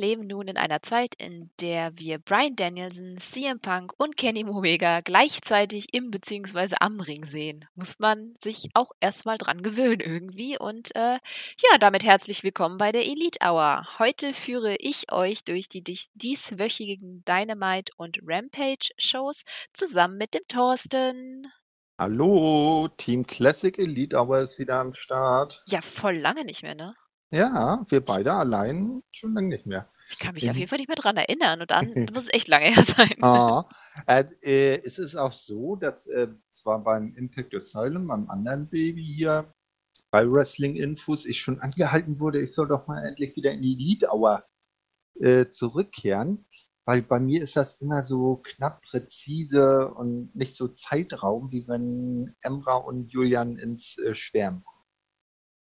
leben nun in einer Zeit, in der wir Brian Danielson, CM Punk und Kenny Omega gleichzeitig im bzw. am Ring sehen. Muss man sich auch erstmal dran gewöhnen irgendwie. Und äh, ja, damit herzlich willkommen bei der Elite Hour. Heute führe ich euch durch die dieswöchigen Dynamite und Rampage Shows zusammen mit dem Thorsten. Hallo, Team Classic Elite Hour ist wieder am Start. Ja, voll lange nicht mehr, ne? Ja, wir beide allein schon lange nicht mehr. Ich kann mich auf jeden Fall nicht mehr dran erinnern und dann muss es echt lange her sein. Ah, äh, äh, es ist auch so, dass äh, zwar beim Impact Asylum, beim anderen Baby hier, bei Wrestling Infos, ich schon angehalten wurde, ich soll doch mal endlich wieder in die Lead Hour äh, zurückkehren, weil bei mir ist das immer so knapp präzise und nicht so Zeitraum, wie wenn Emra und Julian ins äh, Schwärmen kommen.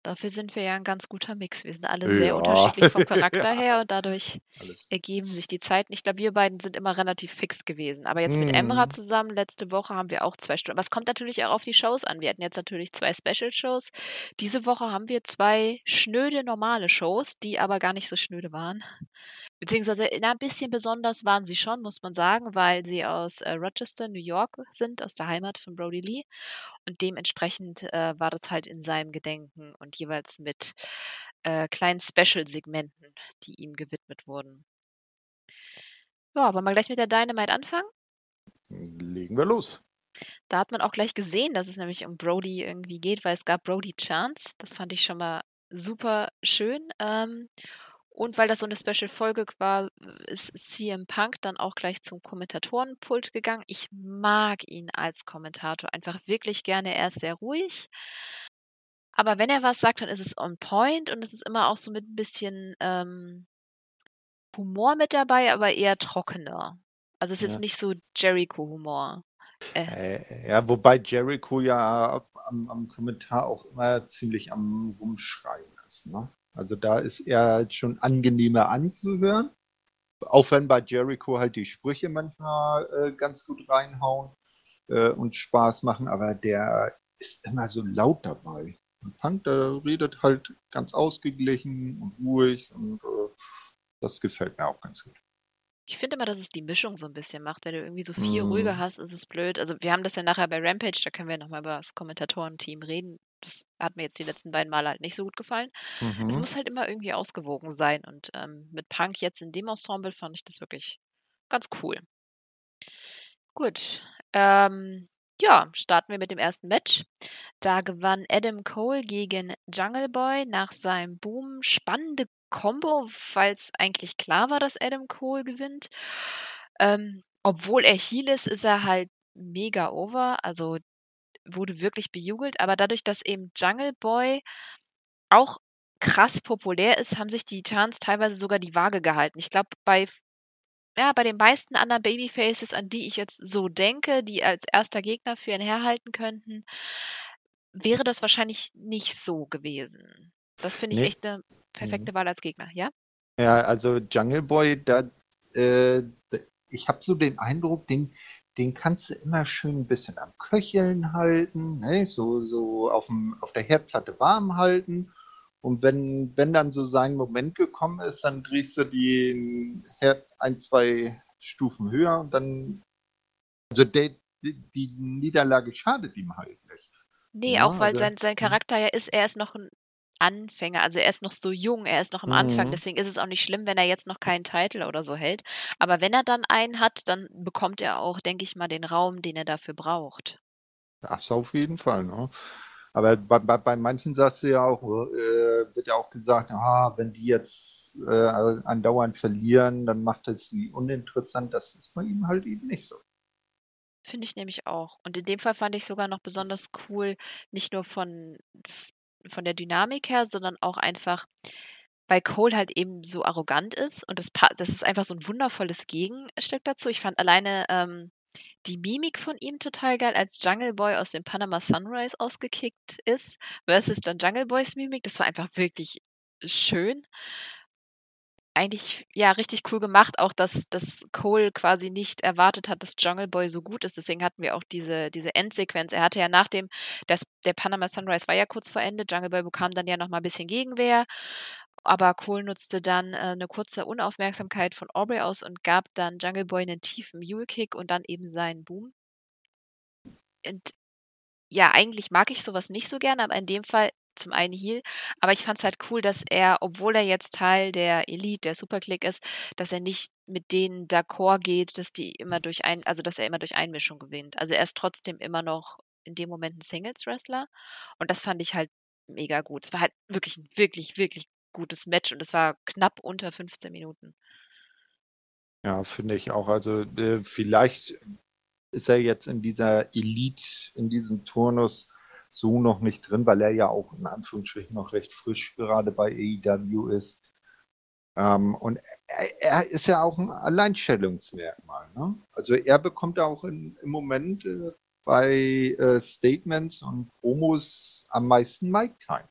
Dafür sind wir ja ein ganz guter Mix. Wir sind alle sehr ja. unterschiedlich vom Charakter ja. her und dadurch Alles. ergeben sich die Zeiten. Ich glaube, wir beiden sind immer relativ fix gewesen. Aber jetzt mit Emra mhm. zusammen, letzte Woche haben wir auch zwei Stunden. Was kommt natürlich auch auf die Shows an. Wir hatten jetzt natürlich zwei Special-Shows. Diese Woche haben wir zwei schnöde normale Shows, die aber gar nicht so schnöde waren. Beziehungsweise na, ein bisschen besonders waren sie schon, muss man sagen, weil sie aus äh, Rochester, New York sind, aus der Heimat von Brody Lee. Und dementsprechend äh, war das halt in seinem Gedenken und jeweils mit äh, kleinen Special-Segmenten, die ihm gewidmet wurden. Ja, wollen wir gleich mit der Dynamite anfangen? Legen wir los. Da hat man auch gleich gesehen, dass es nämlich um Brody irgendwie geht, weil es gab Brody Chance. Das fand ich schon mal super schön. Ähm, und weil das so eine Special-Folge war, ist CM Punk dann auch gleich zum Kommentatorenpult gegangen. Ich mag ihn als Kommentator einfach wirklich gerne. Er ist sehr ruhig. Aber wenn er was sagt, dann ist es on point und es ist immer auch so mit ein bisschen ähm, Humor mit dabei, aber eher trockener. Also es ist ja. jetzt nicht so Jericho-Humor. Äh. äh. ja, wobei Jericho ja am, am, Kommentar auch immer ziemlich am Rumschreien ist. Ne? Also da ist er halt schon angenehmer anzuhören. Auch wenn bei Jericho halt die Sprüche manchmal äh, ganz gut reinhauen äh, und Spaß machen, aber der ist immer so laut dabei. Und Punk, der redet halt ganz ausgeglichen und ruhig und äh, das gefällt mir auch ganz gut. Ich finde immer, dass es die Mischung so ein bisschen macht. Wenn du irgendwie so viel mm. ruhiger hast, ist es blöd. Also wir haben das ja nachher bei Rampage, da können wir nochmal über das Kommentatorenteam reden. Das hat mir jetzt die letzten beiden Male halt nicht so gut gefallen. Mhm. Es muss halt immer irgendwie ausgewogen sein. Und ähm, mit Punk jetzt in dem Ensemble fand ich das wirklich ganz cool. Gut. Ähm, ja, starten wir mit dem ersten Match. Da gewann Adam Cole gegen Jungle Boy nach seinem Boom. Spannende Combo, weil es eigentlich klar war, dass Adam Cole gewinnt. Ähm, obwohl er Heal ist, ist er halt mega over. Also wurde wirklich bejubelt. Aber dadurch, dass eben Jungle Boy auch krass populär ist, haben sich die Chants teilweise sogar die Waage gehalten. Ich glaube, bei ja, bei den meisten anderen Babyfaces, an die ich jetzt so denke, die als erster Gegner für ihn herhalten könnten, wäre das wahrscheinlich nicht so gewesen. Das finde ich nee. echt eine perfekte mhm. Wahl als Gegner, ja? Ja, also Jungle Boy, da, äh, ich habe so den Eindruck, den, den kannst du immer schön ein bisschen am Köcheln halten, ne? so, so auf, dem, auf der Herdplatte warm halten. Und wenn, wenn dann so sein Moment gekommen ist, dann drehst du den Herd ein, zwei Stufen höher und dann, also der, die Niederlage schadet ihm halt nicht. Nee, ja, auch weil also, sein, sein hm. Charakter ja ist, er ist noch ein Anfänger, also er ist noch so jung, er ist noch am Anfang, mhm. deswegen ist es auch nicht schlimm, wenn er jetzt noch keinen Titel oder so hält. Aber wenn er dann einen hat, dann bekommt er auch, denke ich mal, den Raum, den er dafür braucht. Das auf jeden Fall, ne? Aber bei, bei, bei manchen sagst du ja auch, äh, wird ja auch gesagt, aha, wenn die jetzt äh, andauernd verlieren, dann macht es sie uninteressant. Das ist bei ihm halt eben nicht so. Finde ich nämlich auch. Und in dem Fall fand ich sogar noch besonders cool, nicht nur von von der Dynamik her, sondern auch einfach, weil Cole halt eben so arrogant ist und das, das ist einfach so ein wundervolles Gegenstück dazu. Ich fand alleine ähm, die Mimik von ihm total geil, als Jungle Boy aus dem Panama Sunrise ausgekickt ist, versus dann Jungle Boys Mimik. Das war einfach wirklich schön eigentlich ja richtig cool gemacht, auch dass, dass Cole quasi nicht erwartet hat, dass Jungle Boy so gut ist. Deswegen hatten wir auch diese, diese Endsequenz. Er hatte ja nach dem, das, der Panama Sunrise war ja kurz vor Ende, Jungle Boy bekam dann ja nochmal ein bisschen Gegenwehr. aber Cole nutzte dann äh, eine kurze Unaufmerksamkeit von Aubrey aus und gab dann Jungle Boy einen tiefen Mule-Kick und dann eben seinen Boom. Und ja, eigentlich mag ich sowas nicht so gerne, aber in dem Fall zum einen Heal, aber ich fand es halt cool, dass er, obwohl er jetzt Teil der Elite, der Superclick ist, dass er nicht mit denen d'accord geht, dass die immer durch ein, also dass er immer durch Einmischung gewinnt. Also er ist trotzdem immer noch in dem Moment ein Singles-Wrestler und das fand ich halt mega gut. Es war halt wirklich ein wirklich, wirklich gutes Match und es war knapp unter 15 Minuten. Ja, finde ich auch. Also äh, vielleicht ist er jetzt in dieser Elite, in diesem Turnus so noch nicht drin, weil er ja auch in Anführungsstrichen noch recht frisch gerade bei AEW ist. Ähm, und er, er, ist ja auch ein Alleinstellungsmerkmal. Ne? Also er bekommt auch in, im Moment äh, bei äh, Statements und Promos am meisten Mic-Time.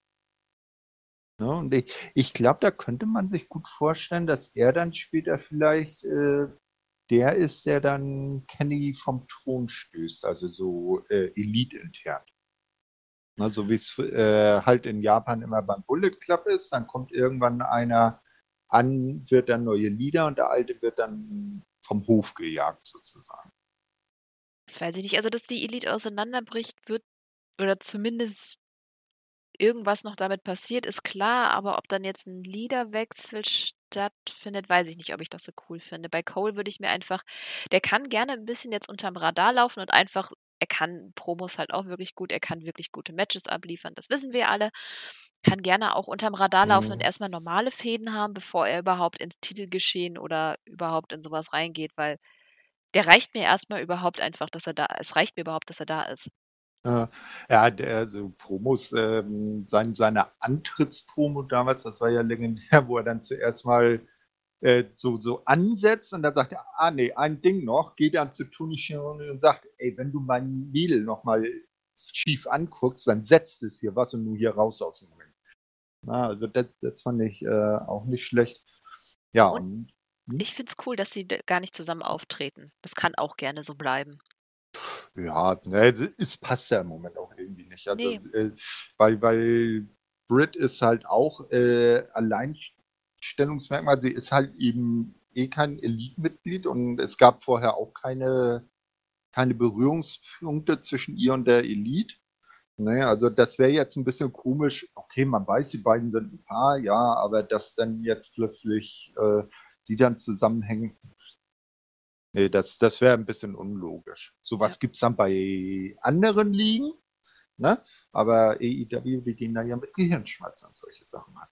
Ne? Und ich, ich glaube, da könnte man sich gut vorstellen, dass er dann später vielleicht äh, der ist, der dann Kenny vom Thron stößt, also so äh, Elite-intern. Na, so wie es äh, halt in Japan immer beim Bullet Club ist, dann kommt irgendwann einer an, wird dann neue Lieder und der alte wird dann vom Hof gejagt sozusagen. Das weiß ich nicht. Also, dass die Elite auseinanderbricht, wird oder zumindest irgendwas noch damit passiert, ist klar, aber ob dann jetzt ein Liederwechsel stattfindet, weiß ich nicht, ob ich das so cool finde. Bei Cole würde ich mir einfach der kann gerne ein bisschen jetzt unterm Radar laufen und einfach er kann Promos halt auch wirklich gut, er kann wirklich gute Matches abliefern, das wissen wir alle. Kann gerne auch unterm Radar laufen und Mhm. erstmal normale Fäden haben, bevor er überhaupt ins Titelgeschehen oder überhaupt in sowas reingeht, weil der reicht mir erstmal überhaupt einfach, dass er da es reicht mir überhaupt, dass er da ist. Ja, der so Promos, ähm, sein, seine Antrittspromo damals, das war ja legendär, wo er dann zuerst mal äh, so, so ansetzt und dann sagt er, ah nee, ein Ding noch, geht dann zu Tony Schiavone und sagt, ey, wenn du mein Mädel nochmal schief anguckst, dann setzt es hier was und nur hier raus aus dem Moment. Na, also das, das fand ich äh, auch nicht schlecht. Ja, Und und hm? ich finde es cool, dass sie gar nicht zusammen auftreten. Das kann auch gerne so bleiben. Ja, ne, es passt ja im Moment auch irgendwie nicht. Also, Nee. äh, weil, weil Brit ist halt auch äh, Alleinstellungsmerkmal. Sie ist halt eben eh kein Elite-Mitglied und es gab vorher auch keine, keine Berührungspunkte zwischen ihr und der Elite. Ne, also das wäre jetzt ein bisschen komisch. Okay, man weiß, die beiden sind ein Paar, ja, aber dass dann jetzt plötzlich äh, die dann zusammenhängen, Nee, das, das wäre ein bisschen unlogisch. Sowas Ja. gibt's dann bei anderen Ligen, ne? Aber AEW, die gehen da ja mit Gehirnschmalz an solche Sachen an.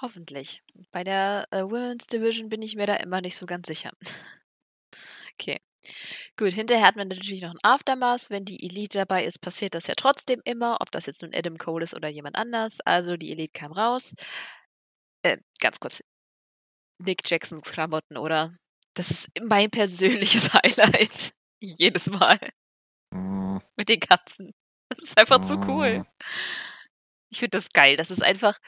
Hoffentlich. Bei der äh, Women's Division bin ich mir da immer nicht so ganz sicher. Okay. Gut, hinterher hat man natürlich noch ein Aftermath. Wenn die Elite dabei ist, passiert das ja trotzdem immer, ob das jetzt nun Adam Cole ist oder jemand anders. Also die Elite kam raus. Äh, ganz kurz. Nick Jacksons Klamotten, oder? Das ist mein persönliches Highlight. Jedes Mal. Mm, Mit den Katzen. Das ist einfach zu cool. mm, Ich finde das geil. Das ist einfach.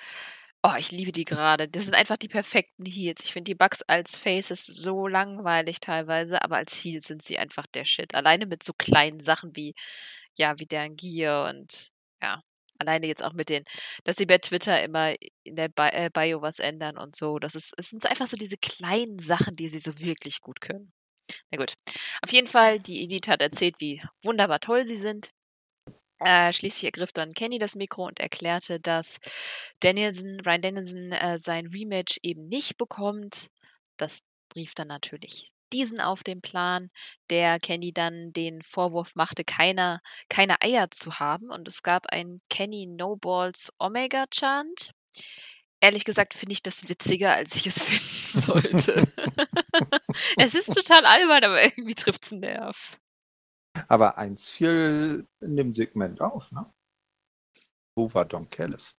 Oh, ich liebe die gerade. Das sind einfach die perfekten Heels. Ich finde die Bugs als Faces so langweilig teilweise, aber als Heels sind sie einfach der Shit. Alleine mit so kleinen Sachen wie, ja, wie deren Gear und ja, alleine jetzt auch mit den, dass sie bei Twitter immer in der Bi äh, Bio was ändern und so. Das ist, es sind einfach so diese kleinen Sachen, die sie so wirklich gut können. Na gut. Auf jeden Fall, die Edith hat erzählt, wie wunderbar toll sie sind. Äh, schließlich ergriff dann Kenny das Mikro und erklärte, dass Danielson, Ryan Danielson äh, sein Rematch eben nicht bekommt. Das rief dann natürlich diesen auf den Plan, der Kenny dann den Vorwurf machte, keine, keine Eier zu haben. Und es gab einen Kenny No Balls Omega Chant. Ehrlich gesagt finde ich das witziger, als ich es finden sollte. es ist total albern, aber irgendwie trifft es einen Nerv. Aber eins fiel in dem Segment auf, ne? Wo war Don Callis?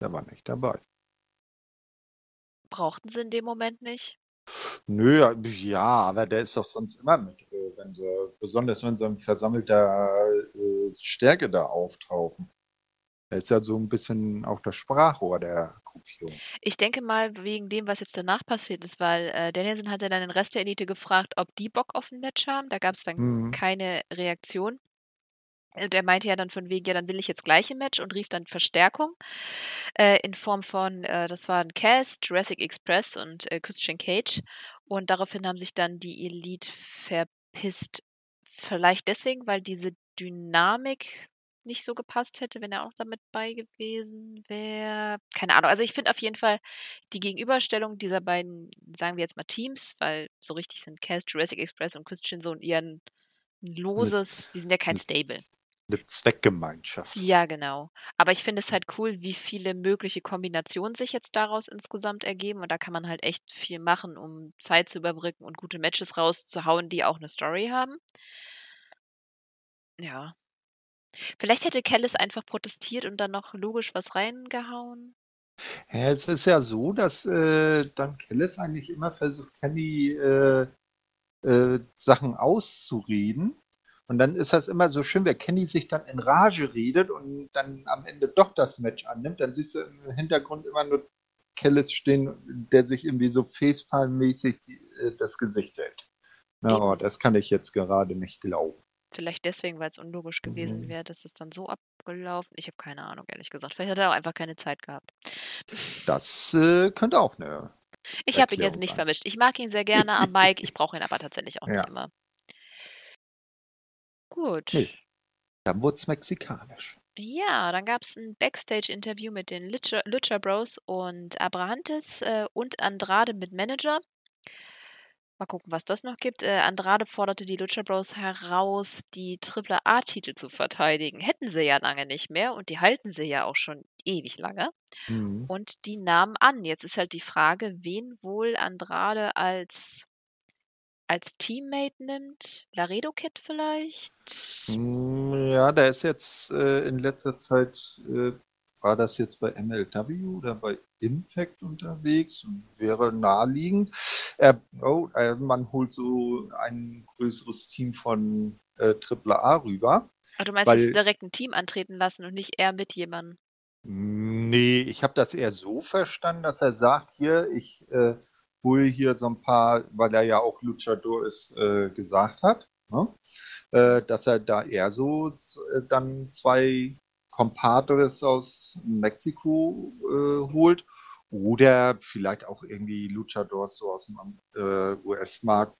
Der war nicht dabei. Brauchten sie in dem Moment nicht? Nö, ja, aber der ist doch sonst immer mit, äh, wenn sie, besonders wenn sie in versammelter äh, Stärke da auftauchen. Er ist ja so ein bisschen auch das Sprachrohr der Gruppierung. Ich denke mal, wegen dem, was jetzt danach passiert ist, weil äh, Danielson hat ja dann den Rest der Elite gefragt, ob die Bock auf ein Match haben. Da gab es dann Mhm. keine Reaktion. der meinte ja dann von wegen, ja, dann will ich jetzt gleich im Match und rief dann Verstärkung äh, in Form von, äh, das waren Cass, Jurassic Express und äh, Christian Cage. Und daraufhin haben sich dann die Elite verpisst. Vielleicht deswegen, weil diese Dynamik nicht so gepasst hätte, wenn er auch damit bei gewesen wäre. Keine Ahnung. Also ich finde auf jeden Fall die Gegenüberstellung dieser beiden, sagen wir jetzt mal Teams, weil so richtig sind Cass, Jurassic Express und Christian so in ihren loses, die sind ja kein Stable. Eine Zweckgemeinschaft. Ja, genau. Aber ich finde es halt cool, wie viele mögliche Kombinationen sich jetzt daraus insgesamt ergeben. Und da kann man halt echt viel machen, um Zeit zu überbrücken und gute Matches rauszuhauen, die auch eine Story haben. Ja. Vielleicht hätte Kellis einfach protestiert und dann noch logisch was reingehauen. Ja, es ist ja so, dass äh, dann Kellis eigentlich immer versucht, Kenny äh, äh, Sachen auszureden. Und dann ist das immer so schön, wenn Kenny sich dann in Rage redet und dann am Ende doch das Match annimmt, dann siehst du im Hintergrund immer nur Kellis stehen, der sich irgendwie so Facepalm-mäßig äh, das Gesicht hält. Ja, oh, das kann ich jetzt gerade nicht glauben. Vielleicht deswegen, weil es unlogisch gewesen mhm. wäre, dass es dann so abgelaufen. Ich habe keine Ahnung, ehrlich gesagt. Vielleicht hat er auch einfach keine Zeit gehabt. Das äh, könnte auch eine. Ich habe ihn jetzt nicht sein. vermischt. Ich mag ihn sehr gerne am Mike. Ich brauche ihn aber tatsächlich auch ja. nicht immer. Gut. Nee. Dann wurde es mexikanisch. Ja, dann gab es ein Backstage-Interview mit den Lucha, Lucha Bros und Abrahantes äh, und Andrade mit Manager. Mal gucken, was das noch gibt. Äh, Andrade forderte die Lucha Bros heraus, die Triple A-Titel zu verteidigen. Hätten sie ja lange nicht mehr und die halten sie ja auch schon ewig lange. Mhm. Und die nahmen an. Jetzt ist halt die Frage, wen wohl Andrade als, als Teammate nimmt. Laredo Kid vielleicht? Hm, ja, der ist jetzt äh, in letzter Zeit äh, war das jetzt bei MLW oder bei Impact unterwegs? Wäre naheliegend. Äh, oh, äh, man holt so ein größeres Team von äh, AAA rüber. Ach, du meinst weil, jetzt direkt ein Team antreten lassen und nicht eher mit jemandem? Nee, ich habe das eher so verstanden, dass er sagt, hier, ich äh, hole hier so ein paar, weil er ja auch Luchador ist, äh, gesagt hat, ne? äh, dass er da eher so äh, dann zwei Compadres aus Mexiko äh, holt oder vielleicht auch irgendwie Luchadors so aus dem äh, US-Markt.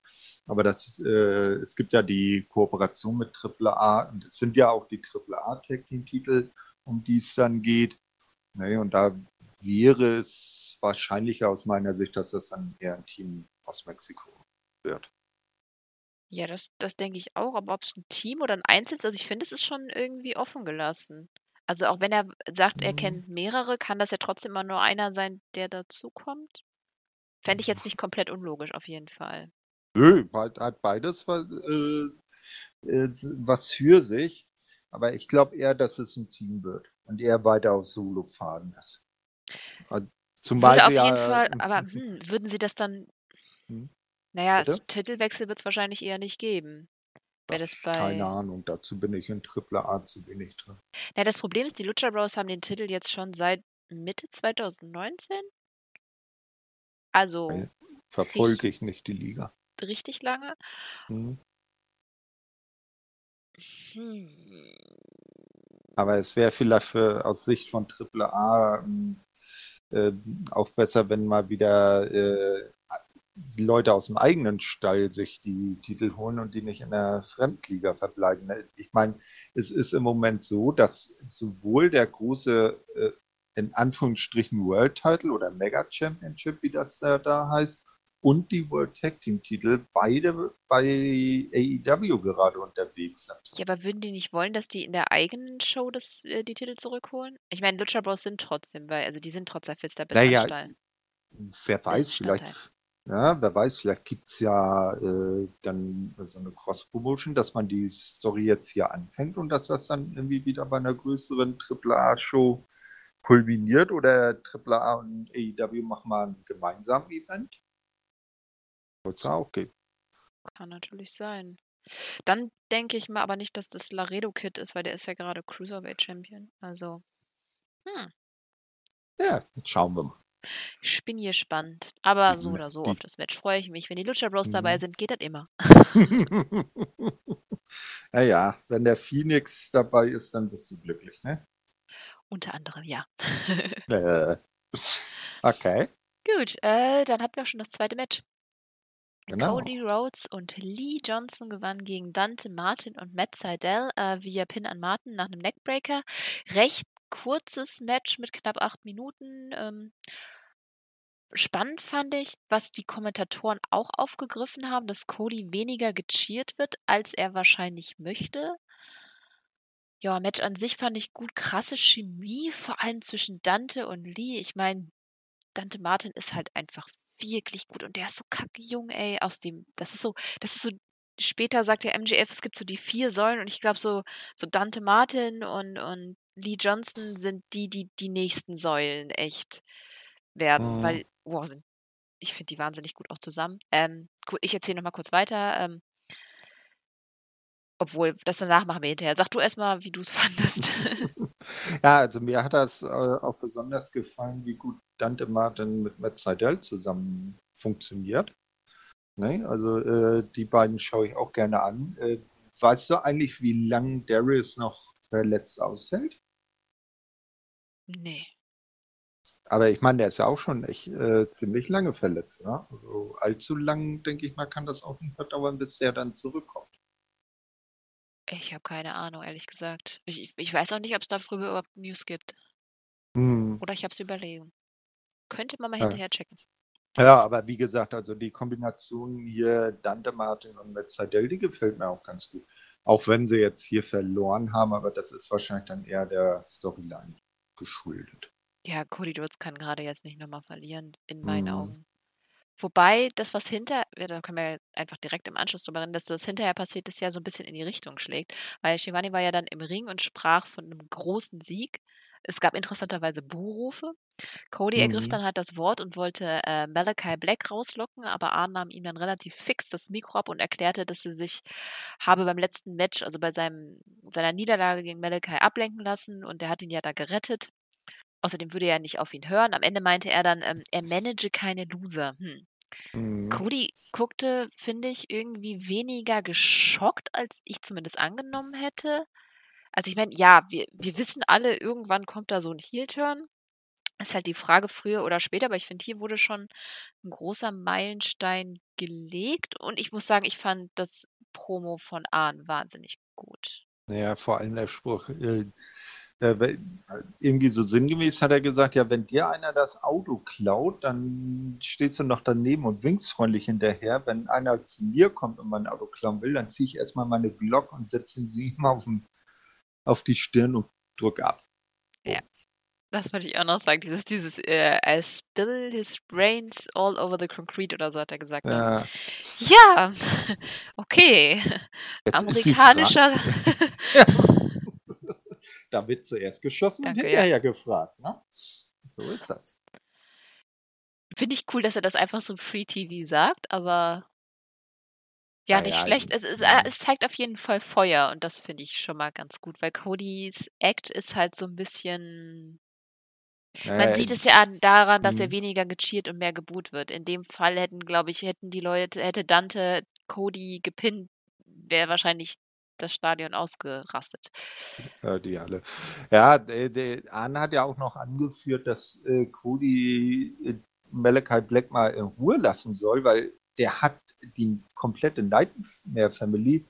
Aber das, äh, es gibt ja die Kooperation mit AAA und es sind ja auch die AAA Tag Team Titel, um die es dann geht. Nee, und da wäre es wahrscheinlicher aus meiner Sicht, dass das dann eher ein Team aus Mexiko wird. Ja, das, das denke ich auch. Aber ob es ein Team oder ein Einzel ist, also ich finde, es ist schon irgendwie offen gelassen. Also auch wenn er sagt, er mhm. kennt mehrere, kann das ja trotzdem immer nur einer sein, der dazukommt? Fände ich jetzt nicht komplett unlogisch, auf jeden Fall. Nö, hat beides was, äh, äh, was für sich. Aber ich glaube eher, dass es ein Team wird und er weiter auf Solo fahren ist. Zumal Würde auf jeden Fall, aber hm, würden sie das dann. Hm? Naja, Titelwechsel wird es wahrscheinlich eher nicht geben. Wäre das bei. Keine Ahnung, dazu bin ich in Triple A zu wenig drin. Na, das Problem ist, die Lucha Bros haben den Titel jetzt schon seit Mitte 2019. Also. Verfolge ich nicht die Liga. Richtig lange. Hm. Hm. Aber es wäre vielleicht für, aus Sicht von Triple A äh, auch besser, wenn mal wieder äh, die Leute aus dem eigenen Stall sich die Titel holen und die nicht in der Fremdliga verbleiben. Ich meine, es ist im Moment so, dass sowohl der große, äh, in Anführungsstrichen, World Title oder Mega Championship, wie das äh, da heißt, und die World Tag Team Titel beide bei AEW gerade unterwegs sind. Ja, aber würden die nicht wollen, dass die in der eigenen Show das, äh, die Titel zurückholen? Ich meine, Lucha Bros sind trotzdem bei, also die sind trotz der Fister naja, Wer weiß, vielleicht ja, wer weiß, vielleicht gibt es ja äh, dann so eine Cross-Promotion, dass man die Story jetzt hier anfängt und dass das dann irgendwie wieder bei einer größeren AAA-Show kulminiert oder AAA und AEW machen mal ein gemeinsames Event. Soll es auch gehen. Kann natürlich sein. Dann denke ich mal aber nicht, dass das Laredo Kid ist, weil der ist ja gerade Cruiserweight Champion. Also, hm. Ja, jetzt schauen wir mal. Ich bin gespannt. Aber so oder so auf das Match freue ich mich. Wenn die Lucha Bros dabei mhm. sind, geht das immer. Naja, wenn der Phoenix dabei ist, dann bist du glücklich, ne? Unter anderem, ja. Äh, okay. Gut, äh, dann hatten wir schon das zweite Match. Genau. Cody Rhodes und Lee Johnson gewannen gegen Dante Martin und Matt Seidel äh, via Pin an Martin nach einem Neckbreaker. Recht kurzes Match mit knapp acht Minuten. Ähm, spannend fand ich, was die Kommentatoren auch aufgegriffen haben, dass Cody weniger gecheert wird, als er wahrscheinlich möchte. Ja, Match an sich fand ich gut. Krasse Chemie, vor allem zwischen Dante und Lee. Ich meine, Dante Martin ist halt einfach wirklich gut und der ist so kacke jung, ey, aus dem, das ist so, das ist so, später sagt der MJF, es gibt so die vier Säulen und ich glaube so, so Dante Martin und, und Lee Johnson sind die, die die nächsten Säulen echt werden, Mhm. weil, wow, sind, ich finde die wahnsinnig gut auch zusammen. Ähm, ich erzähle nochmal kurz weiter. Ähm, obwohl, das danach machen wir hinterher. Sag du erstmal, wie du es fandest. Ja, also mir hat das äh, auch besonders gefallen, wie gut Dante Martin mit Matt Seidel zusammen funktioniert. Ne? Also äh, die beiden schaue ich auch gerne an. Äh, weißt du eigentlich, wie lange Darius noch verletzt ausfällt? nee. Aber ich meine, der ist ja auch schon echt äh, ziemlich lange verletzt. Ne? Also allzu lang, denke ich mal, kann das auch nicht mehr dauern, bis er dann zurückkommt. Ich habe keine Ahnung, ehrlich gesagt. Ich, ich, ich weiß auch nicht, ob es darüber überhaupt News gibt. Hm. Oder ich habe es überlegen. Könnte man mal Ja. hinterher checken. Ja, aber wie gesagt, also die Kombination hier Dante Martin und Matt Seidel, die gefällt mir auch ganz gut. Auch wenn sie jetzt hier verloren haben, aber das ist wahrscheinlich dann eher der Storyline geschuldet. Ja, Cody Rhodes kann gerade jetzt nicht nochmal verlieren, in meinen Mhm. Augen. Wobei das, was hinter, ja, da können wir einfach direkt im Anschluss drüber reden, dass das hinterher passiert ist, ja so ein bisschen in die Richtung schlägt. Weil Shivani war ja dann im Ring und sprach von einem großen Sieg. Es gab interessanterweise Buhrufe. Cody ergriff Mhm. dann halt das Wort und wollte äh, Malachi Black rauslocken, aber Arn nahm ihm dann relativ fix das Mikro ab und erklärte, dass sie sich habe beim letzten Match, also bei seinem, seiner Niederlage gegen Malachi ablenken lassen und der hat ihn ja da gerettet. Außerdem würde er nicht auf ihn hören. Am Ende meinte er dann, ähm, er manage keine Loser. Hm. Mhm. Cody guckte, finde ich, irgendwie weniger geschockt, als ich zumindest angenommen hätte. Also ich meine, ja, wir, wir wissen alle, irgendwann kommt da so ein Heel-Turn. Ist halt die Frage früher oder später, aber ich finde, hier wurde schon ein großer Meilenstein gelegt und ich muss sagen, ich fand das Promo von Ahn wahnsinnig gut. Ja, vor allem der Spruch. Äh, äh, irgendwie so sinngemäß hat er gesagt, ja, wenn dir einer das Auto klaut, dann stehst du noch daneben und winkst freundlich hinterher. Wenn einer zu mir kommt und mein Auto klauen will, dann ziehe ich erstmal meine Glock und setze sie ihm auf, den, auf die Stirn und drücke ab. Das wollte ich auch noch sagen. Dieses, dieses, äh, I spill his brains all over the concrete oder so hat er gesagt. Ne? Ja, Ja, okay. jetzt. Amerikanischer. Ja. Da wird zuerst geschossen Danke, und ja. hinterher gefragt. Ne? So ist das. Finde ich cool, dass er das einfach so im Free TV sagt, aber ja, Ah nicht ja, schlecht. Es, es, äh, es zeigt auf jeden Fall Feuer und das finde ich schon mal ganz gut, weil Codys Act ist halt so ein bisschen. Man Äh, sieht es ja an, daran, dass er mhm. weniger gecheert und mehr geboot wird. In dem Fall hätten, glaube ich, hätten die Leute, hätte Dante Cody gepinnt, wäre wahrscheinlich das Stadion ausgerastet. Ja, die alle. Ja, der, der Arne hat ja auch noch angeführt, dass äh, Cody äh, Malachi Black mal in Ruhe lassen soll, weil der hat die komplette Nightmare Family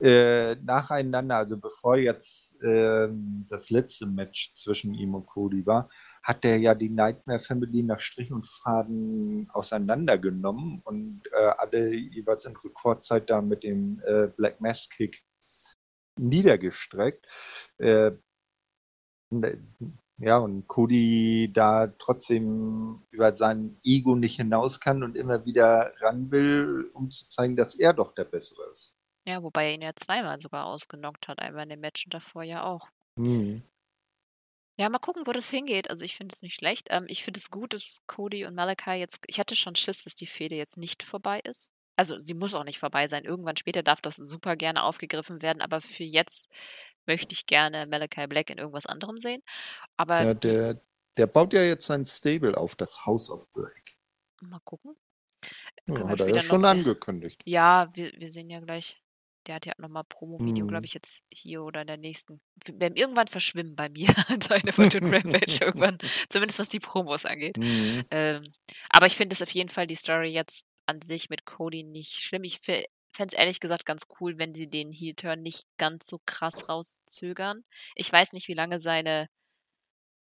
äh, nacheinander, also bevor jetzt ähm, das letzte Match zwischen ihm und Cody war, hat der ja die Nightmare Family nach Strich und Faden auseinandergenommen und äh, alle jeweils in Rekordzeit da mit dem äh, Black Mass Kick niedergestreckt. Äh, ja, und Cody da trotzdem über sein Ego nicht hinaus kann und immer wieder ran will, um zu zeigen, dass er doch der Bessere ist. Ja, wobei er ihn ja zweimal sogar ausgenockt hat, einmal in dem Match und davor ja auch. Hm. Ja, mal gucken, wo das hingeht. Also ich finde es nicht schlecht. Ähm, ich finde es gut, dass Cody und Malachi jetzt. Ich hatte schon Schiss, dass die Fehde jetzt nicht vorbei ist. Also sie muss auch nicht vorbei sein. Irgendwann später darf das super gerne aufgegriffen werden, aber für jetzt möchte ich gerne Malachi Black in irgendwas anderem sehen. Aber Ja, der, der baut ja jetzt sein Stable auf, das House of Break. mal gucken. Ja, Können wir hat er ja schon angekündigt. Ja, wir, wir sehen ja gleich. Der hat ja nochmal Promo-Video, glaube Mhm. ich, jetzt hier oder in der nächsten. Werden irgendwann verschwimmen bei mir seine Fortune Rampage irgendwann. Zumindest was die Promos angeht. Mhm. Ähm, aber ich finde es auf jeden Fall die Story jetzt an sich mit Cody nicht schlimm. Ich fände es ehrlich gesagt ganz cool, wenn sie den Heel-Turn nicht ganz so krass rauszögern. Ich weiß nicht, wie lange seine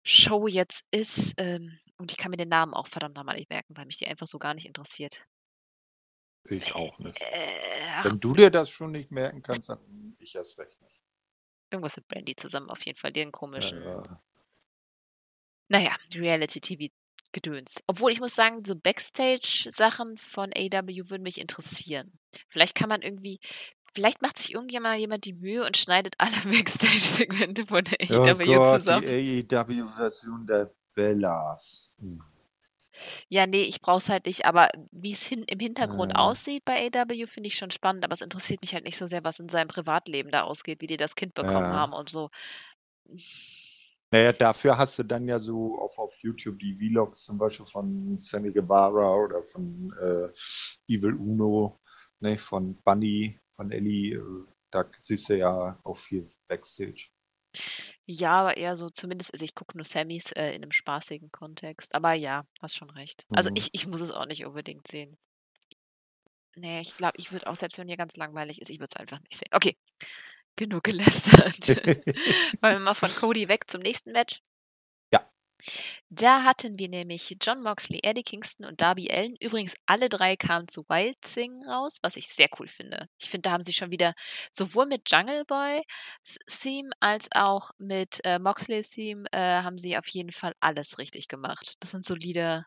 Show jetzt ist. Ähm, und ich kann mir den Namen auch verdammt nochmal nicht merken, weil mich die einfach so gar nicht interessiert. Ich auch nicht. Äh, Wenn du dir das schon nicht merken kannst, dann ich erst recht nicht. irgendwas mit Brandy zusammen auf jeden Fall, den komischen. Ja, ja. Naja, Reality-TV-Gedöns. Obwohl ich muss sagen, so Backstage-Sachen von AW würden mich interessieren. Vielleicht kann man irgendwie, vielleicht macht sich irgendjemand jemand die Mühe und schneidet alle Backstage-Segmente von der Oh AW Gott, zusammen. die AEW-Version der Bellas. Hm. Ja, nee, ich brauch's halt nicht, aber wie es hin, im Hintergrund Ja. aussieht bei AW, finde ich schon spannend, aber es interessiert mich halt nicht so sehr, was in seinem Privatleben da ausgeht, wie die das Kind bekommen Ja. haben und so. Naja, dafür hast du dann ja so auf, auf YouTube die Vlogs zum Beispiel von Sammy Guevara oder von äh, Evil Uno, ne, von Bunny, von Ellie. Äh, da siehst du ja auch viel Backstage. Ja, aber eher so, zumindest, also ich gucke nur Sammys äh, in einem spaßigen Kontext. Aber ja, hast schon recht. Also Mhm. ich, ich muss es auch nicht unbedingt sehen. Nee, ich glaube, ich würde auch, selbst wenn hier ganz langweilig ist, ich würde es einfach nicht sehen. Okay, genug gelästert. Wollen wir mal von Cody weg zum nächsten Match? Da hatten wir nämlich John Moxley, Eddie Kingston und Darby Allen. Übrigens, alle drei kamen zu Wild Thing raus, was ich sehr cool finde. Ich finde, da haben sie schon wieder sowohl mit Jungle Boy Theme als auch mit äh, Moxley Theme äh, haben sie auf jeden Fall alles richtig gemacht. Das sind solide.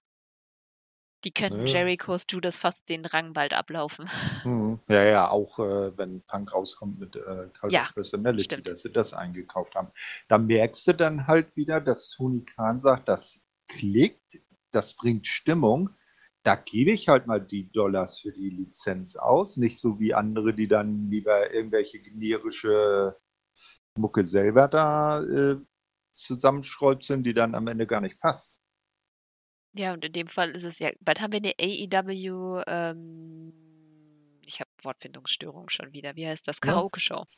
Die könnten Ja. Jerichos Judas fast den Rang bald ablaufen. Mhm. Ja, ja, auch äh, wenn Punk rauskommt mit äh, Cult Ja, Personality, stimmt. dass sie das eingekauft haben. Da merkst du dann halt wieder, dass Tony Khan sagt, das klickt, das bringt Stimmung. Da gebe ich halt mal die Dollars für die Lizenz aus. Nicht so wie andere, die dann lieber irgendwelche generische Mucke selber da äh, zusammenschreuzeln, die dann am Ende gar nicht passt. Ja, und in dem Fall ist es ja, bald haben wir eine AEW, ähm, ich habe Wortfindungsstörung schon wieder. Wie heißt das? Karaoke-Show.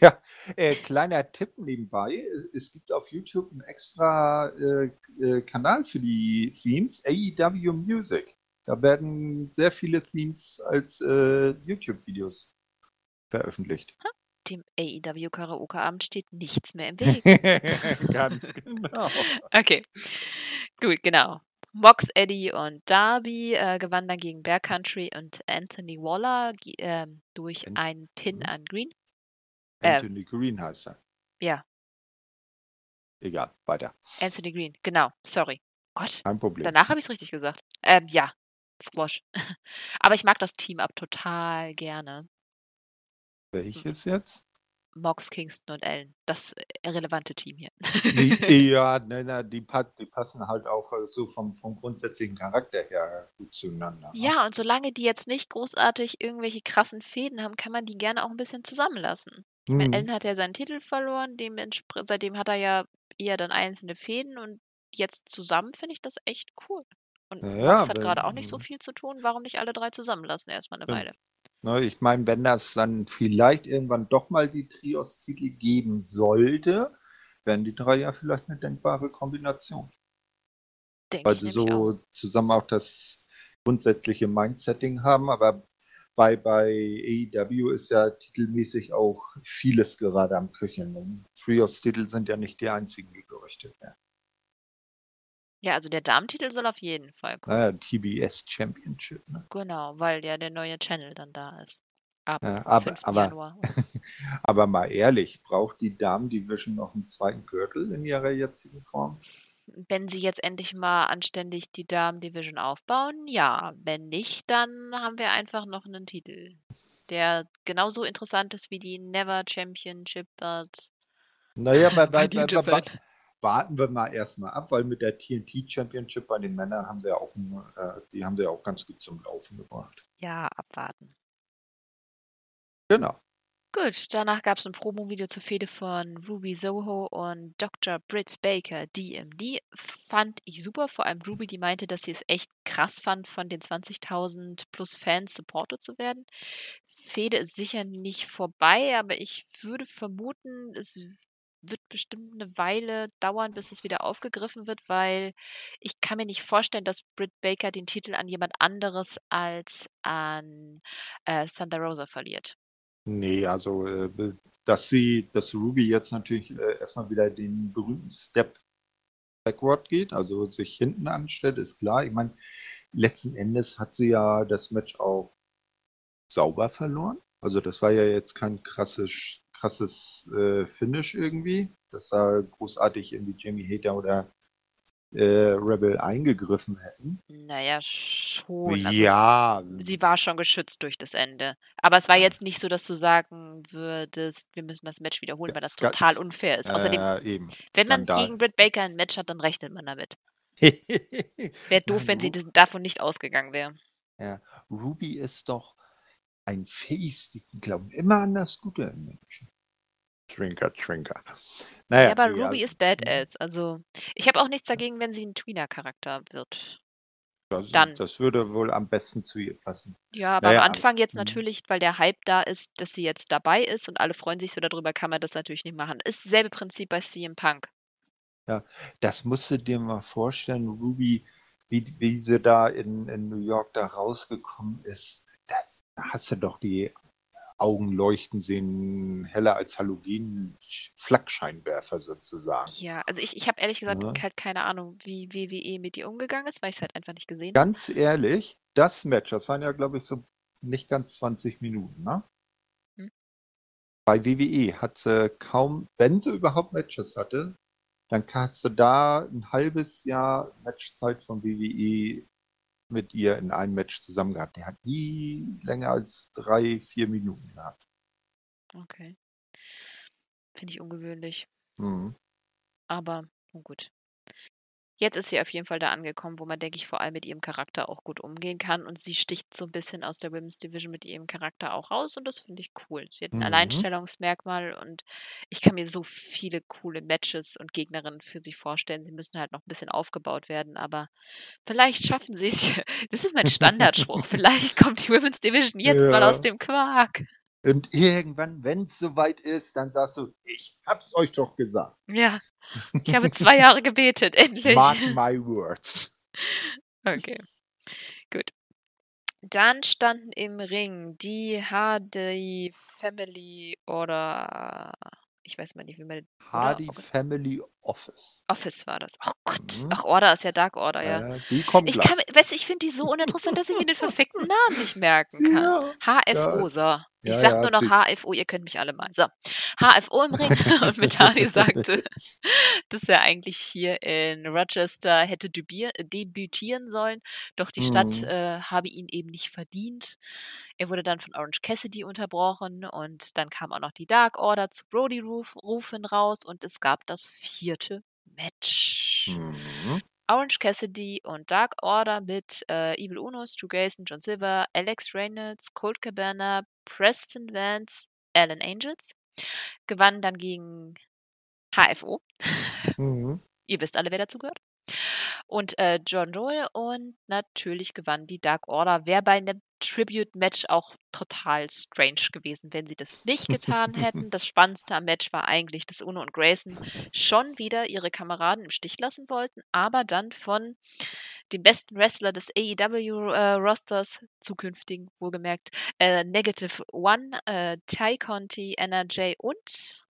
Ja, äh, kleiner Tipp nebenbei. Es, gibt auf YouTube einen extra äh, äh, Kanal für die Themes, AEW Music. Da werden sehr viele Themes als äh, YouTube-Videos veröffentlicht. Dem AEW Karaoke-Abend steht nichts mehr im Weg. Ganz genau. Okay, gut, genau. Mox, Eddie und Darby äh, gewannen dann gegen Bear Country und Anthony Waller ähm, durch An- einen Pin Mhm. an Green. Äh, Anthony Green heißt er. Ja, Egal, weiter. Anthony Green, genau, sorry. Gott, Kein Problem. danach habe ich es richtig gesagt. Ähm, ja, Squash. Aber ich mag das Team-Up total gerne. Welches jetzt? Mox, Kingston und Allen. Das äh, relevante Team hier. Die, ja, ne, ne, die, die passen halt auch äh, so vom, vom grundsätzlichen Charakter her gut zueinander. ne? Ja, und solange die jetzt nicht großartig irgendwelche krassen Fäden haben, kann man die gerne auch ein bisschen zusammenlassen. Ich meine, Mhm. Allen hat ja seinen Titel verloren, seitdem hat er ja eher dann einzelne Fäden und jetzt zusammen finde ich das echt cool. Und Ja, ja, hat gerade auch nicht so viel zu tun, warum nicht alle drei zusammenlassen erstmal eine. Weile? Ne, ich meine, wenn das dann vielleicht irgendwann doch mal die Trios-Titel geben sollte, wären die drei ja vielleicht eine denkbare Kombination. Ich sie nämlich auch. so zusammen auch das grundsätzliche Mindsetting haben, aber bei, bei AEW ist ja titelmäßig auch vieles gerade am Köcheln. Und Trios-Titel sind ja nicht die einzigen, die gerüchtet werden. Ja, also der Damentitel soll auf jeden Fall kommen. Naja, TBS Championship. Ne? Genau, weil ja der neue Channel dann da ist. Ab Ja, aber- 5. aber- Januar. Aber mal ehrlich, braucht die Damen-Division noch einen zweiten Gürtel in ihrer jetzigen Form? Wenn sie jetzt endlich mal anständig die Damen-Division aufbauen, ja. Wenn nicht, dann haben wir einfach noch einen Titel, der genauso interessant ist wie die Never Championship Belt Naja, bei, bei bei, bei. Warten wir mal erstmal ab, weil mit der TNT Championship bei den Männern haben sie ja auch, äh, die haben sie ja auch ganz gut zum Laufen gebracht. Ja, abwarten. Genau. Gut, danach gab es ein Promo-Video zur Fehde von Ruby Soho und Dr. Britt Baker, DMD. Fand ich super, vor allem Ruby, die meinte, dass sie es echt krass fand, von den 20.000 plus Fans supported zu werden. Fehde ist sicher nicht vorbei, aber ich würde vermuten, es wird bestimmt eine Weile dauern, bis es wieder aufgegriffen wird, weil ich kann mir nicht vorstellen, dass Britt Baker den Titel an jemand anderes als an äh, Thunder Rosa verliert. Nee, also äh, dass sie, dass Ruby jetzt natürlich äh, erstmal wieder den berühmten Step backward geht, also sich hinten anstellt, ist klar. Ich meine, letzten Endes hat sie ja das Match auch sauber verloren. Also das war ja jetzt kein krasses, krasses äh, Finish irgendwie, dass da großartig irgendwie Jamie Hater oder äh, Rebel eingegriffen hätten. Naja, schon. Also ja. Es, sie war schon geschützt durch das Ende. Aber es war jetzt nicht so, dass du sagen würdest, wir müssen das Match wiederholen, weil das total unfair ist. Außerdem, äh, wenn man Skandal. gegen Britt Baker ein Match hat, dann rechnet man damit. Wäre doof, wenn sie das, davon nicht ausgegangen wäre. Ja, Ruby ist doch ein Face, die glauben immer an das Gute im Menschen. Trinker, Trinker. Naja, ja, aber nee, Ruby also- ist badass. Also, ich habe auch nichts dagegen, wenn sie ein Tweener-Charakter wird. Das, Dann. das würde wohl am besten zu ihr passen. Ja, aber Naja, am Anfang jetzt mhm. natürlich, weil der Hype da ist, dass sie jetzt dabei ist und alle freuen sich so darüber, kann man das natürlich nicht machen. Ist dasselbe Prinzip bei CM Punk. Das musst du dir mal vorstellen, Ruby, wie, wie sie da in, in New York da rausgekommen ist. Hast du doch die Augen leuchten sehen, heller als Halogen, Flakscheinwerfer sozusagen. Ja, also ich, ich habe ehrlich gesagt Ja. halt keine Ahnung, wie WWE mit ihr umgegangen ist, weil ich es halt einfach nicht gesehen habe. Ganz ehrlich, das Match, das waren ja, glaube ich, so nicht ganz 20 Minuten, ne? Hm. Bei WWE hat sie kaum, wenn sie überhaupt Matches hatte, dann hast du da ein halbes Jahr Matchzeit von WWE mit ihr in einem Match zusammen gehabt. Der hat nie länger als drei, vier Minuten gehabt. Okay. Finde ich ungewöhnlich. Mhm. Aber nun gut. Jetzt ist sie auf jeden Fall da angekommen, wo man, denke ich, vor allem mit ihrem Charakter auch gut umgehen kann. Und sie sticht so ein bisschen aus der Women's Division mit ihrem Charakter auch raus. Und das finde ich cool. Sie hat ein Mhm. Alleinstellungsmerkmal und ich kann mir so viele coole Matches und Gegnerinnen für sie vorstellen. Sie müssen halt noch ein bisschen aufgebaut werden, aber vielleicht schaffen sie es. Das ist mein Standardspruch. vielleicht kommt die Women's Division jetzt mal Ja. aus dem Quark. Und irgendwann, wenn es soweit ist, dann sagst du, ich hab's euch doch gesagt. Ja. Ich habe zwei Jahre gebetet, endlich. Mark my words. Okay, gut. Dann standen im Ring die Hardy Family oder ich weiß mal nicht, wie man Hardy okay. Family Office. Office war das. Oh Gott. Mhm. Ach, Order ist ja Dark Order, ja. Äh, die kommt Ich kann, weißt du, ich finde die so uninteressant, dass ich mir den verfickten Namen nicht merken kann. Ja, HFO, so. Ich Ja, sag ja, nur noch HFO, ihr könnt mich alle mal. So. HFO im Ring und Mitani sagte, dass er eigentlich hier in Rochester hätte debütier, debütieren sollen, doch die Stadt Mhm. äh, habe ihn eben nicht verdient. Er wurde dann von Orange Cassidy unterbrochen und dann kam auch noch die Dark Order zu Brody Roof, Rufen raus und es gab das vierte Match. Mhm. Orange Cassidy und Dark Order mit äh, Evil Uno, Stu Grayson, John Silver, Alex Reynolds, Colt Cabana, Preston Vance, Alan Angels gewannen dann gegen HFO. Mhm. Ihr wisst alle, wer dazu gehört. Und äh, John Joel und natürlich gewann die Dark Order. Wäre bei einem Tribute-Match auch total strange gewesen, wenn sie das nicht getan hätten. Das Spannendste am Match war eigentlich, dass Uno und Grayson schon wieder ihre Kameraden im Stich lassen wollten, aber dann von dem besten Wrestler des AEW-Rosters, zukünftigen wohlgemerkt, äh, Negative One, äh, Ty Conti, NRJ und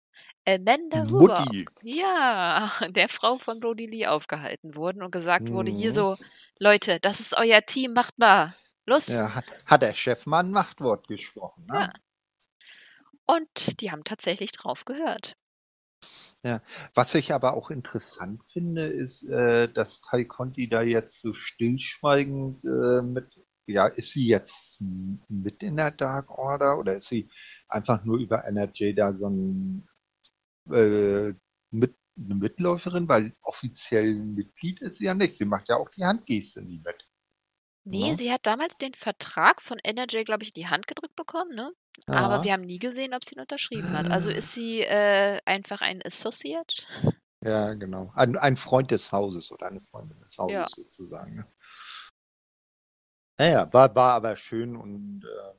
Amanda Mutti. ja, der Frau von Brody Lee aufgehalten wurden und gesagt wurde, hier Mhm. so, Leute, das ist euer Team, macht mal. Los. Ja, hat, hat der Chef mal ein Machtwort gesprochen. Ne? Ja. Und die haben tatsächlich drauf gehört. Was ich aber auch interessant finde, ist, äh, dass Tai Conti da jetzt so stillschweigend äh, mit, ja, ist sie jetzt mit in der Dark Order oder ist sie einfach nur über NRJ da so ein äh, mit, eine Mitläuferin, weil offiziell ein Mitglied ist sie ja nicht. Sie macht ja auch die Handgeste nie mit. Nee, Ne? sie hat damals den Vertrag von NRJ, glaube ich, in die Hand gedrückt bekommen, ne? Aber Ja. wir haben nie gesehen, ob sie ihn unterschrieben hat. Also ist sie äh, einfach ein Associate? Ja, genau. Ein, ein Freund des Hauses oder eine Freundin des Hauses Ja. sozusagen. Ne? Naja, war, war aber schön und äh,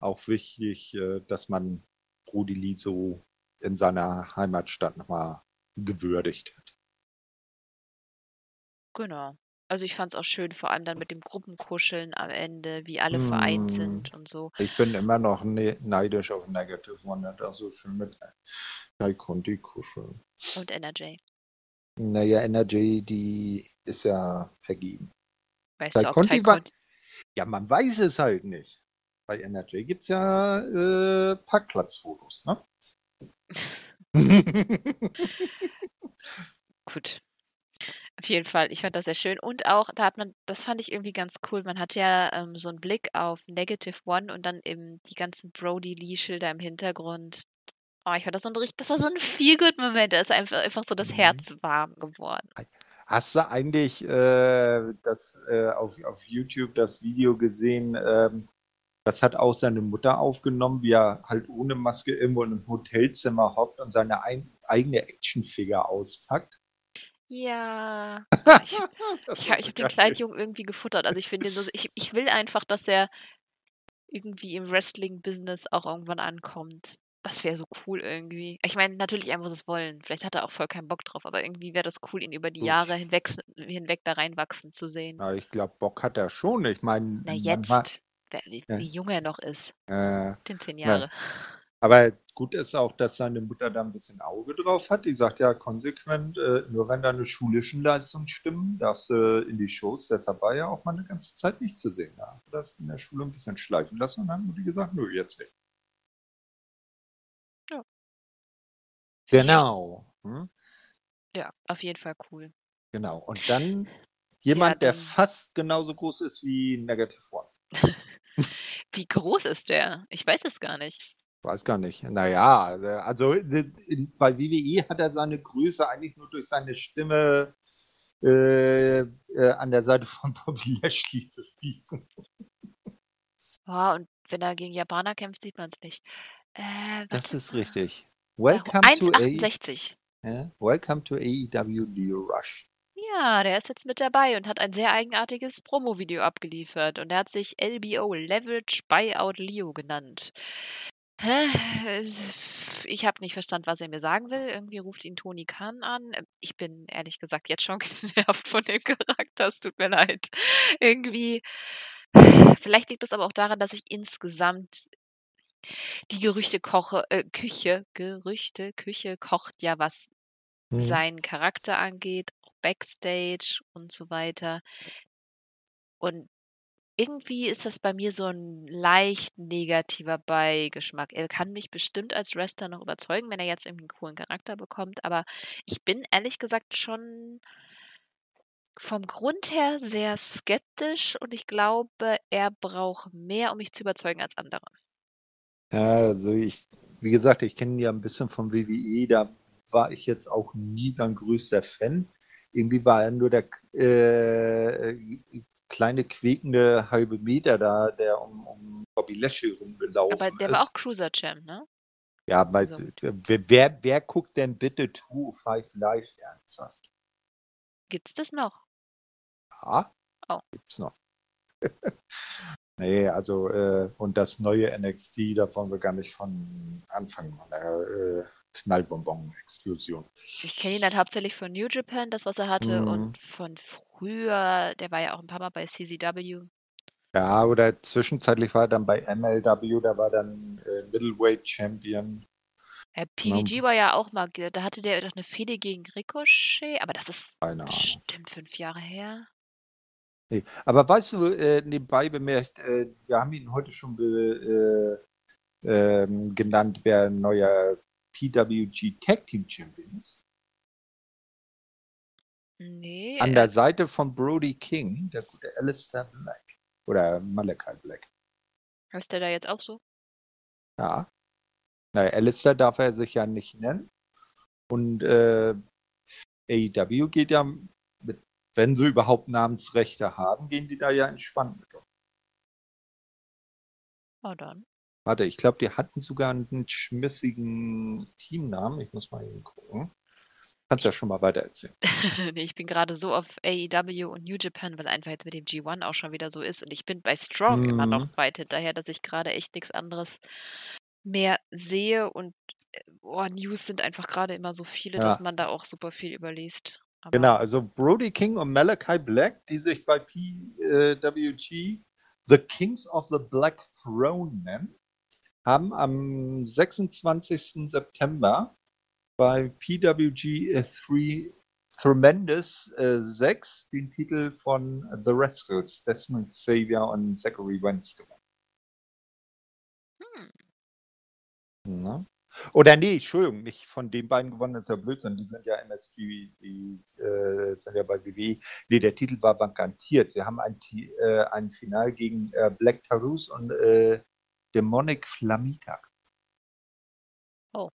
auch wichtig, äh, dass man Brody Lee so in seiner Heimatstadt nochmal gewürdigt hat. Genau. Also ich fand es auch schön, vor allem dann mit dem Gruppenkuscheln am Ende, wie alle vereint Mm. sind und so. Ich bin immer noch ne neidisch auf Negative One, auch so schön mit Kai Conti kuscheln. Und NRJ. Naja, Energy, die ist ja vergeben. Weißt Bei du, Conti Ty war- Conti... Ja, man weiß es halt nicht. Bei Energy gibt es ja äh, Parkplatzfotos, ne? Gut. Auf jeden Fall, ich fand das sehr schön. Und auch, da hat man, das fand ich irgendwie ganz cool. Man hatte ja ähm, so einen Blick auf Negative One und dann eben die ganzen Brody Lee-Schilder im Hintergrund. Oh, ich fand das so ein richtig, das war so ein Feel-Good-Moment. Da ist einfach, einfach so das Mhm. Herz warm geworden. Hast du eigentlich äh, das, äh, auf, auf YouTube das Video gesehen? Ähm, das hat auch seine Mutter aufgenommen, wie er halt ohne Maske irgendwo in einem Hotelzimmer hockt und seine ein, eigene Actionfigur auspackt. Ja. Ich, ich, ich habe den. Kleidjungen irgendwie gefuttert. Also ich finde so, ich, ich will einfach, dass er irgendwie im Wrestling-Business auch irgendwann ankommt. Das wäre so cool irgendwie. Ich meine, natürlich, er muss es wollen. Vielleicht hat er auch voll keinen Bock drauf, aber irgendwie wäre das cool, ihn über die Uff. Jahre hinweg, hinweg da reinwachsen zu sehen. Na, ich glaube, Bock hat er schon. Ich meine, jetzt, wer- wie, Ja. wie jung er noch ist. äh, Den zehn Ja. Jahre. Aber gut ist auch, dass seine Mutter da ein bisschen Auge drauf hat. Die sagt ja konsequent, äh, nur wenn deine schulischen Leistungen stimmen, darfst du in die Shows. Deshalb war ja auch mal eine ganze Zeit nicht zu sehen. Da hat das in der Schule ein bisschen schleifen lassen und dann hat Mutti gesagt, nö, jetzt nicht. Ja. Genau. Hm? Ja, auf jeden Fall cool. Genau. Und dann jemand, der dann- fast genauso groß ist wie Negative One. Wie groß ist der? Ich weiß es gar nicht. Weiß gar nicht. Naja, also äh, bei WWE hat er seine Größe eigentlich nur durch seine Stimme äh, äh, an der Seite von Bobby Lashley bewiesen. Oh, und wenn er gegen Japaner kämpft, sieht man es nicht. Äh, Das ist richtig. Welcome to, A, 1,68. ja, welcome to AEW Leo Rush. Ja, der ist jetzt mit dabei und hat ein sehr eigenartiges Promo-Video abgeliefert. Und er hat sich LBO, Leverage Buyout Leo, genannt. Ich habe nicht verstanden, was er mir sagen will. Irgendwie ruft ihn Tony Khan an. Ähm, Ich bin ehrlich gesagt jetzt schon genervt von dem Charakter. Es tut mir leid. Irgendwie. Vielleicht liegt es aber auch daran, dass ich insgesamt die Gerüchte koche, äh, Küche, Gerüchte, Küche kocht ja, was Hm. seinen Charakter angeht, Backstage und so weiter. Und irgendwie ist das bei mir so ein leicht negativer Beigeschmack. Er kann mich bestimmt als Wrestler noch überzeugen, wenn er jetzt irgendwie einen coolen Charakter bekommt, aber ich bin ehrlich gesagt schon vom Grund her sehr skeptisch und ich glaube, er braucht mehr, um mich zu überzeugen als andere. Ja, also ich, wie gesagt, ich kenne ihn ja ein bisschen vom WWE, da war ich jetzt auch nie sein größter Fan. Irgendwie war er nur der äh, kleine quäkende halbe Meter da, der um, um Bobby Lashley rumgelaufen Aber der ist. war auch Cruiser Champ, ne? Ja, weil, Also- wer, wer, guckt denn bitte 205 Live ernsthaft? Gibt's das noch? Ja, Oh. gibt's noch. nee, also, äh, und das neue NXT, da wollen wir gar nicht von Anfang an der äh, Knallbonbon-Explosion. Ich kenne ihn halt hauptsächlich von New Japan, das, was er hatte, Mhm. und von früher, der war ja auch ein paar Mal bei CZW. Ja, oder zwischenzeitlich war er dann bei MLW, da war dann äh, Middleweight Champion. Äh, PVG war ja auch mal, da hatte der doch eine Fehde gegen Ricochet, aber das ist bestimmt fünf Jahre her. Nee. Aber weißt du, äh, nebenbei bemerkt, äh, wir haben ihn heute schon be, äh, ähm, genannt, wer ein neuer PWG Tag Team Champion ist. Nee, An äh, der Seite von Brody King, der gute Alistair Black. Oder Malachi Black. heißt der da jetzt auch so? Ja. Naja, Alistair darf er sich ja nicht nennen. Und äh, AEW geht ja mit wenn sie überhaupt Namensrechte haben, gehen die da ja entspannt mit um. Oh, dann. Warte, ich glaube, die hatten sogar einen schmissigen Teamnamen. Ich muss mal eben gucken. Kannst ja schon mal weiter erzählen. nee, ich bin gerade so auf AEW und New Japan, weil einfach jetzt mit dem G1 auch schon wieder so ist. Und ich bin bei Strong mhm. immer noch weit hinterher, dass ich gerade echt nichts anderes mehr sehe. Und äh, oh, News sind einfach gerade immer so viele, ja. dass man da auch super viel überliest. Aber genau, also Brody King und Malachi Black, die sich bei PWG The Kings of the Black Throne nennen, haben am 26. September bei PWG 3 Tremendous äh, 6 den Titel von The Rascals, Desmond Xavier und Zachary Wentz gewonnen. Hm. Na? Oder nee, Entschuldigung, nicht von den beiden gewonnen, das ist ja Blödsinn, die sind ja MSG, die äh, sind ja bei WWE. Nee, der Titel war vakantiert. Sie haben ein, äh, ein Final gegen äh, Black Tarus und äh, Demonic Flamita. Oh.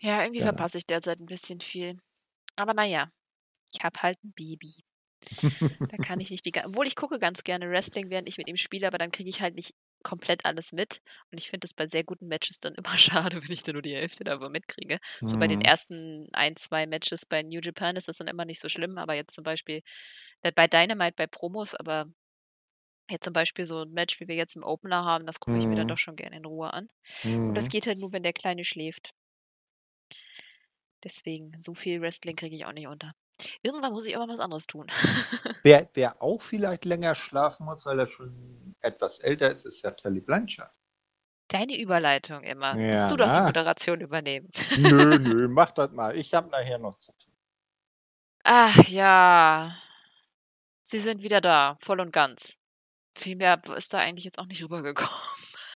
Ja, irgendwie ja. verpasse ich derzeit ein bisschen viel. Aber naja, ich habe halt ein Baby. da kann ich nicht die. Obwohl ich gucke ganz gerne Wrestling, während ich mit ihm spiele, aber dann kriege ich halt nicht komplett alles mit. Und ich finde es bei sehr guten Matches dann immer schade, wenn ich da nur die Hälfte davon mitkriege. Mhm. So bei den mhm. ersten ein, zwei Matches bei New Japan ist das dann immer nicht so schlimm, aber jetzt zum Beispiel bei Dynamite, bei Promos, aber jetzt zum Beispiel so ein Match, wie wir jetzt im Opener haben, das gucke ich mir dann mhm. doch schon gerne in Ruhe an. Und das mhm. geht halt nur, wenn der Kleine schläft. Deswegen, so viel Wrestling kriege ich auch nicht unter. Irgendwann muss ich aber was anderes tun. wer, wer auch vielleicht länger schlafen muss, weil er schon etwas älter ist, ist ja Telly Blanchard. Deine Überleitung immer. Musst du doch die Moderation übernehmen. Nö, nö, mach das mal. Ich habe nachher noch zu tun. Ach ja. Sie sind wieder da, voll und ganz. Viel mehr ist da eigentlich jetzt auch nicht rübergekommen.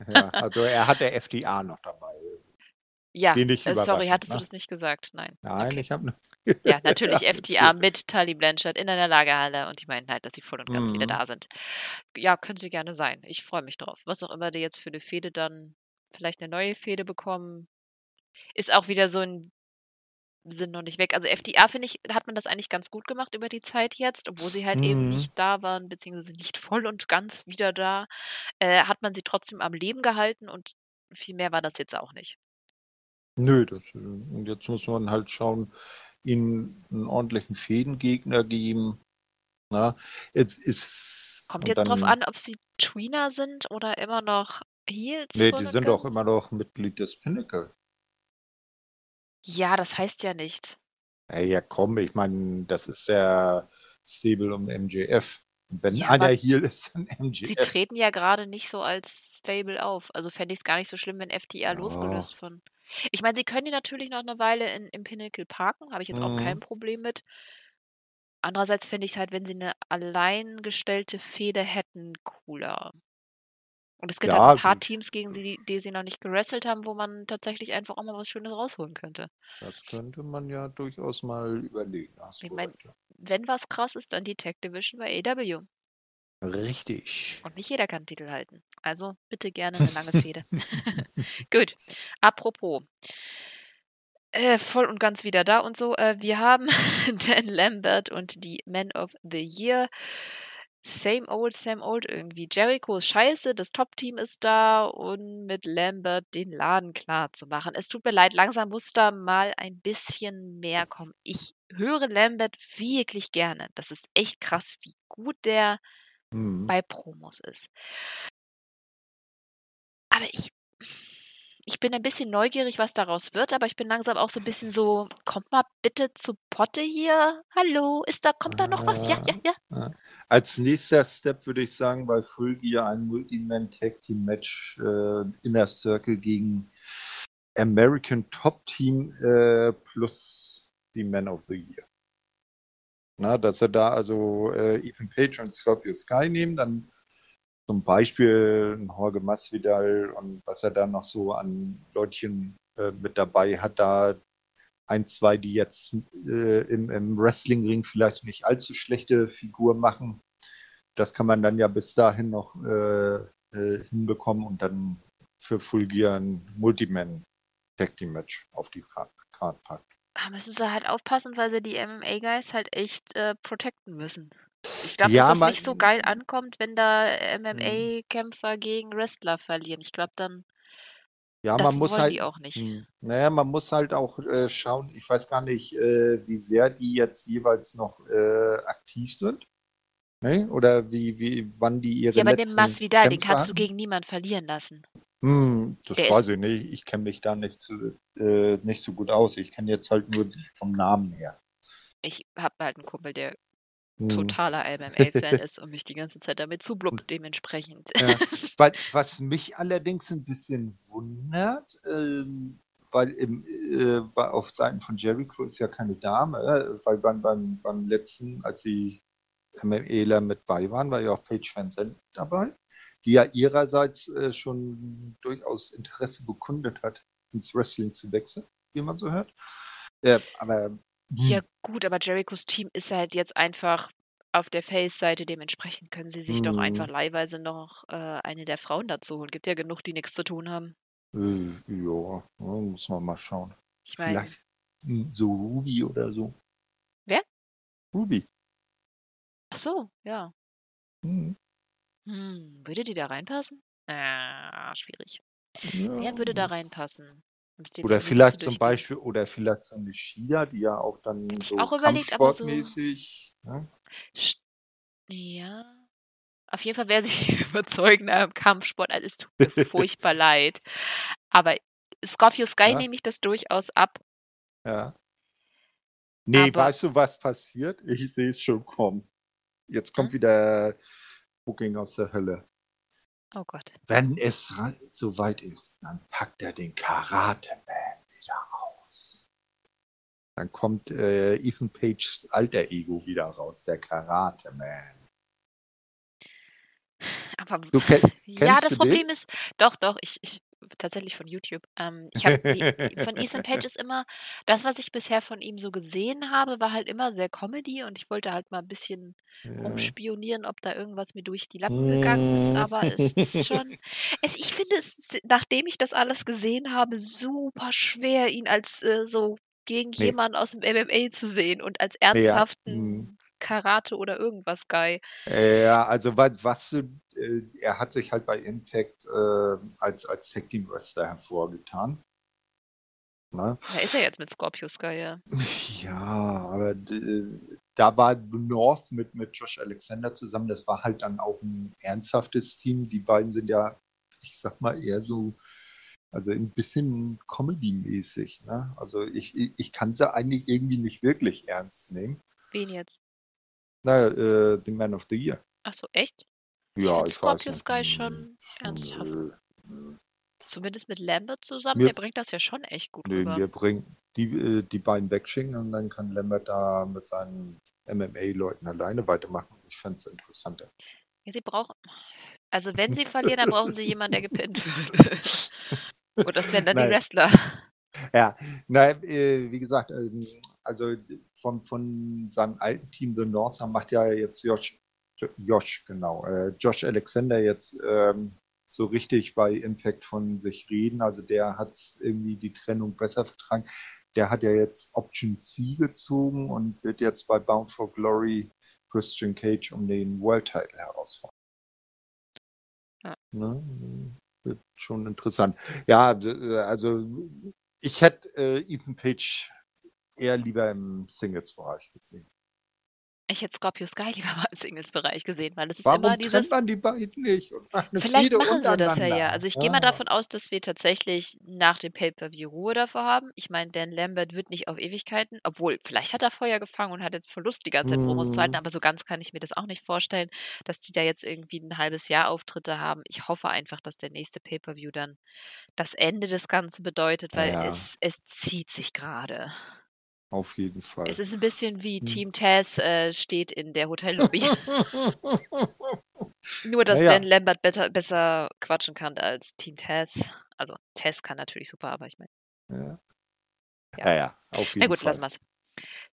Ja, also er hat der FDA noch dabei. Ja, äh, sorry, hattest ne? du das nicht gesagt? Nein. Nein, okay. ich habe Ja, natürlich FTA mit Tully Blanchard in einer Lagerhalle und die meinten halt, dass sie voll und ganz mhm. wieder da sind. Ja, können sie gerne sein. Ich freue mich drauf. Was auch immer die jetzt für eine Fehde dann vielleicht eine neue Fehde bekommen, ist auch wieder so ein sind noch nicht weg. Also FDA, finde ich, hat man das eigentlich ganz gut gemacht über die Zeit jetzt, obwohl sie halt mhm. eben nicht da waren, beziehungsweise nicht voll und ganz wieder da, äh, hat man sie trotzdem am Leben gehalten und viel mehr war das jetzt auch nicht. Nö, das, äh, und jetzt muss man halt schauen, ihnen einen ordentlichen Fädengegner geben. Na, es ist, Kommt jetzt dann, drauf an, ob sie Tweener sind oder immer noch Heels? Nee, die sind doch immer noch Mitglied des Pinnacle. Ja, das heißt ja nichts. Ja, komm, ich meine, das ist ja Stable um MJF. Und wenn ja, einer Heal ist, dann MJF. Sie treten ja gerade nicht so als Stable auf. Also fände ich es gar nicht so schlimm, wenn FTA oh. losgelöst von. Ich meine, sie können die natürlich noch eine Weile in, im Pinnacle parken, habe ich jetzt auch kein mhm. Problem mit. Andererseits finde ich es halt, wenn sie eine alleingestellte Fehde hätten, cooler. Und es gibt halt ein paar Teams, gegen sie, die sie noch nicht gewrestelt haben, wo man tatsächlich einfach auch mal was Schönes rausholen könnte. Das könnte man ja durchaus mal überlegen. Ich meine, wenn was krass ist, dann die Tech Division bei AW. Richtig. Und nicht jeder kann einen Titel halten. Also bitte gerne eine lange Fehde. Gut. Apropos. Äh, voll und ganz wieder da und so. Äh, wir haben Dan Lambert und die Men of the Year. Same old, same old irgendwie. Jericho ist scheiße, das Top-Team ist da und mit Lambert den Laden klar zu machen. Es tut mir leid, langsam muss da mal ein bisschen mehr kommen. Ich höre Lambert wirklich gerne. Das ist echt krass, wie gut der mhm. bei Promos ist. Aber ich, ich bin ein bisschen neugierig, was daraus wird, aber ich bin langsam auch so ein bisschen so, kommt mal bitte zu Potte hier. Hallo, ist da, kommt da noch was? Ja, ja, ja. Als nächster Step würde ich sagen, bei Full Gear ein Multi-Man Tag Team Match äh, Inner Circle gegen American Top Team äh, plus die Man of the Year. Na, dass er da also äh, Ethan Page und Scorpio Sky nehmen, dann zum Beispiel ein Jorge Masvidal und was er da noch so an Leutchen äh, mit dabei hat, da ein, zwei, die jetzt äh, im, im Wrestlingring vielleicht nicht allzu schlechte Figur machen. Das kann man dann ja bis dahin noch äh, äh, hinbekommen und dann für Full Gear ein Multiman Tag Team Match auf die Karte packen. Da müssen sie halt aufpassen, weil sie die MMA-Guys halt echt äh, protecten müssen. Ich glaube, Ja, dass das man, nicht so geil ankommt, wenn da hm, MMA-Kämpfer gegen Wrestler verlieren. Ich glaube dann, ja, man das muss wollen halt, auch nicht. hm, naja, man muss halt auch äh, schauen, ich weiß gar nicht, äh, wie sehr die jetzt jeweils noch äh, aktiv sind, ne? Oder wie, wie, wann die ihre Ja, aber den letzten Masvidal, den kannst du hatten. gegen niemand verlieren lassen. Hm, das Der weiß ich nicht. Ich kenne mich da nicht so, äh, nicht so gut aus. Ich kenne jetzt halt nur vom Namen her. ich habe halt einen Kumpel, der. Totaler MMA-Fan ist und mich die ganze Zeit damit zublubbt, dementsprechend. Ja. Weil, was mich allerdings ein bisschen wundert, ähm, weil im, äh, auf Seiten von Jericho ist ja keine Dame, äh, weil beim, beim, beim letzten, als die MMEler mit bei waren, war ja auch Paige Van Zandt dabei, die ja ihrerseits äh, schon durchaus Interesse bekundet hat, ins Wrestling zu wechseln, wie man so hört. Äh, aber Ja, hm, gut, aber Jerichos Team ist halt jetzt einfach auf der Face-Seite. Dementsprechend können sie sich doch einfach hm, leihweise noch äh, eine der Frauen dazu holen. Gibt ja genug, die nichts zu tun haben. äh, ja, muss man mal schauen. Ich meine, Vielleicht hm, so Ruby oder so. wer? Ruby. Ach so, ja. Hm. Hm, würde die da reinpassen? Ah, schwierig. Ja. Wer würde da reinpassen? Oder vielleicht zum. Beispiel, oder vielleicht so eine Shida, die ja auch dann ich so auch überlegt, aber so. Ne? Ja. Auf jeden Fall wäre sie überzeugender im Kampfsport. Also es tut mir furchtbar leid. Aber Scorpio Sky Ja, nehme ich das durchaus ab. ja. Nee, Aber weißt du, was passiert? Ich sehe es schon kommen. Jetzt kommt hm? wieder Booking aus der Hölle. Oh Gott. Wenn es ra- soweit ist, dann packt er den Karate-Man wieder aus. Dann kommt äh, Ethan Pages alter Ego wieder raus, der Karate-Man. Aber Du kenn, ja, das du den? Problem ist, doch, doch, ich, ich tatsächlich von YouTube. Ähm, ich habe von Ethan Page ist immer, das, was ich bisher von ihm so gesehen habe, war halt immer sehr Comedy und ich wollte halt mal ein bisschen Ja. rumspionieren, ob da irgendwas mir durch die Lappen gegangen ist, aber es ist schon, es, ich finde es, nachdem ich das alles gesehen habe, super schwer, ihn als äh, so gegen Nee. jemanden aus dem MMA zu sehen und als ernsthaften hm. Karate oder irgendwas Guy. Ja, also was, was äh, er hat sich halt bei Impact äh, als, als Tag Team Wrestler hervorgetan. Ne? Da ist er jetzt mit Scorpio Sky, ja. Ja, aber äh, da war North mit, mit Josh Alexander zusammen, das war halt dann auch ein ernsthaftes Team. Die beiden sind ja, ich sag mal, eher so, also ein bisschen Comedy-mäßig. Ne? Also ich, ich, ich kann sie eigentlich irgendwie nicht wirklich ernst nehmen. Wen jetzt? Na, äh, The Man of the Year. Ach so, echt? Ich Ja, ich weiß Scorpio nicht. Sky Hm, schon ernsthaft. Nö, nö. Zumindest mit Lambert zusammen, Mir, der bringt das ja schon echt gut nö, rüber. mir bringt die, äh, die beiden wegschicken und dann kann Lambert da mit seinen MMA-Leuten alleine weitermachen. Ich fände es interessanter. Ja, sie brauchen. Also, wenn sie verlieren, dann brauchen sie jemanden, der gepinnt wird. Und das wären dann die Nein. Wrestler. Ja, nein, äh, wie gesagt, ähm, also von, von seinem alten Team The North da macht ja jetzt Josh, Josh genau, äh, Josh Alexander jetzt ähm, so richtig bei Impact von sich reden. Also der hat irgendwie die Trennung besser vertragen. Der hat ja jetzt Option C gezogen und wird jetzt bei Bound for Glory Christian Cage um den World Title herausfordern. Ja. Ne? Wird schon interessant. Ja, äh, also ich hätte äh, Ethan Page eher lieber im Singles-Bereich gesehen. Ich hätte Scorpio Sky lieber mal im Singles-Bereich gesehen, weil es ist Warum immer dieses. man die beiden nicht Vielleicht machen sie das ja ja. Also ich gehe mal Ja. davon aus, dass wir tatsächlich nach dem Pay-Per-View Ruhe davor haben. Ich meine, Dan Lambert wird nicht auf Ewigkeiten, obwohl vielleicht hat er Feuer gefangen und hat jetzt Verlust die ganze Zeit Promos zu halten, Hm, aber so ganz kann ich mir das auch nicht vorstellen, dass die da jetzt irgendwie ein halbes Jahr Auftritte haben. Ich hoffe einfach, dass der nächste Pay-Per-View dann das Ende des Ganzen bedeutet, weil ja, es, es zieht sich gerade. Auf jeden Es Fall. ist ein bisschen wie Hm. Team Taz äh, steht in der Hotellobby. Nur, dass Dan naja, Lambert besser, besser quatschen kann als Team Taz. Also, Taz kann natürlich super, aber ich meine, ja. ja. ja, ja, auf Na jeden gut, lassen Fall. wir's.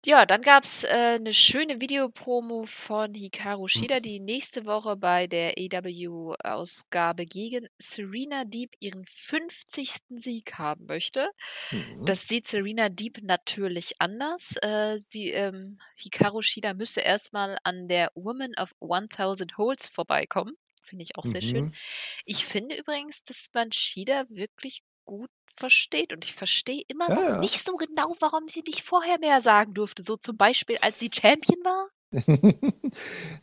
Ja, dann gab's, äh, 'ne schöne Videopromo von Hikaru Hm. Shida, die nächste Woche bei der AEW-Ausgabe gegen Serena Deeb ihren 50. Sieg haben möchte. Mhm. Das sieht Serena Deeb natürlich anders. Äh, sie, ähm Hikaru Shida müsste erst mal an der Woman of 1000 Holds vorbeikommen. Finde ich auch sehr schön. Mhm. Ich finde übrigens, dass man Shida wirklich gut versteht und ich verstehe immer Ja, noch ja. nicht so genau, warum sie nicht vorher mehr sagen durfte, so zum Beispiel, als sie Champion war.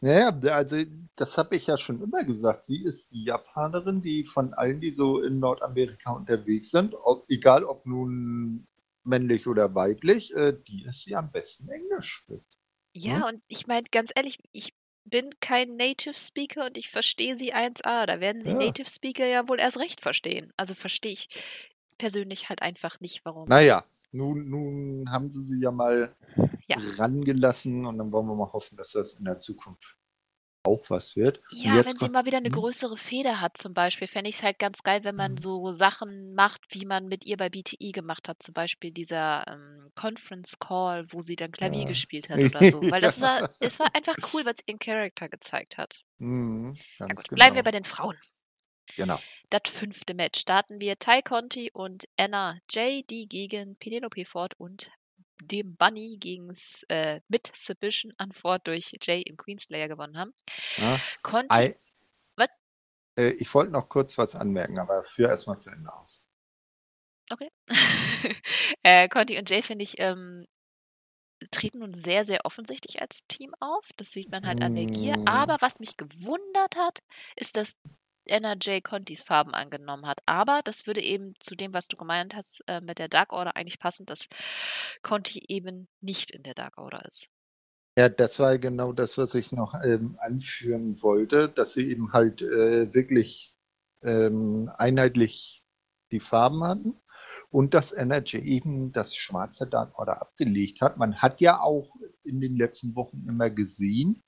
Na ja, d also, das habe ich ja schon immer gesagt. Sie ist die Japanerin, die von allen, die so in Nordamerika unterwegs sind, ob egal ob nun männlich oder weiblich, äh, die ist, die am besten Englisch spricht, Ja, ne? und ich meine, ganz ehrlich, ich bin kein Native Speaker und ich verstehe sie 1A. Da werden sie Ja. Native Speaker ja wohl erst recht verstehen. Also, verstehe ich persönlich halt einfach nicht, warum Na ja, nun nun haben sie sie ja mal Ja. rangelassen und dann wollen wir mal hoffen, dass das in der Zukunft auch was wird. Ja, wenn sie mal wieder 'ne mhm. größere Feder hat zum Beispiel, fände ich's halt ganz geil, wenn man Mhm. so Sachen macht, wie man mit ihr bei BTE gemacht hat. Zum Beispiel dieser, ähm, Conference Call, wo sie dann Klavier Ja. gespielt hat oder so. Weil das war es war einfach cool, weil's ihren Charakter gezeigt hat. Mhm, Ja gut, bleiben wir genau. bei den Frauen. Genau. Das 5. Match starten wir Ty Conti und Anna Jay, die gegen Penelope Ford und dem Bunny gegens äh, mit Submission an Ford durch Jay im Queenslayer gewonnen haben. Ja. Conti Ei was? Äh, ich wollte noch kurz was anmerken, aber führ erst mal zu Ende aus. Okay. Äh, Conti und Jay, finde ich, ähm, treten nun sehr, sehr offensichtlich als Team auf. Das sieht man halt an der Gier. Hm. Aber was mich gewundert hat, ist, dass Jay Contis Farben angenommen hat. Aber das würde eben zu dem, was du gemeint hast, äh, mit der Dark Order eigentlich passen, dass Conti eben nicht in der Dark Order ist. Ja, das war genau das, was ich noch, ähm, anführen wollte, dass sie eben halt, äh, wirklich, ähm, einheitlich die Farben hatten und dass Jay eben das schwarze Dark Order abgelegt hat. Man hat ja auch in den letzten Wochen immer gesehen,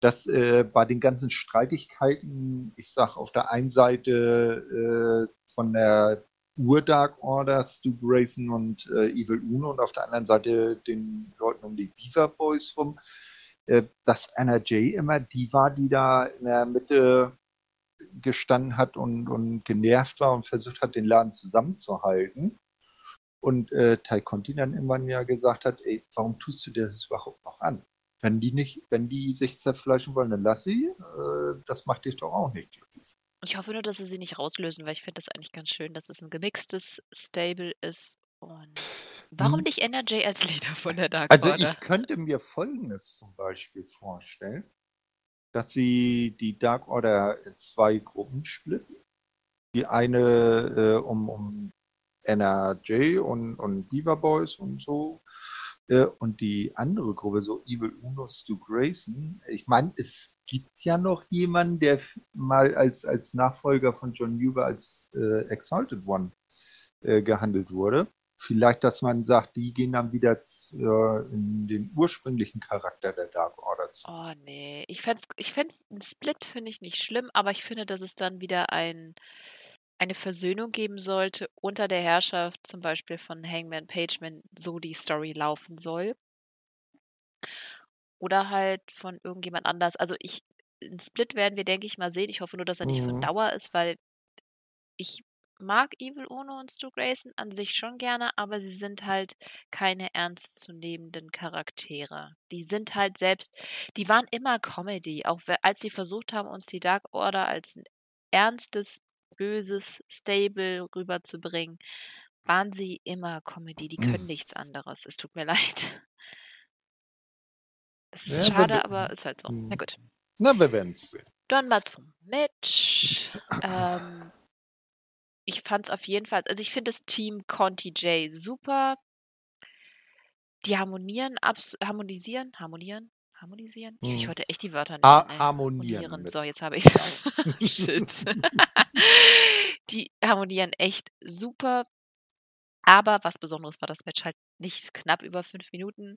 dass, äh, bei den ganzen Streitigkeiten, ich sage auf der einen Seite, äh, von der Ur-Dark Order, Stu Grayson und, äh, Evil Uno und auf der anderen Seite den Leuten um die Beaver Boys rum, äh, dass Anna Jay immer die war, die da in der Mitte gestanden hat und und genervt war und versucht hat, den Laden zusammenzuhalten. Und, äh, Ty Conti dann irgendwann ja gesagt hat: „Ey, warum tust du dir das überhaupt noch an? Wenn die nicht wenn die sich zerfleischen wollen, dann lass sie. Äh, das macht dich doch auch nicht glücklich.“ Ich hoffe nur, dass sie sie nicht rauslösen, weil ich finde das eigentlich ganz schön, dass es 'n gemixtes Stable ist. Und warum Hm. nicht Jay als Leader von der Dark Also, Order? ich könnte mir Folgendes zum Beispiel vorstellen, dass sie die Dark Order in 2 Gruppen splitten. Die eine, äh, um um Jay und und Beaver Boys und so, und die andere Gruppe, so Evil Uno, Stu Grayson. Ich meine, es gibt ja noch jemanden, der mal als als Nachfolger von John Huber als, äh, Exalted One, äh, gehandelt wurde. Vielleicht, dass man sagt, die gehen dann wieder äh, in den ursprünglichen Charakter der Dark Order zurück. Oh, ne. Ich fände es ich fände es 'n Split finde ich nicht schlimm, aber ich finde, dass es dann wieder ein eine Versöhnung geben sollte unter der Herrschaft zum Beispiel von Hangman Page, wenn so die Story laufen soll. Oder halt von irgendjemand anders. Also, ich 'n Split werden wir, denke ich mal, sehen. Ich hoffe nur, dass er nicht von Mhm. Dauer ist, weil ich mag Evil Uno und Stu Grayson an sich schon gerne, aber sie sind halt keine ernstzunehmenden Charaktere. Die sind halt selbst die waren immer Comedy, auch als sie versucht haben, uns die Dark Order als 'n ernstes, böses Stable rüberzubringen, waren sie immer Comedy. Die können nichts anderes. Es tut mir leid. Das ist Ja, schade, aber ist halt so. Na mhm. gut. Na, wir werden's sehen. Dann mal zum Match. Ähm, ich fand's auf jeden Fall also, ich finde das Team Conti Jay super. Die harmonieren abs harmonisieren harmonieren harmonisieren? Ich kriege Mhm. heute echt die Wörter nicht Ha ey. harmonieren Harmonieren. So, jetzt habe ich's. V. Shit. Die harmonieren echt super. Aber was Besonderes war das Match halt nicht knapp über fünf Minuten.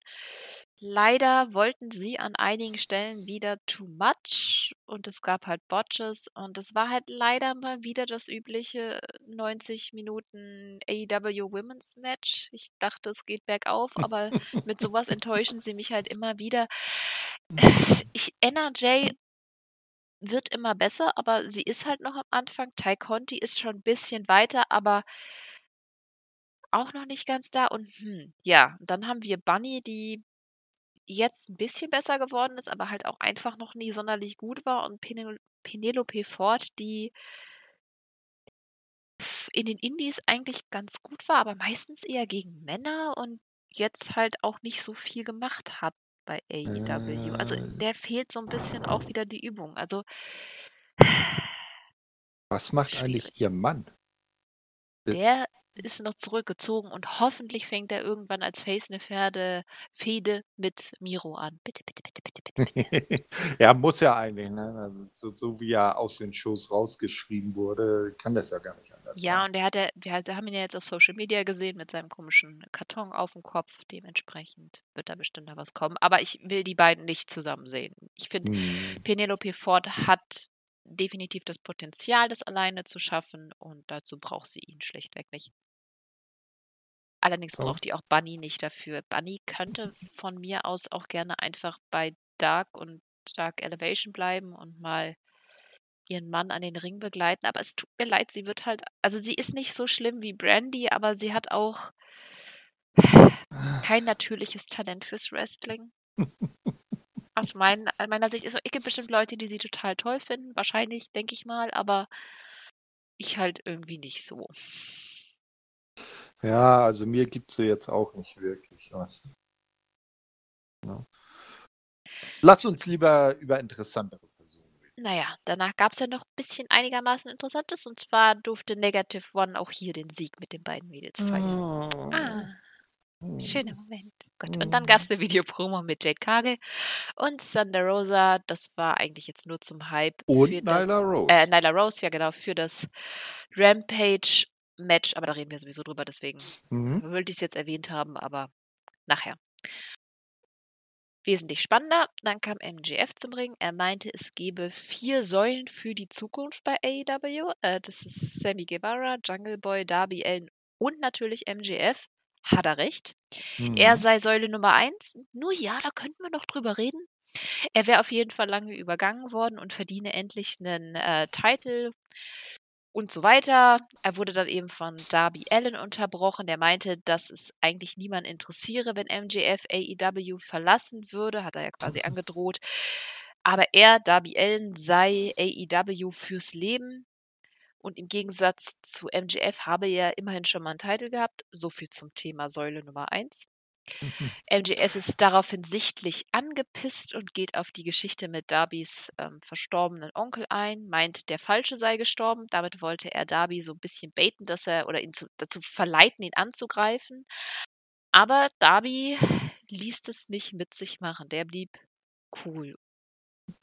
Leider wollten sie an einigen Stellen wieder too much und es gab halt Botches und es war halt leider mal wieder das übliche 90 Minuten AEW Women's Match. Ich dachte, es geht bergauf, aber mit sowas enttäuschen sie mich halt immer wieder. Ich, NRJ wird immer besser, aber sie ist halt noch am Anfang. Ty Conti ist schon ein bisschen weiter, aber auch noch nicht ganz da. Und hm, ja, dann haben wir Bunny, die jetzt ein bisschen besser geworden ist, aber halt auch einfach noch nie sonderlich gut war. Und Penel Penelope Ford, die in den Indies eigentlich ganz gut war, aber meistens eher gegen Männer und jetzt halt auch nicht so viel gemacht hat bei AEW. Also Äh, der fehlt so ein bisschen auch wieder die Übung. Also was macht schwierig. eigentlich ihr Mann? Der ist noch zurückgezogen und hoffentlich fängt er irgendwann als Face eine Pferde Fehde mit Miro an. Bitte, bitte, bitte, bitte, bitte, bitte. ja, muss ja eigentlich. Ne? Also, so, so wie er aus den Shows rausgeschrieben wurde, kann das ja gar nicht anders Ja, sein. und der hat ja, wir haben ihn ja jetzt auf Social Media gesehen mit seinem komischen Karton auf dem Kopf. Dementsprechend wird da bestimmt noch was kommen. Aber ich will die beiden nicht zusammen sehen. Ich finde, Hm. Penelope Ford hat definitiv das Potenzial, das alleine zu schaffen und dazu braucht sie ihn schlichtweg nicht. Allerdings So. braucht die auch Bunny nicht dafür. Bunny könnte von mir aus auch gerne einfach bei Dark und Dark Elevation bleiben und mal ihren Mann an den Ring begleiten. Aber es tut mir leid, sie wird halt, also sie ist nicht so schlimm wie Brandy, aber sie hat auch kein natürliches Talent fürs Wrestling. Aus mein, an meiner Sicht ist es gibt bestimmt Leute, die sie total toll finden, wahrscheinlich, denke ich mal, aber ich halt irgendwie nicht so. Ja, also mir gibt sie jetzt auch nicht wirklich was. Ja. Lass uns lieber über interessantere Personen reden. Naja, danach gab es ja noch ein bisschen einigermaßen Interessantes und zwar durfte Negative One auch hier den Sieg mit den beiden Mädels feiern. Ah, schöner Moment. Gut. Und dann gab es eine Videopromo mit Jade Cargill und Thunder Rosa. Das war eigentlich jetzt nur zum Hype. Und für das, Nyla Rose. Äh, Nyla Rose, ja genau, für das Rampage-Match. Aber da reden wir sowieso drüber, deswegen Mhm. wollte ich es jetzt erwähnt haben, aber nachher. Wesentlich spannender. Dann kam MJF zum Ring. Er meinte, es gebe vier Säulen für die Zukunft bei AEW. Äh, das ist Sammy Guevara, Jungle Boy, Darby Allen und natürlich MJF. Hat er recht. Er Mhm. sei Säule Nummer eins. Nur ja, da könnten wir noch drüber reden. Er wäre auf jeden Fall lange übergangen worden und verdiene endlich einen äh, Titel und so weiter. Er wurde dann eben von Darby Allen unterbrochen. Der meinte, dass es eigentlich niemand interessiere, wenn MJF AEW verlassen würde, hat er ja quasi angedroht. Aber er, Darby Allen, sei AEW fürs Leben. Und im Gegensatz zu MJF habe er immerhin schon mal einen Titel gehabt. So viel zum Thema Säule Nummer 1. Mhm. MJF ist daraufhin sichtlich angepisst und geht auf die Geschichte mit Darbys ähm, verstorbenen Onkel ein, meint, der Falsche sei gestorben. Damit wollte er Darby so ein bisschen baiten, dass er oder ihn zu, dazu verleiten, ihn anzugreifen. Aber Darby ließ es nicht mit sich machen. Der blieb cool.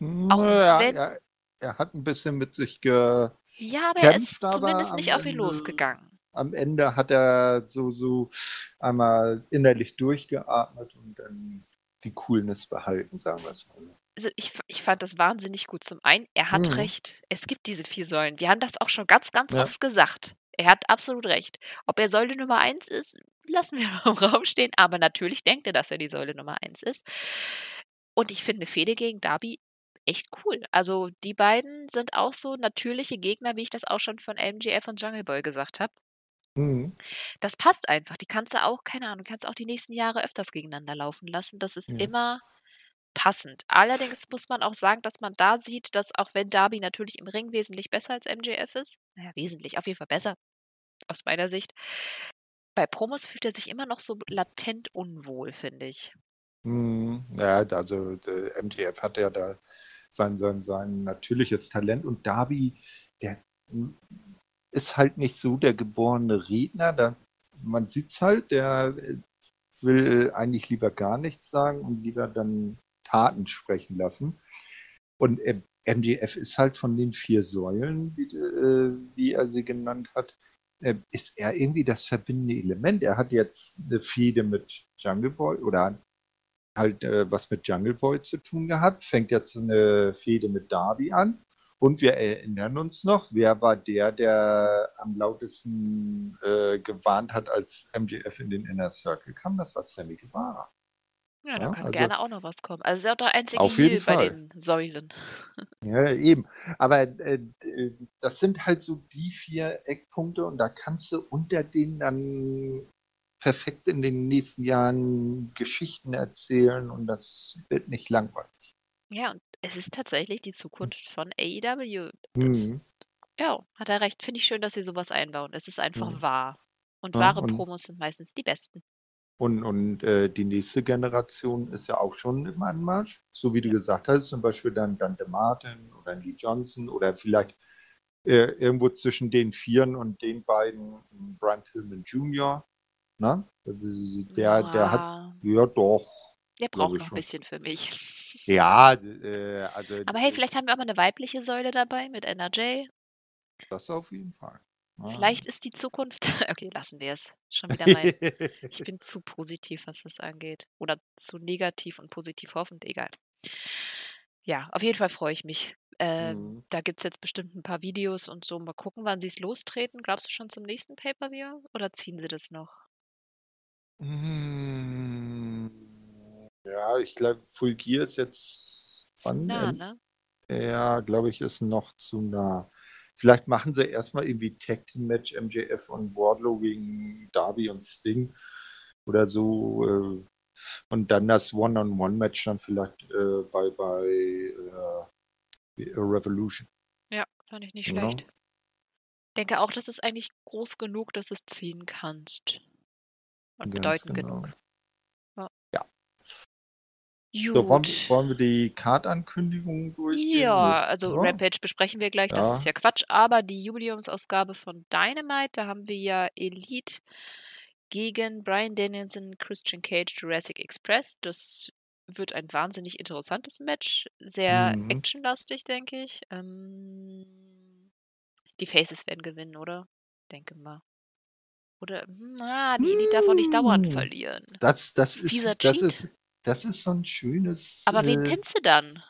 Auch Naja, wenn- er, er hat ein bisschen mit sich ge. Ja, aber er ist aber zumindest nicht auf ihn Ende- losgegangen. Am Ende hat er so, so einmal innerlich durchgeatmet und dann die Coolness behalten, sagen wir es mal. so. Also ich, ich fand das wahnsinnig gut. Zum einen, er hat Mhm. recht. Es gibt diese vier Säulen. Wir haben das auch schon ganz, ganz Ja. oft gesagt. Er hat absolut recht. Ob er Säule Nummer eins ist, lassen wir im Raum stehen. Aber natürlich denkt er, dass er die Säule Nummer eins ist. Und ich finde Fehde gegen Darby echt cool. Also die beiden sind auch so natürliche Gegner, wie ich das auch schon von MJF und Jungle Boy gesagt habe. Mhm. Das passt einfach. Die kannst du auch, keine Ahnung, kannst auch die nächsten Jahre öfters gegeneinander laufen lassen. Das ist Ja. immer passend. Allerdings muss man auch sagen, dass man da sieht, dass auch wenn Darby natürlich im Ring wesentlich besser als MJF ist, naja, wesentlich, auf jeden Fall besser, aus meiner Sicht, bei Promos fühlt er sich immer noch so latent unwohl, finde ich. Mhm. Ja, also MTF hat ja da sein, sein, sein natürliches Talent und Darby, der ist halt nicht so der geborene Redner. Da, man sieht's halt, der will eigentlich lieber gar nichts sagen und lieber dann Taten sprechen lassen. Und MDF ist halt von den vier Säulen, wie, äh, wie er sie genannt hat, äh, ist er irgendwie das verbindende Element. Er hat jetzt eine Fehde mit Jungle Boy oder halt äh, was mit Jungle Boy zu tun gehabt, fängt jetzt eine Fehde mit Darby an. Und wir erinnern uns noch, wer war der, der am lautesten äh, gewarnt hat, als MJF in den Inner Circle kam? Das war Sammy Guevara. Ja, da ja, kann also, gerne auch noch was kommen. Also ist auch der einzige auf jeden Fall. bei den Säulen. Ja, eben. Aber äh, das sind halt so die vier Eckpunkte und da kannst du unter denen dann perfekt in den nächsten Jahren Geschichten erzählen und das wird nicht langweilig. Ja, und es ist tatsächlich die Zukunft von AEW. Mhm. Ja, hat er recht. Finde ich schön, dass sie sowas einbauen. Es ist einfach mhm. wahr. Und ja, wahre und Promos sind meistens die besten. Und, und äh, die nächste Generation ist ja auch schon im Anmarsch. So wie du gesagt hast, zum Beispiel dann Dante Martin oder Lee Johnson oder vielleicht äh, irgendwo zwischen den Vieren und den beiden Brian Pillman Jr. Na? Der, der hat, ja doch. Der braucht noch ein bisschen für mich. Ja, äh, also. Aber hey, vielleicht haben wir auch mal eine weibliche Säule dabei mit NRJ. Das auf jeden Fall. Vielleicht ist die Zukunft. Okay, lassen wir es. Schon wieder mein. ich bin zu positiv, was das angeht. Oder zu negativ und positiv hoffend, egal. Ja, auf jeden Fall freue ich mich. Ähm, mhm. Da gibt es jetzt bestimmt ein paar Videos und so. Mal gucken, wann sie es lostreten. Glaubst du schon zum nächsten Pay-Per-View? Oder ziehen sie das noch? Hm, ja, ich glaube, Full Gear ist jetzt. Zu nah, ne? Ja, glaube ich, ist noch zu nah. Vielleicht machen sie erstmal irgendwie Tag Team Match MJF und Wardlow gegen Darby und Sting oder so. Äh, und dann das One-on-One-Match dann vielleicht äh, bei, bei äh, Revolution. Ja, fand ich nicht schlecht. Ja. Denke auch, das ist eigentlich groß genug, dass es ziehen kannst. Und bedeutend genau. genug. So, wollen, wollen wir die Card-Ankündigung durchgehen? Ja, also Ja. Rampage besprechen wir gleich, das ist ja Quatsch, aber die Jubiläumsausgabe von Dynamite, da haben wir ja Elite gegen Brian Danielson, Christian Cage, Jurassic Express. Das wird ein wahnsinnig interessantes Match, sehr Mhm. actionlastig, denke ich. Ähm, die Faces werden gewinnen, oder? Denke mal. Oder, hm, ah, die Elite darf auch nicht dauernd hm. verlieren. Das, das, ist, das, ist, das ist so ein schönes. Aber wen äh, pinnst du dann?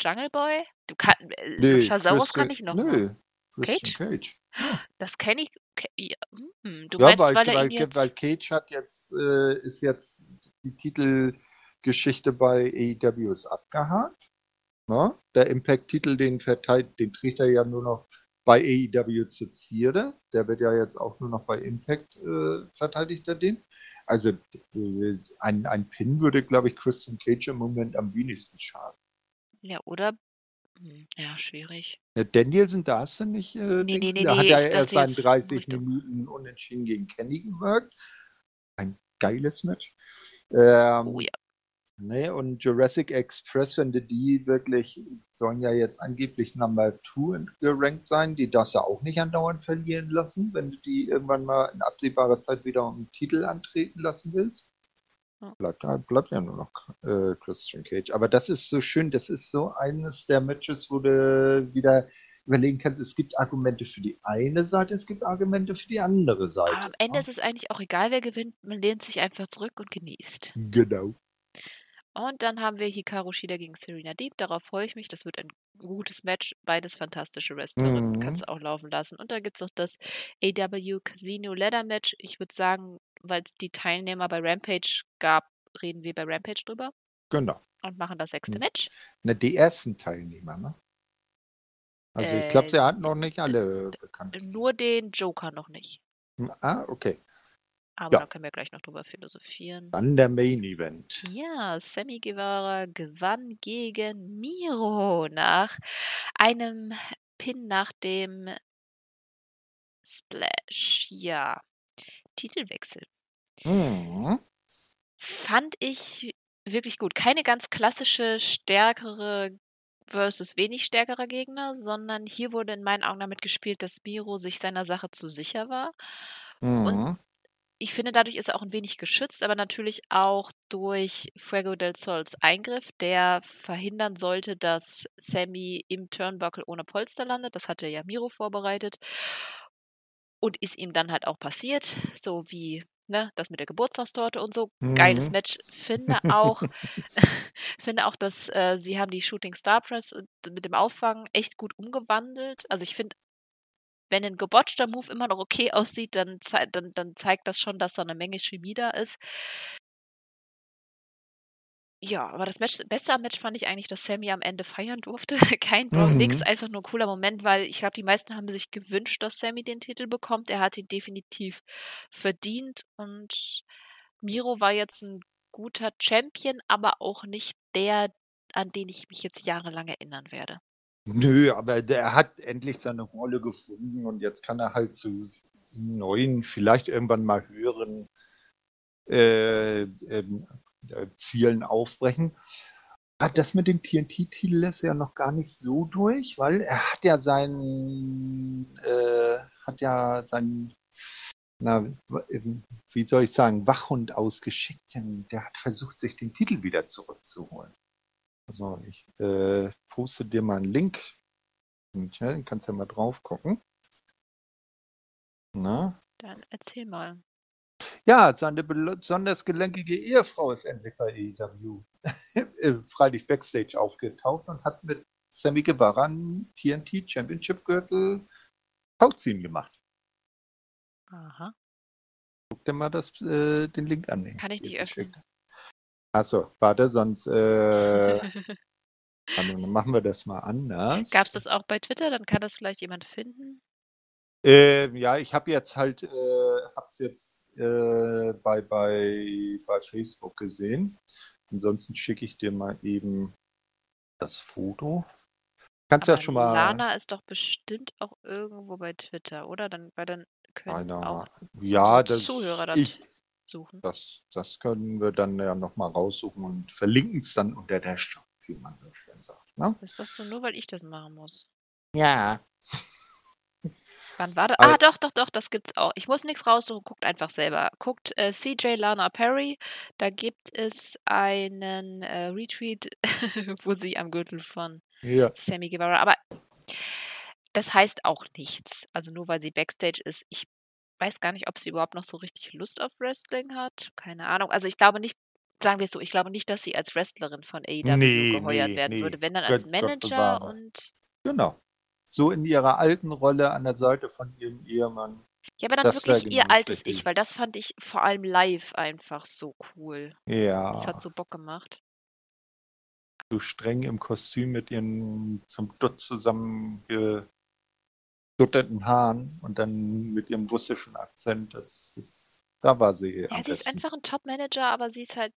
Jungle Boy? Du kann, äh, nee, kann ich noch. Nö, Cage? Cage. Das kenne ich. Ja, hm, du ja, meinst, weil, weil, weil, jetzt... weil, Cage hat jetzt, äh, ist jetzt die Titelgeschichte bei AEW ist abgehakt. Ne? Der Impact-Titel, den, den trägt er ja nur noch bei AEW zu Zierde. Der wird ja jetzt auch nur noch bei Impact äh, verteidigt, er den. Also äh, ein, ein Pin würde, glaube ich, Christian Cage im Moment am wenigsten schaden. Ja, oder? Hm, ja, schwierig. Ja, Danielson darfst du nicht. Äh, nee, nee, nee, da hat ja erst seinen 30 Minuten unentschieden gegen Kenny gewirkt. Ein geiles Match. Ähm, oh ja. Ne, und Jurassic Express, wenn du die wirklich, sollen ja jetzt angeblich Number 2 gerankt sein, die darfst du auch nicht andauernd verlieren lassen, wenn du die irgendwann mal in absehbarer Zeit wieder um den Titel antreten lassen willst. Bleibt, bleibt ja nur noch äh, Christian Cage. Aber das ist so schön, das ist so eines der Matches, wo du wieder überlegen kannst, es gibt Argumente für die eine Seite, es gibt Argumente für die andere Seite. am Ende ist es eigentlich auch egal, wer gewinnt, man lehnt sich einfach zurück und genießt. Genau. Und dann haben wir Hikaru Shida gegen Serena Deep. Darauf freue ich mich. Das wird ein gutes Match. Beides fantastische Wrestlerinnen. Mhm. Kannst du auch laufen lassen. Und dann gibt es noch das AW Casino Ladder Match. Ich würde sagen, weil es die Teilnehmer bei Rampage gab, reden wir bei Rampage drüber. Genau. Und machen das sechste Match. Na, die ersten Teilnehmer, ne? Also ich glaube, sie äh, hatten noch nicht alle bekannt. Nur den Joker noch nicht. Hm, ah, okay. Aber ja. da können wir gleich noch drüber philosophieren. Dann der Main Event. Ja, Sammy Guevara gewann gegen Miro nach einem Pin nach dem Splash. Ja, Titelwechsel. Mhm. Fand ich wirklich gut. Keine ganz klassische, stärkere versus wenig stärkerer Gegner, sondern hier wurde in meinen Augen damit gespielt, dass Miro sich seiner Sache zu sicher war mhm. und ich finde, dadurch ist er auch ein wenig geschützt, aber natürlich auch durch Fuego del Sols Eingriff, der verhindern sollte, dass Sammy im Turnbuckle ohne Polster landet. Das hatte ja Miro vorbereitet. und ist ihm dann halt auch passiert, so wie ne, das mit der Geburtstagstorte und so. Geiles Mhm. Match. Finde auch, finde auch, dass äh, sie haben die Shooting Star Press äh, mit dem Auffangen echt gut umgewandelt. Also ich finde, wenn ein gebotchter Move immer noch okay aussieht, dann, zei dann, dann zeigt das schon, dass da eine Menge Chemie da ist. Ja, aber das Match, beste am Match fand ich eigentlich, dass Sammy am Ende feiern durfte. Kein Brawl, nix, Mhm. einfach nur ein cooler Moment, weil ich glaube, die meisten haben sich gewünscht, dass Sammy den Titel bekommt. Er hat ihn definitiv verdient und Miro war jetzt ein guter Champion, aber auch nicht der, an den ich mich jetzt jahrelang erinnern werde. Nö, aber der hat endlich seine Rolle gefunden und jetzt kann er halt zu neuen, vielleicht irgendwann mal höheren äh, ähm, äh, Zielen aufbrechen. Ah, Das mit dem TNT-Titel ist ja noch gar nicht so durch, weil er hat ja seinen, äh, hat ja seinen, na, wie soll ich sagen, Wachhund ausgeschickt, denn der hat versucht, sich den Titel wieder zurückzuholen. Also ich äh, poste dir mal einen Link. Ja, kannst du ja mal drauf gucken. Na? Dann erzähl mal. Ja, seine besonders gelenkige Ehefrau ist endlich bei AEW. Äh, Freilich Backstage aufgetaucht und hat mit Sammy Guevara einen TNT Championship Gürtel Tauziehen gemacht. Aha. Guck dir mal das, äh, den Link an. Kann ich nicht öffnen. geschickt. Achso, warte, sonst äh, dann machen wir das mal anders. Gab es das auch bei Twitter? Dann kann das vielleicht jemand finden. Ähm, ja, ich habe jetzt halt, äh, hab's jetzt äh, bei, bei, bei Facebook gesehen. Ansonsten schicke ich dir mal eben das Foto. Kannst ja Aber schon mal. Lana ist doch bestimmt auch irgendwo bei Twitter, oder? Dann, weil dann können Einer, auch ja, das, Zuhörer das ich, suchen. das, das können wir dann ja nochmal raussuchen und verlinken es dann unter der Shop, wie man so schön sagt. Ne? Ist das so nur, weil ich das machen muss? Ja. Wann war das? Ah, doch, doch, doch, das gibt's auch. Ich muss nichts raussuchen, guckt einfach selber. Guckt äh, CJ Lana Perry, da gibt es einen äh, Retweet, wo sie am Gürtel von Ja. Sammy Guevara. Aber das heißt auch nichts. Also nur weil sie Backstage ist. Ich weiß gar nicht, ob sie überhaupt noch so richtig Lust auf Wrestling hat. Keine Ahnung. Also ich glaube nicht, sagen wir es so, ich glaube nicht, dass sie als Wrestlerin von AEW Nee, geheuert nee, werden nee. würde. Wenn dann als Gott- Gott Manager bewahre. und. Genau. So in ihrer alten Rolle an der Seite von ihrem Ehemann. Ja, aber dann Das wirklich ihr genau altes richtig. Ich, weil das fand ich vor allem live einfach so cool. Ja. Das hat so Bock gemacht. so streng im Kostüm mit ihren zum Dutt zusammengedutteten Haaren und dann mit ihrem russischen Akzent. Das, das, da war sie. Ja, sie ist besten. einfach ein Top-Manager, aber sie ist halt.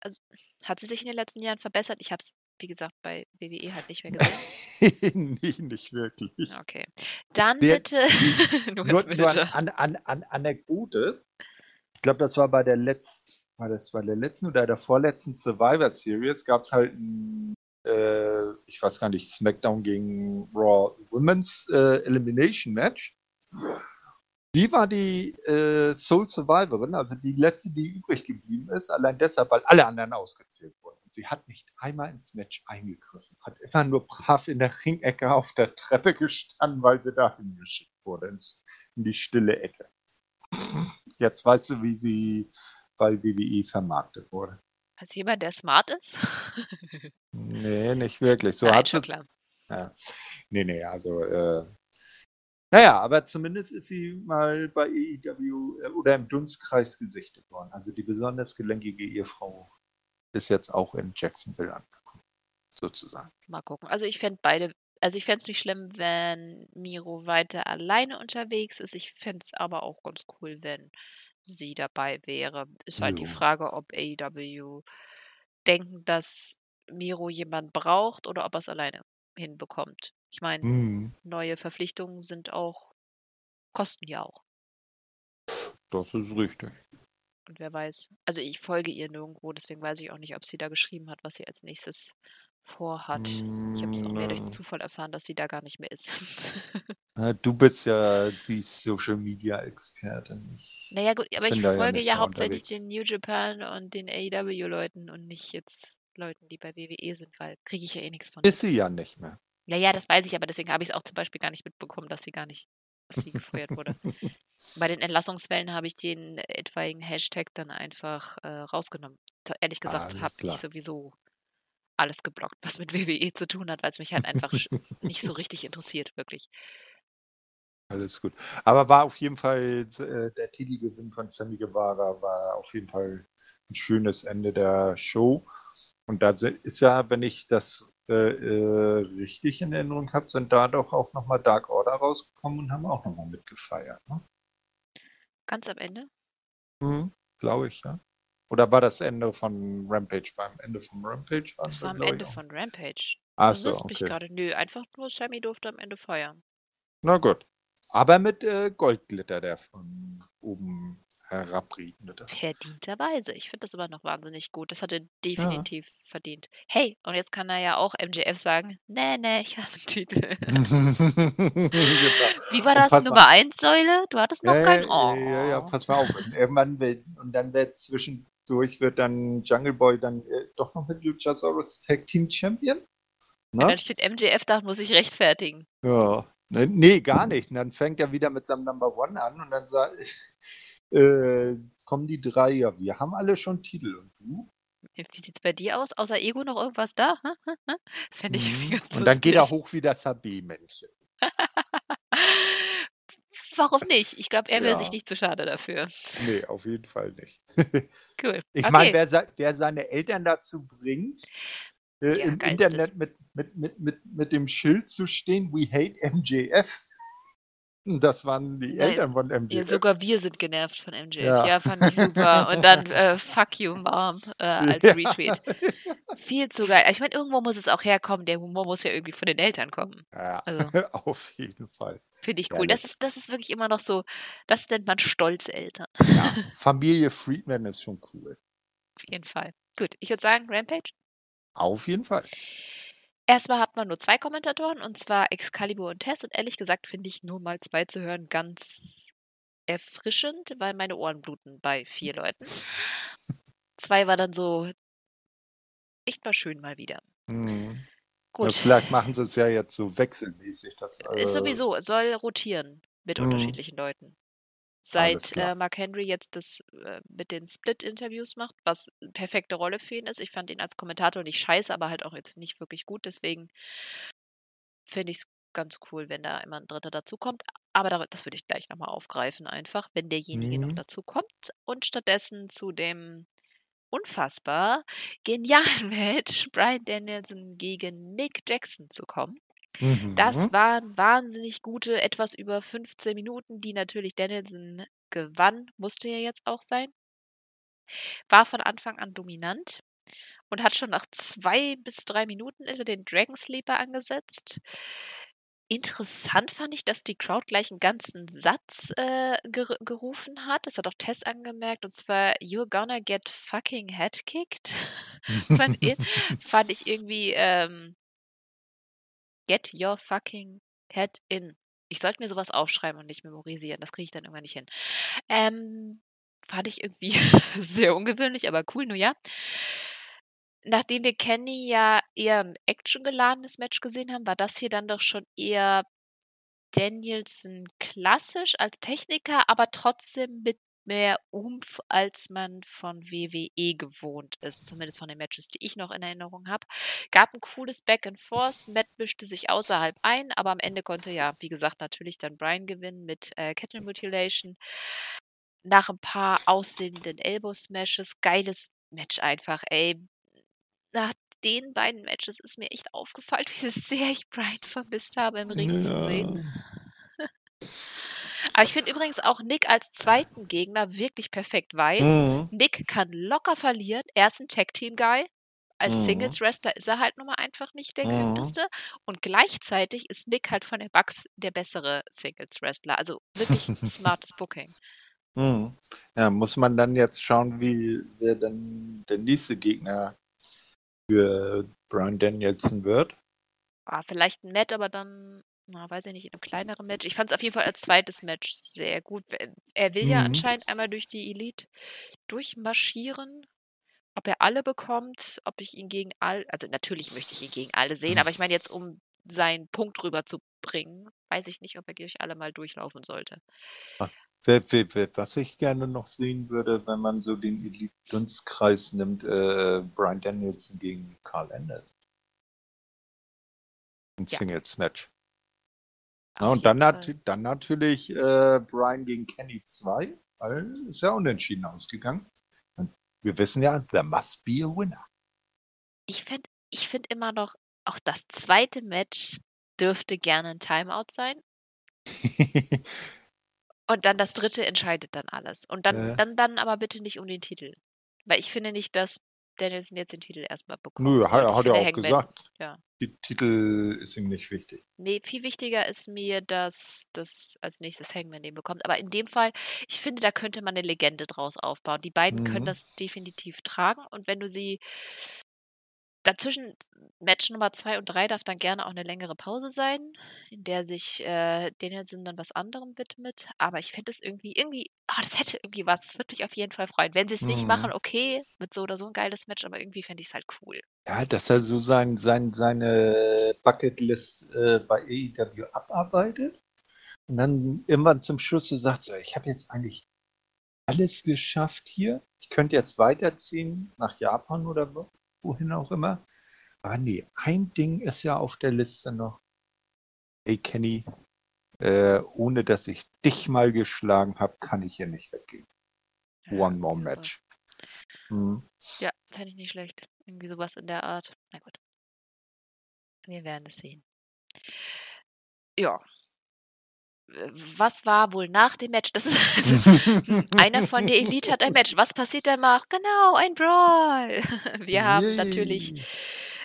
Also, hat sie sich in den letzten Jahren verbessert? Ich habe es, wie gesagt, bei WWE halt nicht mehr gesehen. nee, nicht wirklich. Okay. Dann Der- bitte. nur Nur, nur an, an, an Anekdote. Ich glaube, das war bei der letzten, war das bei der letzten oder der vorletzten Survivor Series gab es halt ein, äh, ich weiß gar nicht, SmackDown gegen Raw Women's äh, Elimination Match. Sie war die äh, Soul Survivorin, also die letzte, die übrig geblieben ist, allein deshalb, weil alle anderen ausgezählt wurden. Und sie hat nicht einmal ins Match eingegriffen, hat immer nur brav in der Ringecke auf der Treppe gestanden, weil sie dahin geschickt wurde, in die stille Ecke. Jetzt weißt du, wie sie bei WWE vermarktet wurde. Als jemand, der smart ist? Nee, nicht wirklich. So Nein, hat schon sie, klar. Ja. Nee, nee, also, äh, naja, aber zumindest ist sie mal bei AEW äh, oder im Dunstkreis gesichtet worden. Also die besonders gelenkige Ehefrau ist jetzt auch in Jacksonville angekommen, sozusagen. Mal gucken. Also ich fände beide, also ich fände es nicht schlimm, wenn Miro weiter alleine unterwegs ist. Ich fände es aber auch ganz cool, wenn sie dabei wäre. Ist halt die Jo. Frage, ob AEW denken, dass Miro jemand braucht oder ob er es alleine hinbekommt. Ich meine, Hm, neue Verpflichtungen sind auch, kosten ja auch. das ist richtig. Und wer weiß. Also ich folge ihr nirgendwo, deswegen weiß ich auch nicht, ob sie da geschrieben hat, was sie als nächstes vorhat. Ich habe es auch mehr durch Mm, den Zufall erfahren, dass sie da gar nicht mehr ist. Du bist ja die Social Media Expertin. Naja gut, aber ich ja folge ja so hauptsächlich unterwegs. den New Japan und den AEW-Leuten und nicht jetzt Leuten, die bei WWE sind, weil kriege ich ja eh nichts von. Ist sie ja nicht mehr. Ja, ja, das weiß ich, aber deswegen habe ich es auch zum Beispiel gar nicht mitbekommen, dass sie gar nicht dass sie gefeuert wurde. Bei den Entlassungswellen habe ich den etwaigen Hashtag dann einfach äh, rausgenommen. Ehrlich gesagt habe ich sowieso alles geblockt, was mit WWE zu tun hat, weil es mich halt einfach nicht so richtig interessiert, wirklich. Alles gut. Aber war auf jeden Fall äh, der Titelgewinn von Sammy Guevara war auf jeden Fall ein schönes Ende der Show. Und da ist ja, wenn ich das äh, äh, richtig in Erinnerung habe, sind da doch auch nochmal Dark Order rausgekommen und haben auch nochmal mitgefeiert. Ne? Ganz am Ende? Mhm, Glaube ich, ja. Oder war das Ende von Rampage? Beim Ende von Rampage? Das war am Ende von Rampage. Ach so, okay. mich gerade. Nö, einfach nur Sammy durfte am Ende feiern. Na gut. Aber mit äh, Goldglitter, der von oben herabregnet. Verdienterweise. Ich finde das aber noch wahnsinnig gut. Das hat er definitiv ja. verdient. Hey, und jetzt kann er ja auch MJF sagen, nee, nee, ich habe einen Titel. Wie war das? Nummer 1 Säule? Du hattest noch äh, keinen. Oh. Ja, ja, pass mal auf. Und irgendwann wird, und dann wird zwischendurch wird dann Jungle Boy dann äh, doch noch mit Luchasaurus Tag Team Champion. Ne? Ja, dann steht MJF da und muss sich rechtfertigen. Ja. Ne, nee, gar nicht. Und dann fängt er wieder mit seinem Number One an und dann sagt äh, kommen die drei, ja, wir haben alle schon Titel. Und du? Wie sieht's bei dir aus? Außer Ego noch irgendwas da? Fände ich mhm. ganz lustig. Und dann geht er hoch wie das HB-Männchen. Warum nicht? Ich glaube, er wäre ja. sich nicht zu schade dafür. Nee, auf jeden Fall nicht. cool. Ich okay. meine, wer, wer, seine Eltern dazu bringt, äh, ja, im Internet mit, mit, mit, mit, mit dem Schild zu stehen, we hate MJF, das waren die Eltern von MJF. Ja, sogar wir sind genervt von MJF. Ja, ja fand ich super. Und dann äh, Fuck you, Mom äh, als ja. Retweet. Viel zu geil. Ich meine, irgendwo muss es auch herkommen. Der Humor muss ja irgendwie von den Eltern kommen. Ja, also, auf jeden Fall. Finde ich cool. Das ist, das ist wirklich immer noch so, das nennt man stolze Eltern. Ja, Familie Friedman ist schon cool. Auf jeden Fall. Gut, ich würde sagen, Rampage? Auf jeden Fall. Erstmal hat man nur zwei Kommentatoren, und zwar Excalibur und Tess. Und ehrlich gesagt finde ich nur mal zwei zu hören ganz erfrischend, weil meine Ohren bluten bei vier Leuten. Zwei war dann so echt mal schön mal wieder. Mhm. Gut. Ja, vielleicht machen sie es ja jetzt so wechselmäßig. Das, äh, Ist sowieso, soll rotieren mit mhm. unterschiedlichen Leuten seit äh, Mark Henry jetzt das äh, mit den Split-Interviews macht, was eine perfekte Rolle für ihn ist. Ich fand ihn als Kommentator nicht scheiße, aber halt auch jetzt nicht wirklich gut. Deswegen finde ich es ganz cool, wenn da immer ein Dritter dazukommt. Aber da, das würde ich gleich nochmal aufgreifen, einfach, wenn derjenige mhm. noch dazu kommt. Und stattdessen zu dem unfassbar genialen Match Brian Danielson gegen Nick Jackson zu kommen. Mhm. Das waren wahnsinnig gute, etwas über 15 Minuten, die natürlich Danielson gewann, musste ja jetzt auch sein. War von Anfang an dominant und hat schon nach zwei bis drei Minuten etwa den Dragon Sleeper angesetzt. Interessant fand ich, dass die Crowd gleich einen ganzen Satz äh, ger gerufen hat. Das hat auch Tess angemerkt, und zwar You're gonna get fucking headkicked. fand, fand ich irgendwie ähm, Get your fucking head in. Ich sollte mir sowas aufschreiben und nicht memorisieren. Das kriege ich dann irgendwann nicht hin. Ähm, fand ich irgendwie sehr ungewöhnlich, aber cool, nur ja. Nachdem wir Kenny ja eher ein actiongeladenes Match gesehen haben, war das hier dann doch schon eher Danielson klassisch als Techniker, aber trotzdem mit mehr Umf, als man von WWE gewohnt ist, zumindest von den Matches, die ich noch in Erinnerung habe. Gab ein cooles Back and Forth, Matt mischte sich außerhalb ein, aber am Ende konnte ja, wie gesagt, natürlich dann Brian gewinnen mit äh, Kettle Mutilation. Nach ein paar aussehenden Elbow Smashes, geiles Match einfach, ey. Nach den beiden Matches ist mir echt aufgefallen, wie sehr ich Brian vermisst habe, im Ring ja. zu sehen. Aber ich finde übrigens auch Nick als zweiten Gegner wirklich perfekt, weil mhm. Nick kann locker verlieren. Er ist ein Tag-Team-Guy. Als mhm. Singles-Wrestler ist er halt nun mal einfach nicht der mhm. geübteste. Und gleichzeitig ist Nick halt von der Bugs der bessere Singles-Wrestler. Also wirklich smartes Booking. Mhm. Ja, muss man dann jetzt schauen, wie wer dann der nächste Gegner für Brian Danielson wird. Ah, vielleicht ein Matt, aber dann na, weiß ich nicht, in einem kleineren Match. Ich fand es auf jeden Fall als zweites Match sehr gut. Er will ja mhm. anscheinend einmal durch die Elite durchmarschieren. Ob er alle bekommt, ob ich ihn gegen all, also natürlich möchte ich ihn gegen alle sehen, aber ich meine jetzt, um seinen Punkt rüberzubringen, weiß ich nicht, ob er durch alle mal durchlaufen sollte. Ah, was ich gerne noch sehen würde, wenn man so den Elite-Dunstkreis nimmt, äh, Brian Danielson gegen Carl Anderson. Ein Ja. Singles-Match. Ja, und dann, nat dann natürlich äh, Brian gegen Kenny 2, weil ist ja unentschieden ausgegangen. Und wir wissen ja, there must be a winner. Ich finde ich find immer noch, auch das zweite Match dürfte gerne ein Timeout sein. Und dann das dritte entscheidet dann alles. Und dann, Ja. dann, dann aber bitte nicht um den Titel. Weil ich finde nicht, dass Danielson jetzt den Titel erstmal bekommt. Nö, hat, hat er auch Hangman- gesagt. ja. Die Titel ist ihm nicht wichtig. Nee, viel wichtiger ist mir, dass das als nächstes Hangman den bekommt. Aber in dem Fall, ich finde, da könnte man eine Legende draus aufbauen. Die beiden können Mhm. das definitiv tragen. Und wenn du sie dazwischen, Match Nummer zwei und drei darf dann gerne auch eine längere Pause sein, in der sich äh, Danielson dann was anderem widmet. Aber ich fände es irgendwie, irgendwie, ah, das hätte irgendwie was. Das würde mich auf jeden Fall freuen. Wenn sie es nicht Mhm. machen, okay, mit so oder so ein geiles Match, aber irgendwie fände ich es halt cool. Ja, dass er so sein, sein, seine Bucketlist äh, bei AEW abarbeitet und dann irgendwann zum Schluss so sagt, so, ich habe jetzt eigentlich alles geschafft hier. Ich könnte jetzt weiterziehen nach Japan oder wo, wohin auch immer. Aber nee, ein Ding ist ja auf der Liste noch. Ey, Kenny, äh, ohne dass ich dich mal geschlagen habe, kann ich hier nicht weggehen. One more match. Hm. Ja, fände ich nicht schlecht. Irgendwie sowas in der Art. Na gut. Wir werden es sehen. Ja. Was war wohl nach dem Match? Das ist also, einer von der Elite hat ein Match. Was passiert danach? Genau, ein Brawl. Wir haben natürlich Yay.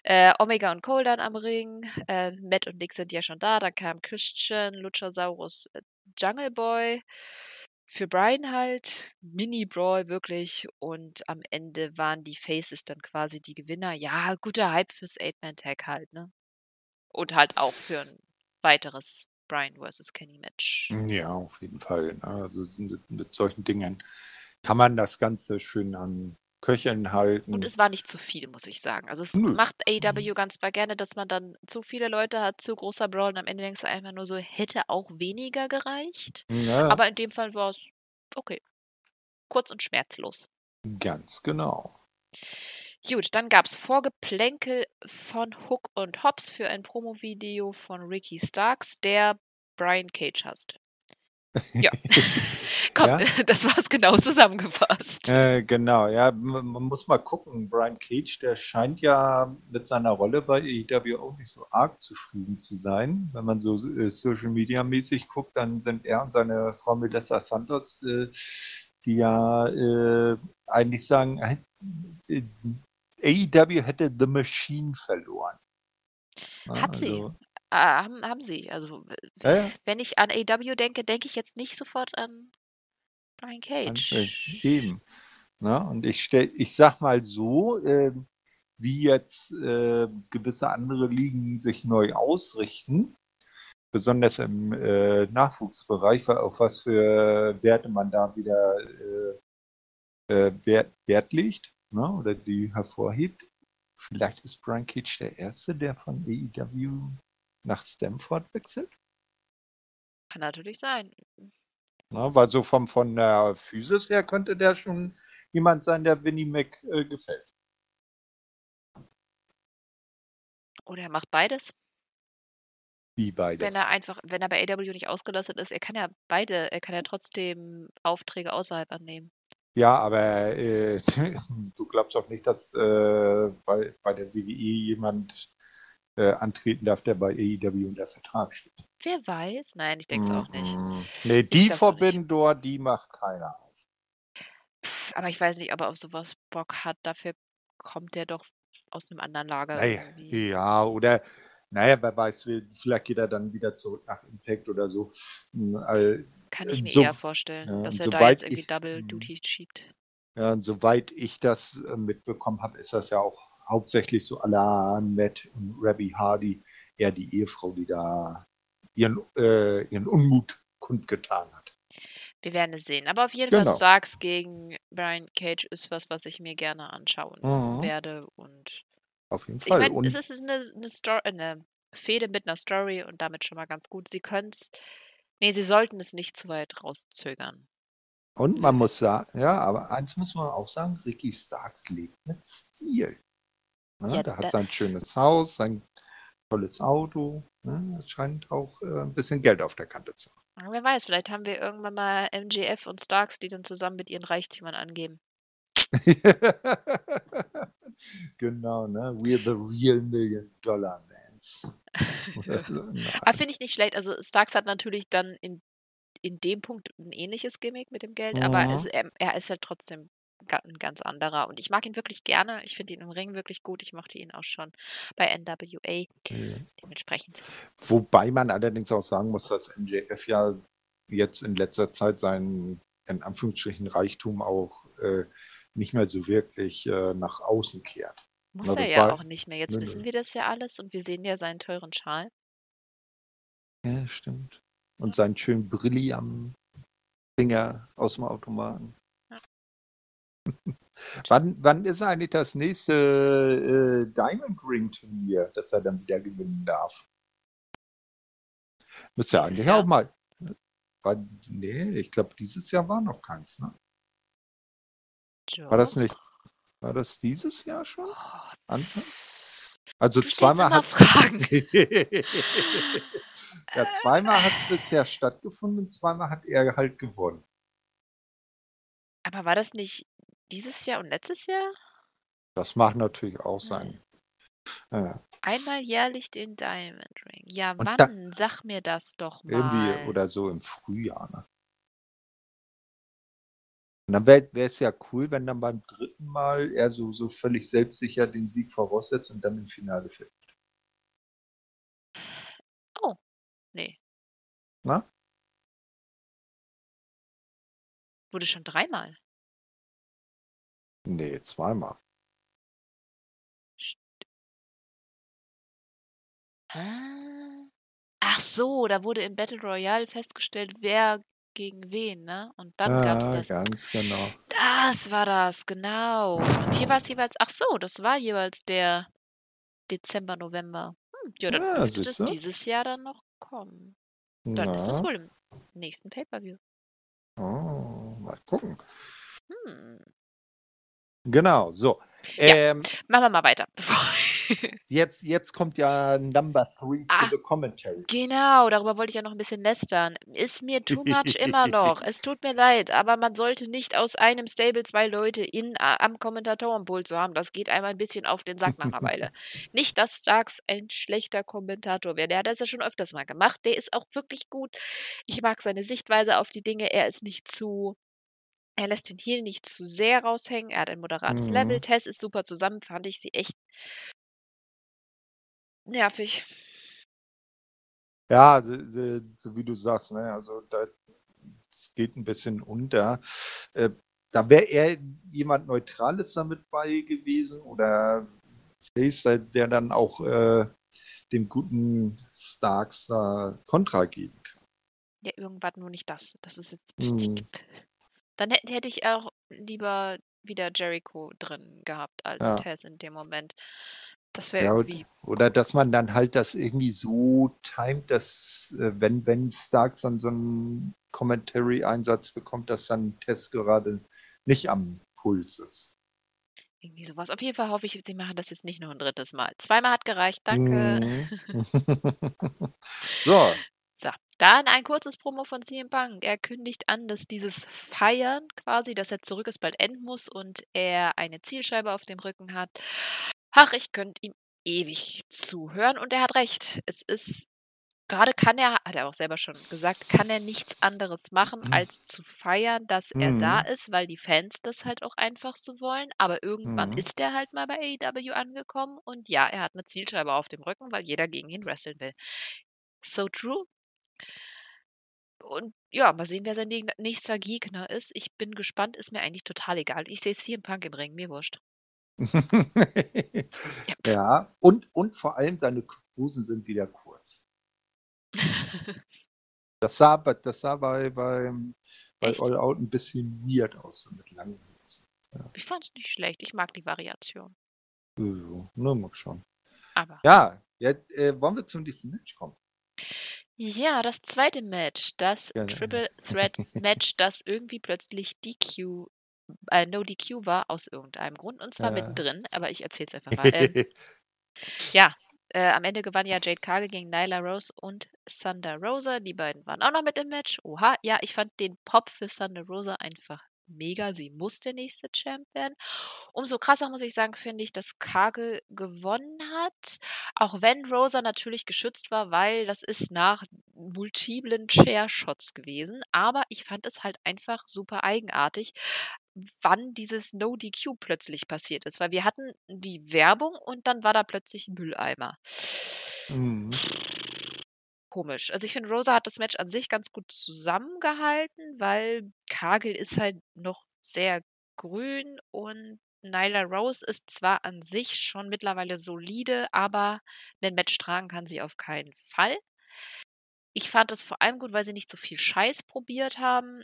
äh, Omega und Cole dann am Ring. Äh, Matt und Nick sind ja schon da. Dann kam Christian, Luchasaurus, äh, Jungle Boy. Für Brian halt. Mini-Brawl wirklich. Und am Ende waren die Faces dann quasi die Gewinner. Ja, guter Hype fürs Eight-Man-Tag halt, ne? Und halt auch für ein weiteres Brian vs. Kenny Match. Ja, auf jeden Fall. ne? Also mit, mit solchen Dingen kann man das Ganze schön an Köcheln halten. Und es war nicht zu viel, muss ich sagen. Also es Nö. macht AEW ganz mal gerne, dass man dann zu viele Leute hat, zu großer Brawl und am Ende denkst du einfach nur so, hätte auch weniger gereicht. ja, Aber in dem Fall war es okay. Kurz und schmerzlos. ganz genau. Gut, dann gab es Vorgeplänkel von Hook und Hobbs für ein Promo-Video von Ricky Starks, der Brian Cage hasst. Ja. Komm, Ja? das war es genau zusammengefasst. Äh, genau, ja, man, man muss mal gucken. Brian Cage, der scheint ja mit seiner Rolle bei AEW auch nicht so arg zufrieden zu sein. Wenn man so äh, Social Media mäßig guckt, dann sind er und seine Frau Melissa Santos, äh, die ja äh, eigentlich sagen, äh, AEW hätte The Machine verloren. Ja, Hat sie. also, Ah, haben, haben sie. Also, Ja, ja. wenn ich an AW denke, denke ich jetzt nicht sofort an Brian An- Cage. äh, Eben. Na, und ich stell, ich sag mal so, äh, wie jetzt äh, gewisse andere Ligen sich neu ausrichten, besonders im äh, Nachwuchsbereich, auf was für Werte man da wieder äh, äh, Wert, Wert legt ne, oder die hervorhebt. Vielleicht ist Brian Cage der Erste, der von AEW nach Stamford wechselt. Kann natürlich sein. Ne, weil so vom, von der Physis her könnte der schon jemand sein, der Winnie Mac äh, gefällt. Oder er macht beides. Wie beides. Wenn er einfach, wenn er bei AW nicht ausgelastet ist, er kann ja beide, er kann ja trotzdem Aufträge außerhalb annehmen. Ja, aber äh, du glaubst doch nicht, dass äh, bei, bei der WWE jemand äh, antreten darf, der bei AEW unter Vertrag steht. Wer weiß? Nein, ich denke es auch nicht. Mhm. Nee, die auch Door, die macht keiner. Pff, aber ich weiß nicht, ob er auf sowas Bock hat. Dafür kommt er doch aus einem anderen Lager. Naja, ja, oder naja, wer weiß, vielleicht geht er dann wieder zurück nach Impact oder so. Hm, Kann ich äh, mir so- eher vorstellen, ja, dass er da jetzt irgendwie ich- Double Mhm. Duty schiebt. Ja, und soweit ich das äh, mitbekommen habe, ist das ja auch hauptsächlich so à la Matt und Rabbi Hardy, eher die Ehefrau, die da ihren, äh, ihren Unmut kundgetan hat. Wir werden es sehen. Aber auf jeden Genau. Fall Starks gegen Brian Cage ist was, was ich mir gerne anschauen Mhm. werde. Und Auf jeden ich Fall. meine, und es ist eine, eine Story, eine Fehde mit einer Story und damit schon mal ganz gut. Sie können es. Nee, sie sollten es nicht zu weit rauszögern. Und man muss sagen, ja, aber eins muss man auch sagen, Ricky Starks lebt mit Stil. Ja, Ja, der hat sein schönes Haus, sein tolles Auto. Ne? Es scheint auch äh, ein bisschen Geld auf der Kante zu Aber Wer weiß, vielleicht haben wir irgendwann mal MGF und Starks, die dann zusammen mit ihren Reichtümern angeben. haben. genau, ne? We're the real Million Dollar Mans. Nein. Aber finde ich nicht schlecht. Also Starks hat natürlich dann in, in dem Punkt ein ähnliches Gimmick mit dem Geld, aber Mhm. es, er, er ist halt trotzdem ein ganz anderer. Und ich mag ihn wirklich gerne. Ich finde ihn im Ring wirklich gut. Ich mochte ihn auch schon bei NWA. Ja. Dementsprechend. Wobei man allerdings auch sagen muss, dass MJF ja jetzt in letzter Zeit seinen, in Anführungsstrichen, Reichtum auch äh, nicht mehr so wirklich äh, nach außen kehrt. Muss Na, er ja auch nicht mehr. Jetzt Nö, wissen wir das ja alles und wir sehen ja seinen teuren Schal. Ja, stimmt. Und seinen schönen Brilli am Finger aus dem Automaten. Ja. wann, wann ist eigentlich das nächste äh, Diamond Ring Turnier, das er dann wieder gewinnen darf? Müsste ja eigentlich Jahr. auch mal. War, nee, ich glaube, dieses Jahr war noch keins, ne? War das nicht? War das dieses Jahr schon? Oh, Anfang? Also du zweimal hat Fragen. ja, zweimal hat es bisher stattgefunden und zweimal hat er halt gewonnen. Aber war das nicht dieses Jahr und letztes Jahr? Das mag natürlich auch sein. Ja, Einmal jährlich den Diamond Ring. Ja, Und wann? da- Sag mir das doch mal. irgendwie oder so im Frühjahr. Ne? Und dann wäre es ja cool, wenn dann beim dritten Mal er so, so völlig selbstsicher den Sieg voraussetzt und dann im Finale fällt. Nee. Na? Wurde schon dreimal. Nee, zweimal. Ah. Ach so, da wurde im Battle Royale festgestellt, wer gegen wen, ne? Und dann gab's Ja, das. ganz genau. Das war das, genau. Und hier war es jeweils, ach so, das war jeweils der Dezember, November. Hm, ja, dann Ja, dürfte das dieses Jahr dann noch kommen. Dann ist das Na, wohl im nächsten Pay-Per-View. oh, mal gucken. Hm. Genau, so. Ja. Ähm, Machen wir mal weiter. Jetzt, jetzt kommt ja Number Three Ah, to the Commentaries. Genau, darüber wollte ich ja noch ein bisschen lästern. Ist mir too much immer noch. Es tut mir leid, aber man sollte nicht aus einem Stable zwei Leute in, am Kommentatorenpult zu haben. Das geht einmal ein bisschen auf den Sack nach einer Weile. Nicht, dass Starks ein schlechter Kommentator wäre. Der hat das ja schon öfters mal gemacht. Der ist auch wirklich gut. Ich mag seine Sichtweise auf die Dinge. Er ist nicht zu. Er lässt den Heel nicht zu sehr raushängen. Er hat ein moderates Mhm. Level. Tess ist super zusammen. Fand ich sie echt nervig. Ja, so, so, so wie du sagst, ne, also da es geht ein bisschen unter. Äh, da wäre eher jemand Neutrales damit bei gewesen oder Face, der dann auch äh, dem guten Starks da Kontra geben kann. Ja, irgendwann nur nicht das. Das ist jetzt. Hm. Dann hätte, ich auch lieber wieder Jericho drin gehabt als Ja. Taz in dem Moment. Das wäre Ja, irgendwie. Oder dass man dann halt das irgendwie so timet, dass äh, wenn, wenn Starks dann so einen Commentary-Einsatz bekommt, dass dann Tess gerade nicht am Puls ist. Irgendwie sowas. Auf jeden Fall hoffe ich, sie machen das jetzt nicht noch ein drittes Mal. Zweimal hat gereicht, danke. Mhm. So, dann ein kurzes Promo von CM Punk. Er kündigt an, dass dieses Feiern quasi, dass er zurück ist, bald enden muss und er eine Zielscheibe auf dem Rücken hat. Ach, ich könnte ihm ewig zuhören und er hat recht. Es ist, gerade kann er, hat er auch selber schon gesagt, kann er nichts anderes machen, Mhm. als zu feiern, dass er da Mhm. ist, weil die Fans das halt auch einfach so wollen. Aber irgendwann Mhm. ist er halt mal bei AEW angekommen und ja, er hat eine Zielscheibe auf dem Rücken, weil jeder gegen ihn wresteln will. So true. Und ja, mal sehen, wer sein nächster Gegner ist. Ich bin gespannt, ist mir eigentlich total egal. Ich sehe CM Punk im Ring, mir wurscht. ja, und, und vor allem seine Hosen sind wieder kurz. Das sah, bei- das sah bei, bei Echt? All Out ein bisschen weird aus, so mit langen Hosen. Ich fand's nicht schlecht. Ich mag die Variation. Nur mal schon. Aber Ja, Ja, äh, wollen wir zum nächsten Match kommen? Ja, das zweite Match, das ja, Triple Threat Match, das irgendwie plötzlich DQ, äh, No DQ war aus irgendeinem Grund und zwar ja. mittendrin, aber ich erzähl's einfach mal. Ähm, ja, äh, am Ende gewann ja Jade Cargill gegen Nyla Rose und Thunder Rosa. Die beiden waren auch noch mit im Match. Oha, ja, ich fand den Pop für Thunder Rosa einfach mega. Sie muss der nächste Champ werden. Umso krasser muss ich sagen, finde ich, dass Kage gewonnen hat. Auch wenn Rosa natürlich geschützt war, weil das ist nach multiplen Chair-Shots gewesen. Aber ich fand es halt einfach super eigenartig, wann dieses No DQ plötzlich passiert ist. Weil wir hatten die Werbung und dann war da plötzlich ein Mülleimer. Mhm komisch. Also ich finde, Rosa hat das Match an sich ganz gut zusammengehalten, weil Kagel ist halt noch sehr grün und Nyla Rose ist zwar an sich schon mittlerweile solide, aber ein Match tragen kann sie auf keinen Fall. Ich fand es vor allem gut, weil sie nicht so viel Scheiß probiert haben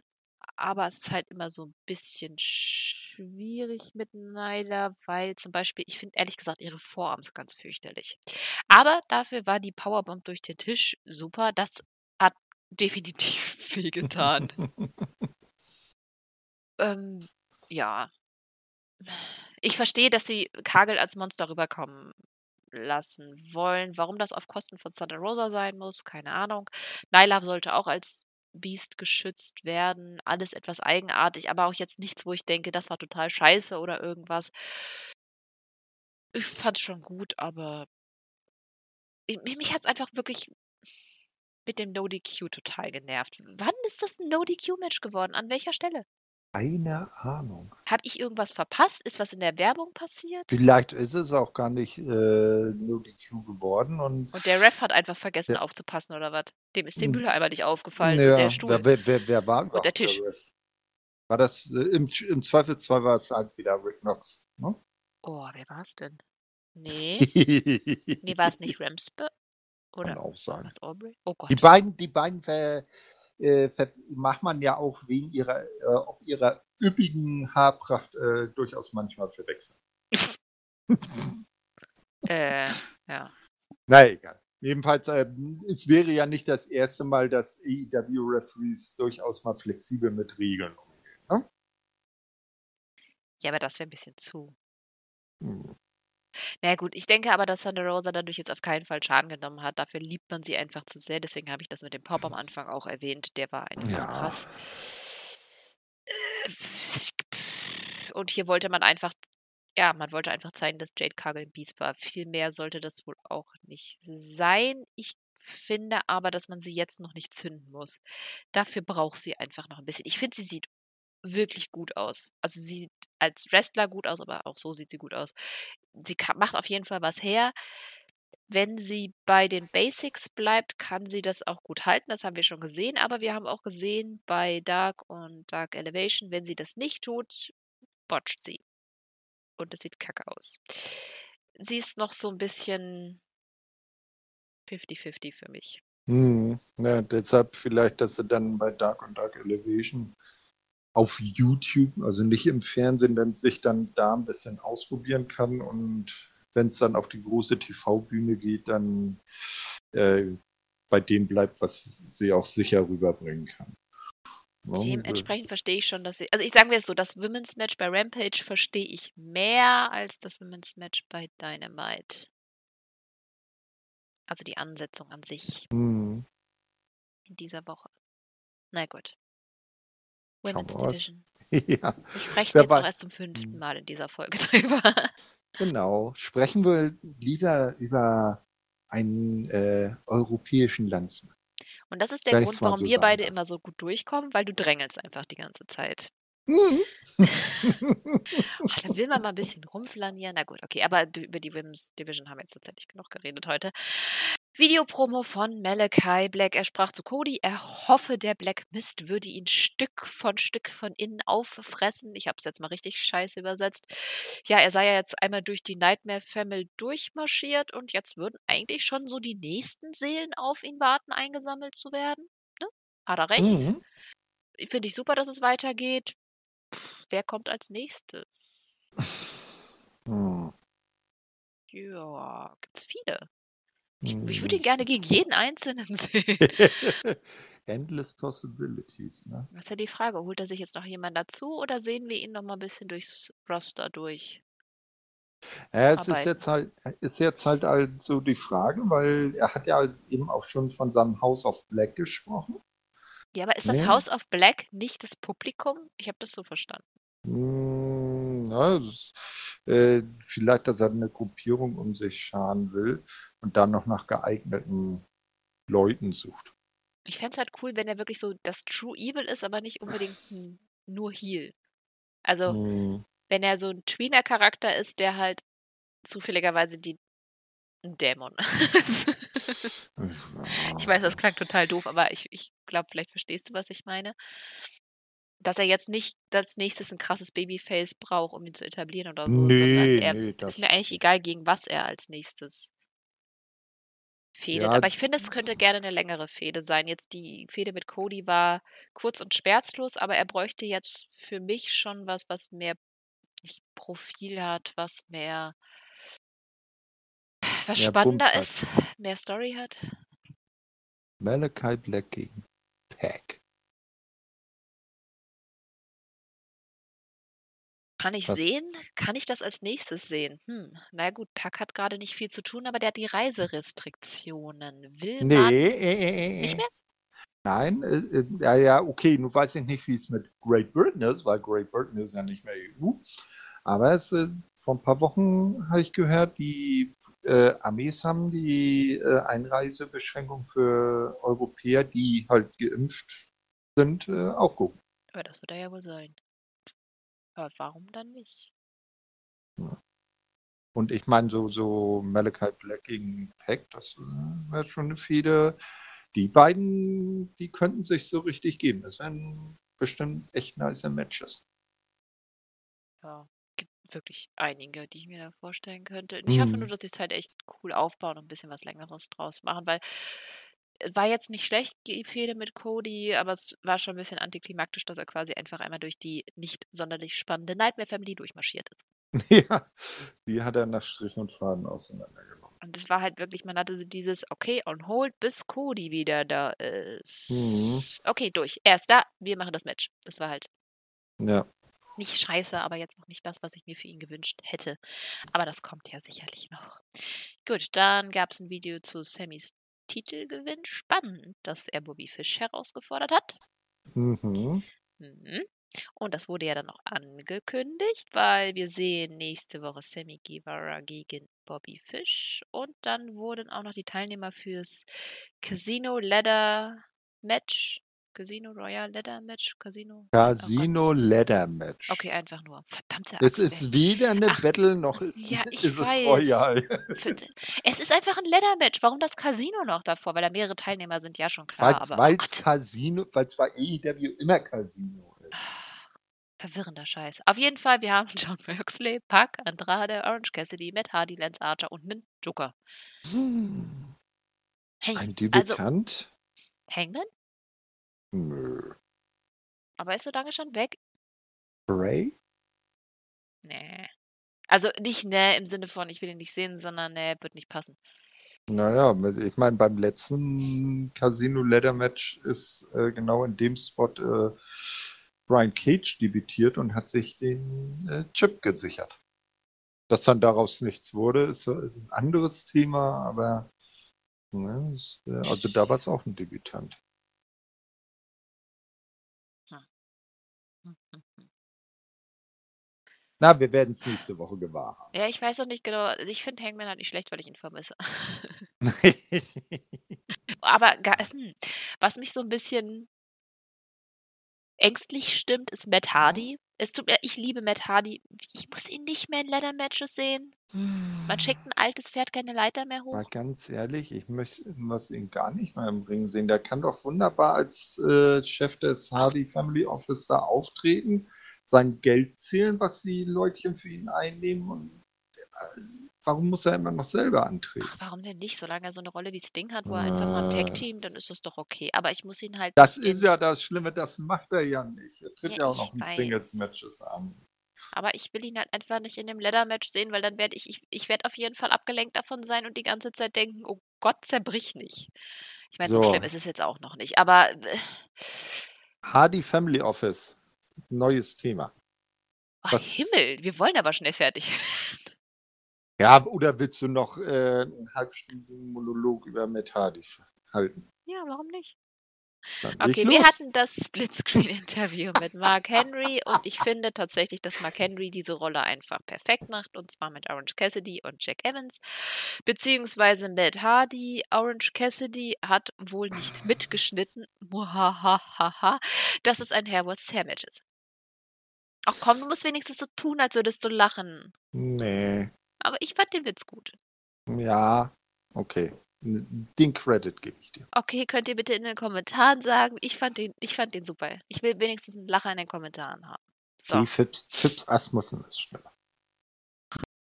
aber es ist halt immer so ein bisschen schwierig mit Nyla, weil zum Beispiel, ich finde ehrlich gesagt ihre Vorarms ganz fürchterlich. Aber dafür war die Powerbomb durch den Tisch super. Das hat definitiv wehgetan. ähm, ja. Ich verstehe, dass sie Kagel als Monster rüberkommen lassen wollen. Warum das auf Kosten von Santa Rosa sein muss, keine Ahnung. Nyla sollte auch als Beast geschützt werden. Alles etwas eigenartig, aber auch jetzt nichts, wo ich denke, das war total scheiße oder irgendwas. Ich fand es schon gut, aber ich, mich hat es einfach wirklich mit dem No-DQ total genervt. Wann ist das ein No-DQ-Match geworden? An welcher Stelle? Keine Ahnung. Habe ich irgendwas verpasst? Ist was in der Werbung passiert? Vielleicht ist es auch gar nicht äh, No DQ geworden. Und, und der Ref hat einfach vergessen ja. aufzupassen oder was? Dem ist der Müller einmal nicht aufgefallen. Ja, der Stuhl. Wer, wer, wer war und der Tisch. Der war das, äh, im, im Zweifelsfall war es halt wieder Rick Knox. Ne? Oh, wer war es denn? Nee. nee, war es nicht Ramspe? Oder? Kann auch sein. Oh Gott. Die beiden, die beiden ver, äh, macht man ja auch wegen ihrer, äh, ihrer üppigen Haarpracht äh, durchaus manchmal verwechseln. äh, ja. Na egal. Jedenfalls, äh, es wäre ja nicht das erste Mal, dass AEW-Referees durchaus mal flexibel mit Regeln umgehen. Ne? Ja, aber das wäre ein bisschen zu. Hm. Na ja, gut, ich denke aber, dass Thunder Rosa dadurch jetzt auf keinen Fall Schaden genommen hat. Dafür liebt man sie einfach zu sehr. Deswegen habe ich das mit dem Pop am Anfang auch erwähnt. Der war einfach ja. krass. Äh, und hier wollte man einfach, ja, man wollte einfach zeigen, dass Jade Cargill ein Beast war. Viel mehr sollte das wohl auch nicht sein. Ich finde aber, dass man sie jetzt noch nicht zünden muss. Dafür braucht sie einfach noch ein bisschen. Ich finde, sie sieht wirklich gut aus. Also sie sieht als Wrestler gut aus, aber auch so sieht sie gut aus. Sie kann, macht auf jeden Fall was her. Wenn sie bei den Basics bleibt, kann sie das auch gut halten. Das haben wir schon gesehen, aber wir haben auch gesehen bei Dark und Dark Elevation, wenn sie das nicht tut, botcht sie. Und es sieht kacke aus. Sie ist noch so ein bisschen 50-50 für mich. Hm, ja, deshalb vielleicht, dass sie dann bei Dark und Dark Elevation auf YouTube, also nicht im Fernsehen, dann sich dann da ein bisschen ausprobieren kann und wenn es dann auf die große TV-Bühne geht, dann äh, bei dem bleibt, was sie auch sicher rüberbringen kann. Dementsprechend verstehe ich schon, dass sie. Also ich sage mir es so, das Women's Match bei Rampage verstehe ich mehr als das Women's Match bei Dynamite. Also die Ansetzung an sich. Mhm. In dieser Woche. Na gut. Women's Division. ja. Wir sprechen jetzt noch erst zum fünften hm. Mal in dieser Folge drüber. Genau. Sprechen wir lieber über einen äh, europäischen Landsmann. Und das ist der Grund, warum so wir beide immer so gut durchkommen, weil du drängelst einfach die ganze Zeit. Mhm. Ach, da will man mal ein bisschen rumflanieren. Na gut, okay, aber über die Women's Division haben wir jetzt tatsächlich genug geredet heute. Videopromo von Malachi Black. Er sprach zu Cody, er hoffe, der Black Mist würde ihn Stück von Stück von innen auffressen. Ich habe es jetzt mal richtig scheiße übersetzt. Ja, er sei ja jetzt einmal durch die Nightmare Family durchmarschiert und jetzt würden eigentlich schon so die nächsten Seelen auf ihn warten, eingesammelt zu werden. Ne? Hat er recht? Mhm. Finde ich super, dass es weitergeht. wer kommt als nächstes? Hm. Ja, gibt's viele. Ich, ich würde ihn gerne gegen jeden Einzelnen sehen. Endless Possibilities, ne? Das ist ja die Frage, holt er sich jetzt noch jemand dazu oder sehen wir ihn noch mal ein bisschen durchs Roster durch? Ja, es ist jetzt halt, ist jetzt halt, halt so die Frage, weil er hat ja eben auch schon von seinem House of Black gesprochen. Ja, aber ist das Nee. House of Black nicht das Publikum? Ich habe das so verstanden. Hm, na, das, äh, vielleicht, dass er eine Gruppierung um sich scharen will und dann noch nach geeigneten Leuten sucht. Ich fände es halt cool, wenn er wirklich so das True Evil ist, aber nicht unbedingt nur Heal. Also, Hm, wenn er so ein Tweener-Charakter ist, der halt zufälligerweise die ein Dämon ist. Ich weiß, das klang total doof, aber ich, ich glaube, vielleicht verstehst du, was ich meine. Dass er jetzt nicht als nächstes ein krasses Babyface braucht, um ihn zu etablieren oder so, sondern Nee, er nee, ist mir eigentlich egal, gegen was er als nächstes fädet. Ja. Aber ich finde, es könnte gerne eine längere Fehde sein. Jetzt die Fehde mit Cody war kurz und schmerzlos, aber er bräuchte jetzt für mich schon was, was mehr nicht Profil hat, was mehr was Mehr spannender hat. ist, mehr Story hat. Malachi Black gegen Pack. Kann ich Was? sehen? Kann ich das als nächstes sehen? Hm, na gut, Pack hat gerade nicht viel zu tun, aber der hat die Reiserestriktionen. Will Nee, man äh, äh, äh, nicht mehr? Nein, äh, ja, ja, okay, nun weiß ich nicht, wie es mit Great Britain ist, weil Great Britain ist ja nicht mehr EU. Aber es, vor ein paar Wochen habe ich gehört, die Armees haben die Einreisebeschränkung für Europäer, die halt geimpft sind, aufgehoben. Aber das wird er ja wohl sein. Aber warum dann nicht? Und ich meine, so, so Malachi Black gegen Pack, das äh, wäre schon eine Fehde. Die beiden, die könnten sich so richtig geben. Das wären bestimmt echt nice Matches. Ja, gibt wirklich einige, die ich mir da vorstellen könnte. Und ich hoffe nur, Mhm. dass sie es halt echt cool aufbauen und ein bisschen was Längeres draus machen, weil war jetzt nicht schlecht, die Fehde mit Cody, aber es war schon ein bisschen antiklimaktisch, dass er quasi einfach einmal durch die nicht sonderlich spannende Nightmare Family durchmarschiert ist. Ja, die hat er nach Strich und Faden auseinandergenommen. Und es war halt wirklich, man hatte so dieses, okay, on hold, bis Cody wieder da ist. Okay, durch. Er ist da, wir machen das Match. Das war halt Ja. nicht scheiße, aber jetzt noch nicht das, was ich mir für ihn gewünscht hätte. Aber das kommt ja sicherlich noch. Gut, dann gab es ein Video zu Sammys Titelgewinn. Spannend, dass er Bobby Fish herausgefordert hat. Mhm. Mhm. Und das wurde ja dann noch angekündigt, weil wir sehen nächste Woche Sammy Guevara gegen Bobby Fish. Und dann wurden auch noch die Teilnehmer fürs Casino Ladder Match. Casino Royale Ladder Match? Casino? Casino Ladder Match. Oh Okay, einfach nur. Verdammte Es Axt, ey. ist weder eine Ach, Battle noch ist, ja, ich ist es weiß. Royal. Für- Es ist einfach ein Ladder-Match. Warum das Casino noch davor? Weil da mehrere Teilnehmer sind, ja schon klar. Weil Aber oh es Gott, Casino, weil zwar AEW immer Casino ist. verwirrender Scheiß. Auf jeden Fall, wir haben John Moxley, Pac, Andrade, Orange Cassidy, Matt Hardy, Lance Archer und einen Joker. Hm. Hey, Ein also Debütant? Hangman? Nö. Aber ist so lange schon weg? Bray? Nee. Also nicht nee im Sinne von, ich will ihn nicht sehen, sondern nee, wird nicht passen. Naja, ich meine, beim letzten Casino Ladder Match ist äh, genau in dem Spot äh, Brian Cage debütiert und hat sich den äh, Chip gesichert. Dass dann daraus nichts wurde, ist äh, ein anderes Thema, aber ne, ist, äh, also da war es auch ein Debütant. Na, wir werden es nächste Woche gewahr haben. Ja, ich weiß auch nicht genau. Also ich finde Hangman halt nicht schlecht, weil ich ihn vermisse. Aber hm, was mich so ein bisschen ängstlich stimmt, ist Matt Hardy. Es tut mir, ich liebe Matt Hardy. Ich muss ihn nicht mehr in Leather Matches sehen. Man schickt ein altes Pferd keine Leiter mehr Mal hoch. ganz ehrlich, ich möchte muss ihn gar nicht mehr im Ring sehen. Der kann doch wunderbar als äh, Chef des Hardy Family Office da auftreten, sein Geld zählen, was die Leutchen für ihn einnehmen und äh, warum muss er immer noch selber antreten? Ach, warum denn nicht? Solange er so eine Rolle wie Sting hat, wo er einfach mal ein Äh. Tag-Team, dann ist das doch okay. Aber ich muss ihn halt Das ist ja das Schlimme, das macht er ja nicht. Er tritt Ja, ja, auch noch in weiß. Singles-Matches an. Aber ich will ihn halt einfach nicht in dem Leather-Match sehen, weil dann werde ich, ich, ich werde auf jeden Fall abgelenkt davon sein und die ganze Zeit denken, oh Gott zerbrich nicht. Ich meine, so. so schlimm ist es jetzt auch noch nicht, aber. Äh, Hardy Family Office. Neues Thema. Ach, Himmel, wir wollen aber schnell fertig Ja, oder willst du noch äh, einen halbstündigen Monolog über Matt Hardy halten? Ja, warum nicht? Okay, wir hatten das Splitscreen-Interview mit Mark Henry und ich finde tatsächlich, dass Mark Henry diese Rolle einfach perfekt macht und zwar mit Orange Cassidy und Jack Evans, beziehungsweise Matt Hardy. Orange Cassidy hat wohl nicht mitgeschnitten, muhahaha, dass es ein Hair Match ist. Ach komm, du musst wenigstens so tun, als würdest du lachen. Nee. Aber ich fand den Witz gut. Ja, okay. Den Credit gebe ich dir. Okay, könnt ihr bitte in den Kommentaren sagen, ich fand den, ich fand den super. Ich will wenigstens einen Lacher in den Kommentaren haben. So. Die Fips, Fips Asmussen ist schneller.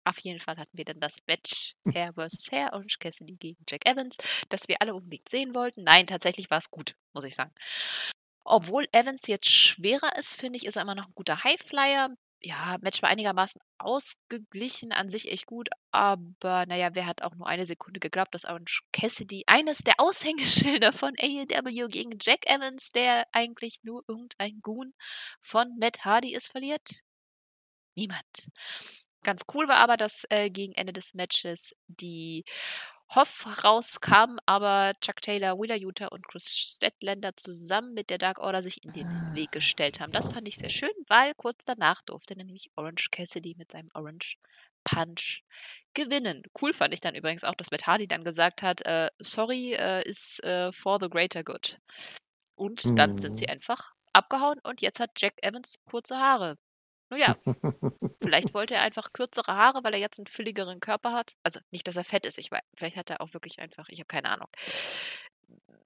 Auf jeden Fall hatten wir dann das Match Hair vs. Hair, Orange Cassidy gegen Jack Evans, das wir alle unbedingt sehen wollten. Nein, tatsächlich war es gut, muss ich sagen. Obwohl Evans jetzt schwerer ist, finde ich, ist er immer noch ein guter Highflyer ja, Match war einigermaßen ausgeglichen, an sich echt gut, aber naja, wer hat auch nur eine Sekunde geglaubt, dass Orange Cassidy eines der Aushängeschilder von AEW gegen Jack Evans, der eigentlich nur irgendein Goon von Matt Hardy ist, verliert? Niemand. Ganz cool war aber, dass äh, gegen Ende des Matches die Hoff rauskam, aber Chuck Taylor, Wheeler Utah und Chris Statlander zusammen mit der Dark Order sich in den Weg gestellt haben. Das fand ich sehr schön, weil kurz danach durfte nämlich Orange Cassidy mit seinem Orange Punch gewinnen. Cool fand ich dann übrigens auch, dass Matt Hardy dann gesagt hat, äh, sorry, äh, is uh, for the greater good. Und mhm. dann sind sie mhm. einfach abgehauen und jetzt hat Jack Evans kurze Haare. Naja, vielleicht wollte er einfach kürzere Haare, weil er jetzt einen fülligeren Körper hat. Also nicht, dass er fett ist, ich weiß, vielleicht hat er auch wirklich einfach, ich habe keine Ahnung.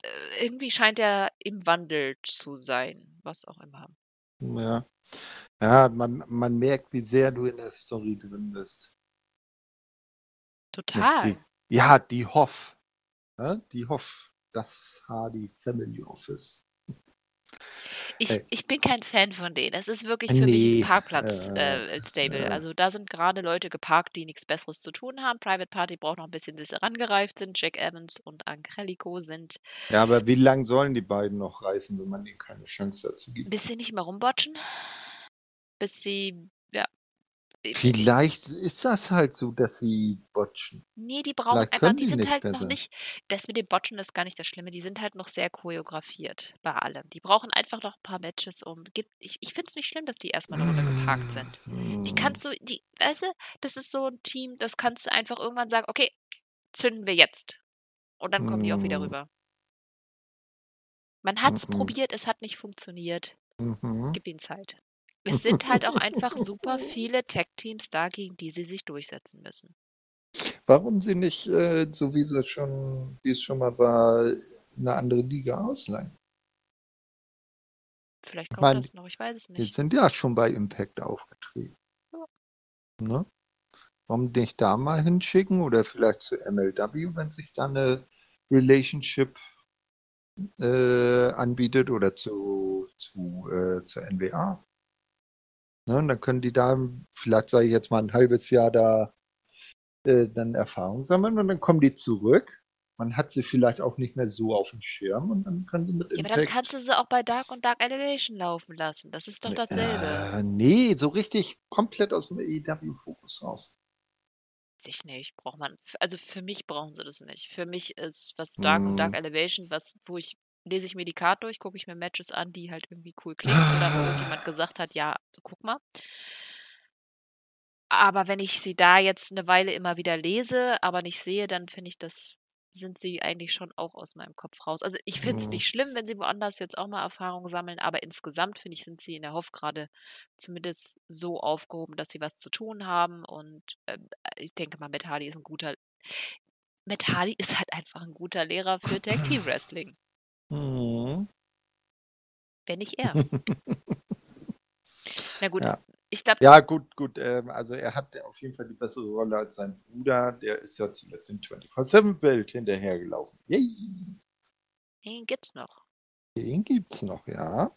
Äh, irgendwie scheint er im Wandel zu sein, was auch immer. Ja. Ja, man, man merkt, wie sehr du in der Story drin bist. Total. Die, ja, die Hoff. Ja, die Hoff, das Hardy Family Office. Ich, äh. ich bin kein Fan von denen. Das ist wirklich für mich ein Parkplatz-Stable. Äh, äh, also da sind gerade Leute geparkt, die nichts Besseres zu tun haben. Private Party braucht noch ein bisschen, bis sie rangereift sind. Jack Evans und Angelico sind. Ja, aber wie lange sollen die beiden noch reifen, wenn man ihnen keine Chance dazu gibt? Bis sie nicht mehr rumbotschen. Bis sie, ja, Vielleicht ist das halt so, dass sie botchen. Nee, die brauchen Vielleicht einfach, die sind halt besser. noch nicht, das mit dem Botchen ist gar nicht das Schlimme, die sind halt noch sehr choreografiert bei allem. Die brauchen einfach noch ein paar Matches um. ich ich finde es nicht schlimm, dass die erstmal eine Runde geparkt sind. Die kannst du, die, weißt du, das ist so ein Team, das kannst du einfach irgendwann sagen, okay, zünden wir jetzt. Und dann kommen die auch wieder rüber. Man hat es mhm. probiert, es hat nicht funktioniert. Mhm. Gib ihnen Zeit. Es sind halt auch einfach super viele Tech-Teams da, gegen die sie sich durchsetzen müssen. Warum sie nicht, äh, so wie es schon, wie es schon mal war, eine andere Liga ausleihen? Vielleicht kommt meine, das noch, ich weiß es nicht. Die sind ja schon bei Impact aufgetreten. Ja. Ne? Warum nicht da mal hinschicken oder vielleicht zu MLW, wenn sich da eine Relationship äh, anbietet oder zu, zu, äh, zur NWA? Ne, und dann können die da, vielleicht sage ich jetzt mal ein halbes Jahr da äh, dann Erfahrung sammeln und dann kommen die zurück. Man hat sie vielleicht auch nicht mehr so auf dem Schirm und dann können sie mit Ja, aber dann kannst du sie auch bei Dark und Dark Elevation laufen lassen. Das ist doch dasselbe. Äh, nee, so richtig komplett aus dem AEW-Fokus raus. Ich nicht, braucht man. Also für mich brauchen sie das nicht. Für mich ist was Dark und Dark hm. Elevation, was, wo ich lese ich mir die Karte durch, gucke ich mir Matches an, die halt irgendwie cool klingen oder wo irgendjemand gesagt hat, ja, guck mal. Aber wenn ich sie da jetzt eine Weile immer wieder lese, aber nicht sehe, dann finde ich, das sind sie eigentlich schon auch aus meinem Kopf raus. Also ich finde es mhm. nicht schlimm, wenn sie woanders jetzt auch mal Erfahrung sammeln, aber insgesamt finde ich, sind sie in der Hoff gerade zumindest so aufgehoben, dass sie was zu tun haben. Und äh, ich denke mal, Matt Hardy ist ein guter. Matt Hardy ist halt einfach ein guter Lehrer für Tag Team Wrestling. Mhm. Wenn nicht er. Na gut, Ja. ich glaube, Ja, gut, gut. Ähm, also er hat auf jeden Fall die bessere Rolle als sein Bruder. Der ist ja zuletzt im 24-7-Bild hinterhergelaufen. Yay! den gibt's noch. Den gibt's noch, ja.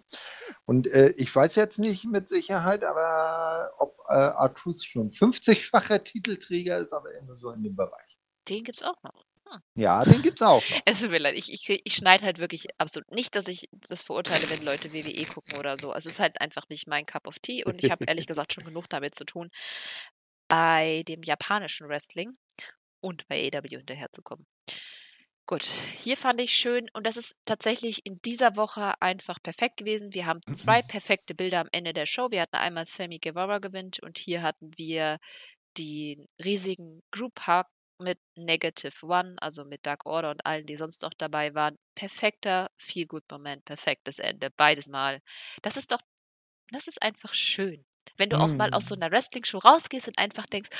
Und äh, ich weiß jetzt nicht mit Sicherheit, aber ob äh, Artus schon 50-facher Titelträger ist, aber immer so in dem Bereich. Den gibt's auch noch. Ja, den gibt's auch. Es tut mir leid, ich, ich, ich schneide halt wirklich absolut nicht, dass ich das verurteile, wenn Leute WWE gucken oder so. Also es ist halt einfach nicht mein Cup of Tea und ich habe ehrlich gesagt schon genug damit zu tun, bei dem japanischen Wrestling und bei AW hinterherzukommen. Gut, hier fand ich schön und das ist tatsächlich in dieser Woche einfach perfekt gewesen. Wir haben zwei perfekte Bilder am Ende der Show. Wir hatten einmal Sammy Guevara gewinnt und hier hatten wir den riesigen Group Hug mit Negative One, also mit Dark Order und allen, die sonst noch dabei waren. Perfekter Feel-Good-Moment, perfektes Ende, beides Mal. Das ist doch, das ist einfach schön. Wenn du auch mal aus so Mm. einer Wrestling-Show rausgehst und einfach denkst,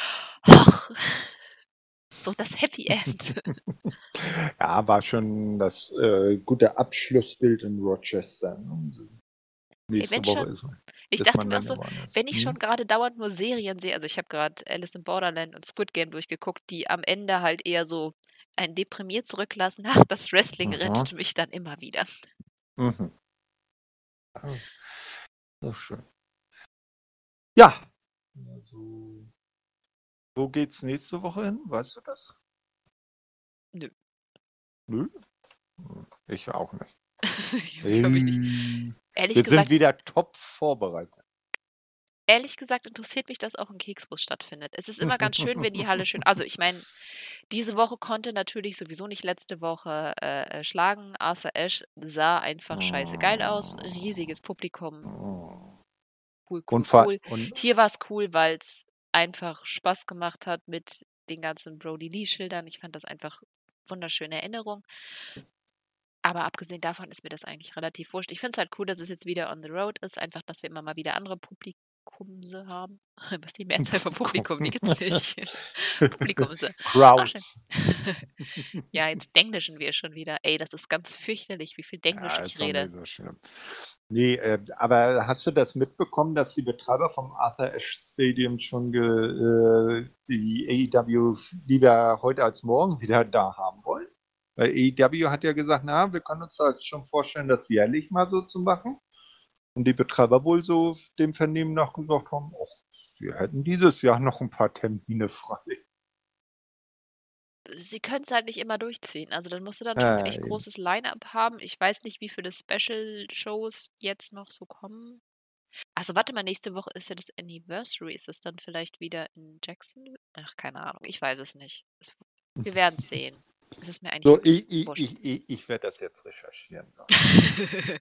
ach, so das Happy End. Ja, war schon das äh, gute Abschlussbild in Rochester. Ne? Nächste wenn Woche schon- ist, Ich ist dachte mir auch so, wenn ich schon Hm? gerade dauernd nur Serien sehe, also ich habe gerade Alice in Borderland und Squid Game durchgeguckt, die am Ende halt eher so einen deprimiert zurücklassen. Ach, das Wrestling Mhm. rettet mich dann immer wieder. Mhm. Ja, so schön. Ja, also, wo geht's nächste Woche hin? Weißt du das? Nö. Nö? Hm, Ich auch nicht. ich mich nicht. Ehrlich Wir gesagt, sind wieder top vorbereitet. ehrlich gesagt interessiert mich das auch in Keksbus stattfindet. Es ist immer ganz schön, wenn die Halle schön. Also ich meine, diese Woche konnte natürlich sowieso nicht letzte Woche äh, äh, schlagen. Arthur Ashe sah einfach scheiße geil aus. Riesiges Publikum. Cool, cool, cool. und Hier war es cool, weil es einfach Spaß gemacht hat mit den ganzen Brody Lee-Schildern. Ich fand das einfach wunderschöne Erinnerung. Aber abgesehen davon ist mir das eigentlich relativ wurscht. Ich finde es halt cool, dass es jetzt wieder on the road ist. Einfach, dass wir immer mal wieder andere Publikumse haben. Was die Mehrzahl von Publikum? Die gibt's nicht. Publikumse. Crowds. Ja, jetzt denglischen wir schon wieder. Ey, das ist ganz fürchterlich, wie viel Denglisch Ja, ich rede. so schlimm. Nee, äh, aber hast du das mitbekommen, dass die Betreiber vom Arthur Ashe Stadium schon ge, äh, die AEW lieber heute als morgen wieder da haben wollen? Weil AEW hat ja gesagt, na, wir können uns halt schon vorstellen, das jährlich mal so zu machen. Und die Betreiber wohl so dem Vernehmen nach gesagt haben, oh, wir hätten dieses Jahr noch ein paar Termine frei. Sie können es halt nicht immer durchziehen. Also dann musst du dann schon ein echt eben. großes Line-up haben. Ich weiß nicht, wie viele Special-Shows jetzt noch so kommen. Achso, warte mal, nächste Woche ist ja das Anniversary. Ist es dann vielleicht wieder in Jackson? Ach, keine Ahnung. Ich weiß es nicht. Es, wir werden es sehen. Es ist mir eigentlich So, ich, ich, ich, ich, werde das jetzt recherchieren.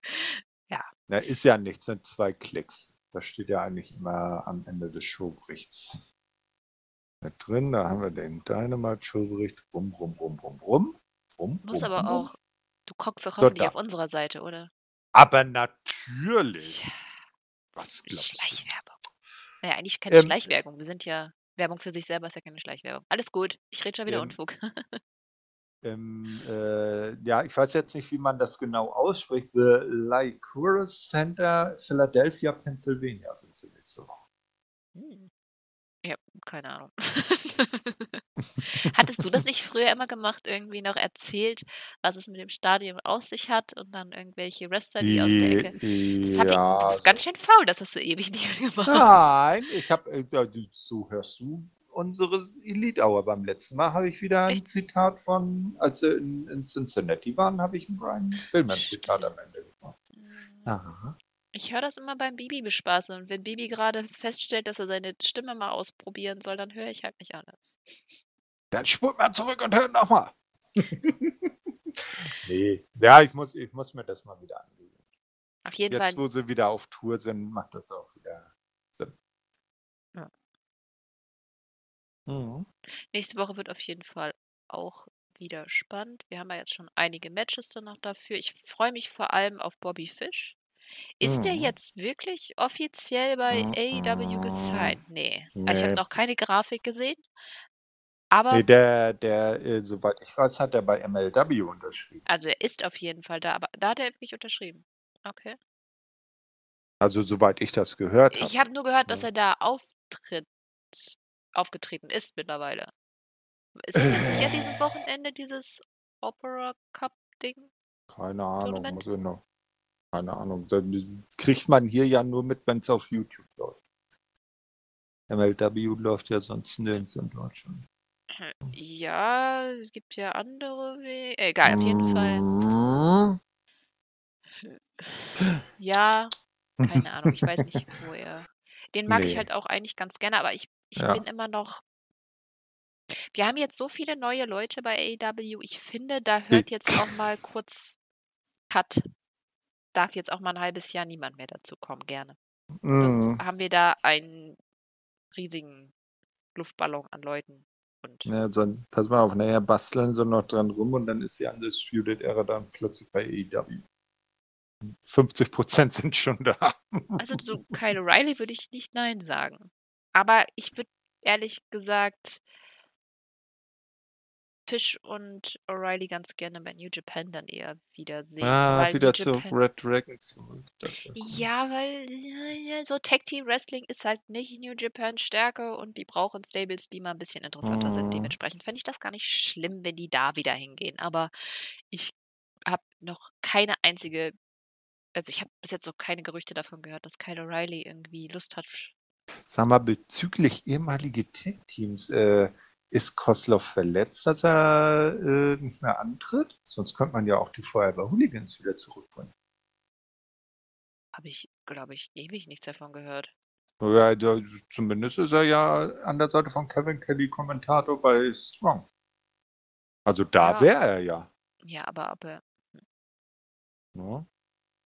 ja, Na, ist ja nichts, sind zwei Klicks. Das steht ja eigentlich immer am Ende des Showberichts. Mit drin, da haben wir den Dynamite-Showbericht. Rum, rum, rum, rum, rum. rum muss aber auch. Du guckst doch hoffentlich auf unserer Seite, oder? Aber natürlich. Was glaubst du? Schleichwerbung. Naja, eigentlich keine Ähm, Schleichwerbung. Wir sind ja. Werbung für sich selber ist ja keine Schleichwerbung. Alles gut. Ich rede schon wieder Ähm, Unfug. Ähm, äh, ja, ich weiß jetzt nicht, wie man das genau ausspricht. The Lycurus Center, Philadelphia, Pennsylvania sind sie nächste Woche. Hm. Ja, keine Ahnung. Hattest du das nicht früher immer gemacht, irgendwie noch erzählt, was es mit dem Stadion auf sich hat und dann irgendwelche Wrestler, die aus der Ecke. Das, hab ich, du ja, bist ganz schön faul, das hast du ewig nicht mehr gemacht. Nein, ich habe, äh, ja, du- so hörst du unsere Elite Hour. Beim letzten Mal habe ich wieder ein Echt? Zitat von, als sie in, in Cincinnati waren, habe ich ein Brian Pillman Zitat am Ende gemacht. Hm. Aha. Ich höre das immer beim Bibi bespaßen und wenn Bibi gerade feststellt, dass er seine Stimme mal ausprobieren soll, dann höre ich halt nicht alles. Dann spult mal zurück und hört nochmal. nee, ja, ich muss, ich muss mir das mal wieder angewöhnen. Auf jeden Jetzt, Fall, wo sie wieder auf Tour sind, macht das auch wieder Sinn. Ja. Mhm. nächste Woche wird auf jeden Fall auch wieder spannend. Wir haben ja jetzt schon einige Matches dann noch dafür. Ich freue mich vor allem auf Bobby Fish. Ist der Mhm. jetzt wirklich offiziell bei AEW Mhm. gesigned? Nee. Also ich habe Nee. noch keine Grafik gesehen. Aber, Nee, der, der, äh, soweit ich weiß, hat er bei MLW unterschrieben. also er ist auf jeden Fall da, aber da hat er wirklich unterschrieben. Okay. Also soweit ich das gehört habe. Ich habe nur gehört, dass er da auftritt, aufgetreten ist mittlerweile. Ist das jetzt nicht an diesem Äh. Wochenende, dieses Opera Cup-Ding? Keine Ahnung, ich noch. Keine Ahnung. Das kriegt man hier ja nur mit, wenn es auf YouTube läuft. MLW läuft ja sonst nirgends in Deutschland. Ja, es gibt ja andere Wege. Egal, auf jeden Fall. Ja, keine Ahnung, ich weiß nicht, wo er. Den mag ich Nee. halt auch eigentlich ganz gerne, aber ich, ich Ja. bin immer noch. Wir haben jetzt so viele neue Leute bei AEW. Ich finde, da hört jetzt auch mal kurz Cut. Darf jetzt auch mal ein halbes Jahr niemand mehr dazu kommen, gerne. Sonst Mhm. haben wir da einen riesigen Luftballon an Leuten. Und Ja, so, pass mal auf, nachher basteln sie noch dran rum und dann ist die Undisputed Era dann plötzlich bei AEW. 50% sind schon da. also zu Kyle O'Reilly würde ich nicht Nein sagen. Aber ich würde ehrlich gesagt Fish und O'Reilly ganz gerne bei New Japan dann eher wiedersehen. Ah, wieder zu Red Dragon zurück. Ja, weil ja, so Tag Team Wrestling ist halt nicht New Japan Stärke und die brauchen Stables, die mal ein bisschen interessanter sind. Mhm. Dementsprechend fände ich das gar nicht schlimm, wenn die da wieder hingehen. Aber ich habe noch keine einzige, also ich habe bis jetzt noch keine Gerüchte davon gehört, dass Kyle O'Reilly irgendwie Lust hat. Sag mal, bezüglich ehemalige Tech-Teams, äh, ist Kosloff verletzt, dass er äh, nicht mehr antritt? Sonst könnte man ja auch die Forever Hooligans wieder zurückbringen. Habe ich, glaube ich, ewig nichts davon gehört. Ja, da, zumindest ist er ja an der Seite von Kevin Kelly Kommentator bei Strong. Also da Ja. wäre er ja. Ja, aber ob er.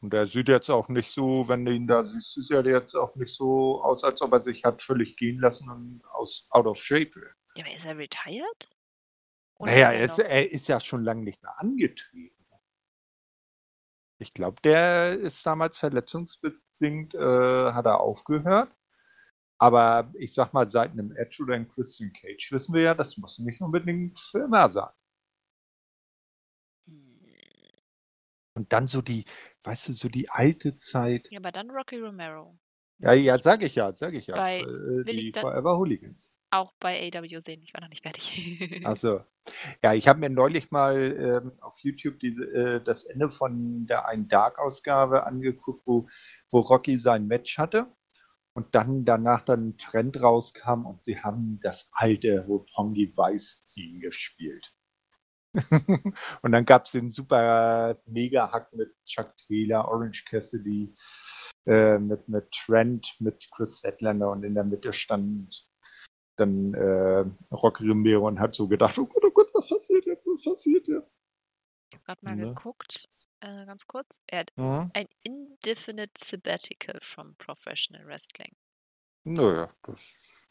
Und er sieht jetzt auch nicht so, wenn du ihn da siehst, sieht er jetzt auch nicht so aus, als ob er sich hat völlig gehen lassen und aus out of shape. wäre. Ja, aber ist er retired? Oder Naja, ist er ist, er ist ja schon lange nicht mehr angetreten. Ich glaube, der ist damals verletzungsbedingt, äh, hat er aufgehört. Aber ich sag mal, seit einem Edge oder einem Christian Cage wissen wir ja, das muss nicht unbedingt für immer sein. Hm. Und dann so die, weißt du, so die alte Zeit. Ja, aber dann Rocky Romero. Ja, ja, sag ich ja, sag ich ja. Bei- äh, ich die Forever Hooligans. Auch bei AW sehen. Ich war noch nicht fertig. Also, ja, ich habe mir neulich mal ähm, auf YouTube diese, äh, das Ende von der einen Dark-Ausgabe angeguckt, wo, wo Rocky sein Match hatte und dann danach dann ein Trend rauskam und sie haben das alte Roppongi Weiß-Team gespielt. und dann gab es den super Mega-Hack mit Chuck Taylor, Orange Cassidy, äh, mit, mit Trent, mit Chris Statlander und in der Mitte stand dann äh, Rocky Romero und hat so gedacht, oh Gott, oh Gott, was passiert jetzt, was passiert jetzt? Ich habe gerade mal Ne? geguckt, äh, ganz kurz. Er hat Mhm. ein indefinite sabbatical from professional wrestling. Naja, das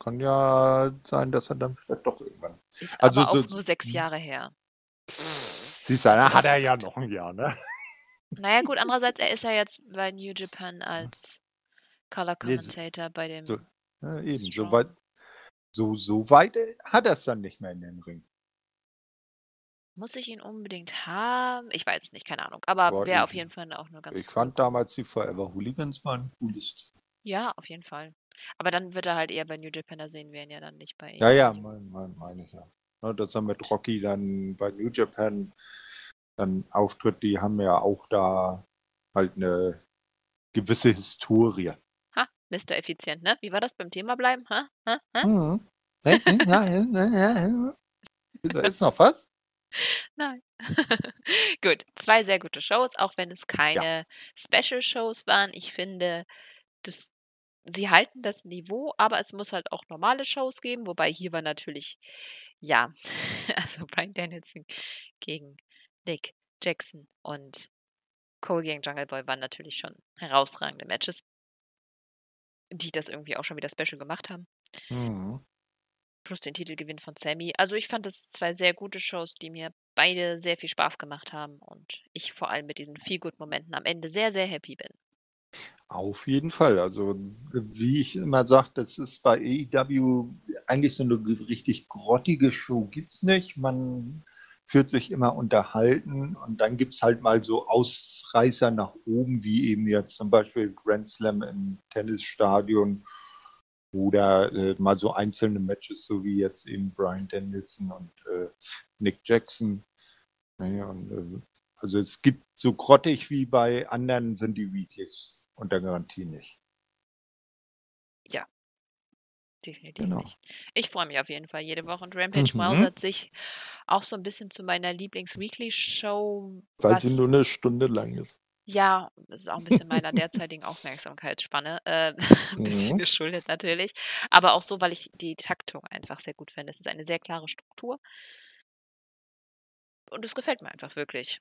kann ja sein, dass er dann vielleicht doch irgendwann. Ist Also aber auch so- nur sechs hm. Jahre her. Siehst du, da hat er ja noch ein Jahr, ne? Naja, gut, andererseits, er ist ja jetzt bei New Japan als Color Nee, so- Commentator bei dem. so- Ja, eben, so weit, so, so weit äh, hat er es dann nicht mehr in den Ring. Muss ich ihn unbedingt haben? Ich weiß es nicht, keine Ahnung. Aber wäre auf jeden Fall auch nur ganz ich cool. fand damals die Forever Hooligans waren ein cooles Team. Ja, auf jeden Fall. Aber dann wird er halt eher bei New Japan, da sehen wir ihn ja dann nicht bei Ja, ja, AEW. meine mein, mein ich ja. Ne, dass er mit Rocky dann bei New Japan dann auftritt, die haben ja auch da halt eine gewisse Historie. Ha, Mr. Effizient, ne? Wie war das beim Thema bleiben? Ha? Ha? Ha? Mhm. Ja, ja, ja, ja, ja. Ist, ist noch was? Nein. Gut, zwei sehr gute Shows, auch wenn es keine Special-Shows waren. Ich finde, das, sie halten das Niveau, aber es muss halt auch normale Shows geben, wobei hier war natürlich, ja, also Brian Danielson gegen Nick Jackson und Cole gegen Jungle Boy waren natürlich schon herausragende Matches, die das irgendwie auch schon wieder special gemacht haben. Mhm. plus den Titelgewinn von Sammy. Also ich fand das zwei sehr gute Shows, die mir beide sehr viel Spaß gemacht haben und ich vor allem mit diesen Feel-Good-Momenten am Ende sehr, sehr happy bin. Auf jeden Fall. Also, wie ich immer sage, das ist bei AEW eigentlich so eine richtig grottige Show gibt's nicht. Man fühlt sich immer unterhalten und dann gibt's halt mal so Ausreißer nach oben, wie eben jetzt zum Beispiel Grand Slam im Tennisstadion oder äh, mal so einzelne Matches, so wie jetzt eben Brian Danielson und äh, Nick Jackson. Naja, und, äh, also es gibt so grottig wie bei anderen sind die Weeklies unter Garantie nicht. definitiv genau. nicht. Ich freue mich auf jeden Fall jede Woche und Rampage mhm. mausert sich auch so ein bisschen zu meiner Lieblings-Weekly-Show. Weil sie nur eine Stunde lang ist. Ja, das ist auch ein bisschen meiner derzeitigen Aufmerksamkeitsspanne. Äh, ein bisschen mhm. geschuldet natürlich. Aber auch so, weil ich die Taktung einfach sehr gut finde. Es ist eine sehr klare Struktur. Und es gefällt mir einfach wirklich.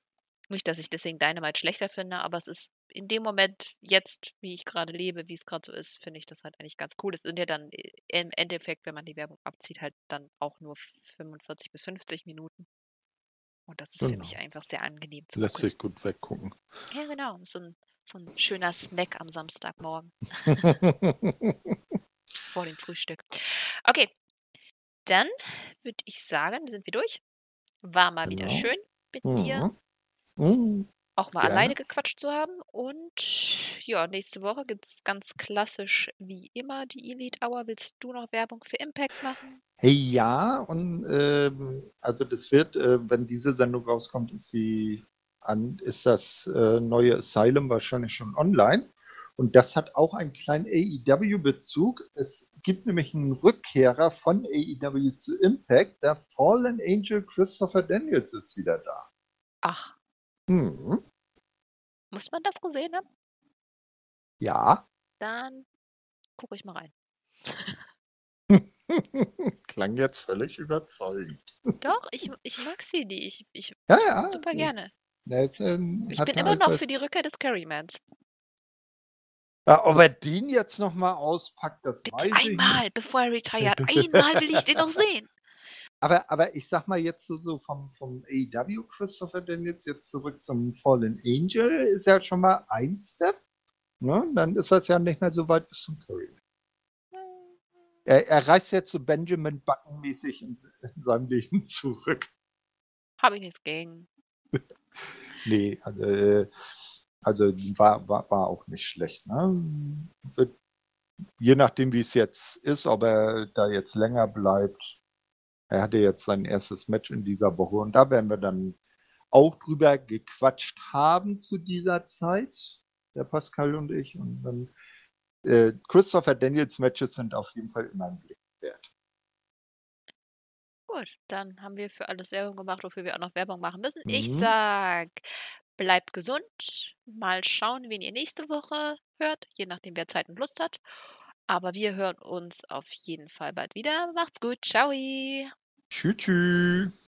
Nicht, dass ich deswegen Dynamite schlechter finde, aber es ist in dem Moment, jetzt, wie ich gerade lebe, wie es gerade so ist, finde ich das halt eigentlich ganz cool. Es sind ja dann äh, im Endeffekt, wenn man die Werbung abzieht, halt dann auch nur 45 bis 50 Minuten. Und das ist genau. für mich einfach sehr angenehm zu Lässt gucken. sich gut weggucken. Ja, genau. So ein, so ein schöner Snack am Samstagmorgen. Vor dem Frühstück. Okay. Dann würde ich sagen, sind wir durch. War mal genau. wieder schön mit mhm. dir. Mhm. Auch mal Gerne. alleine gequatscht zu haben. Und ja, nächste Woche gibt es ganz klassisch wie immer die Elite Hour. Willst du noch Werbung für Impact machen? Hey, ja, und ähm, also das wird, äh, wenn diese Sendung rauskommt, ist sie an, ist das äh, neue Asylum wahrscheinlich schon online. Und das hat auch einen kleinen AEW-Bezug. Es gibt nämlich einen Rückkehrer von AEW zu Impact. Der Fallen Angel Christopher Daniels ist wieder da. Ach. Mhm. Muss man das gesehen haben? Ja. Dann gucke ich mal rein. Klang jetzt völlig überzeugend. Doch, ich, ich mag sie, die ich, ich ja, ja. super gerne. Jetzt, äh, ich bin immer noch für die Rückkehr des Carrymans. Ja, ob er den jetzt nochmal auspackt, das Bitte weiß einmal, ich bevor er retired. Einmal will ich den noch sehen. Aber, aber ich sag mal jetzt so, so vom, vom AEW Christopher denn jetzt, zurück zum Fallen Angel, ist ja schon mal ein Step. Ne? Dann ist das ja nicht mehr so weit bis zum Curry. Er, er reist jetzt so Benjamin Button mäßig in, in seinem Leben zurück. Habe ich nichts gegen. nee, also, äh, also war, war, war auch nicht schlecht. Ne? Wird, je nachdem, wie es jetzt ist, ob er da jetzt länger bleibt, er hatte jetzt sein erstes Match in dieser Woche und da werden wir dann auch drüber gequatscht haben zu dieser Zeit, der Pascal und ich. Und dann äh, Christopher Daniels Matches sind auf jeden Fall immer ein Blick wert. Gut, dann haben wir für alles Werbung gemacht, wofür wir auch noch Werbung machen müssen. Mhm. Ich sag, bleibt gesund. Mal schauen, wen ihr nächste Woche hört, je nachdem, wer Zeit und Lust hat. Aber wir hören uns auf jeden Fall bald wieder. Macht's gut. Ciao. Tschüss. tschüss.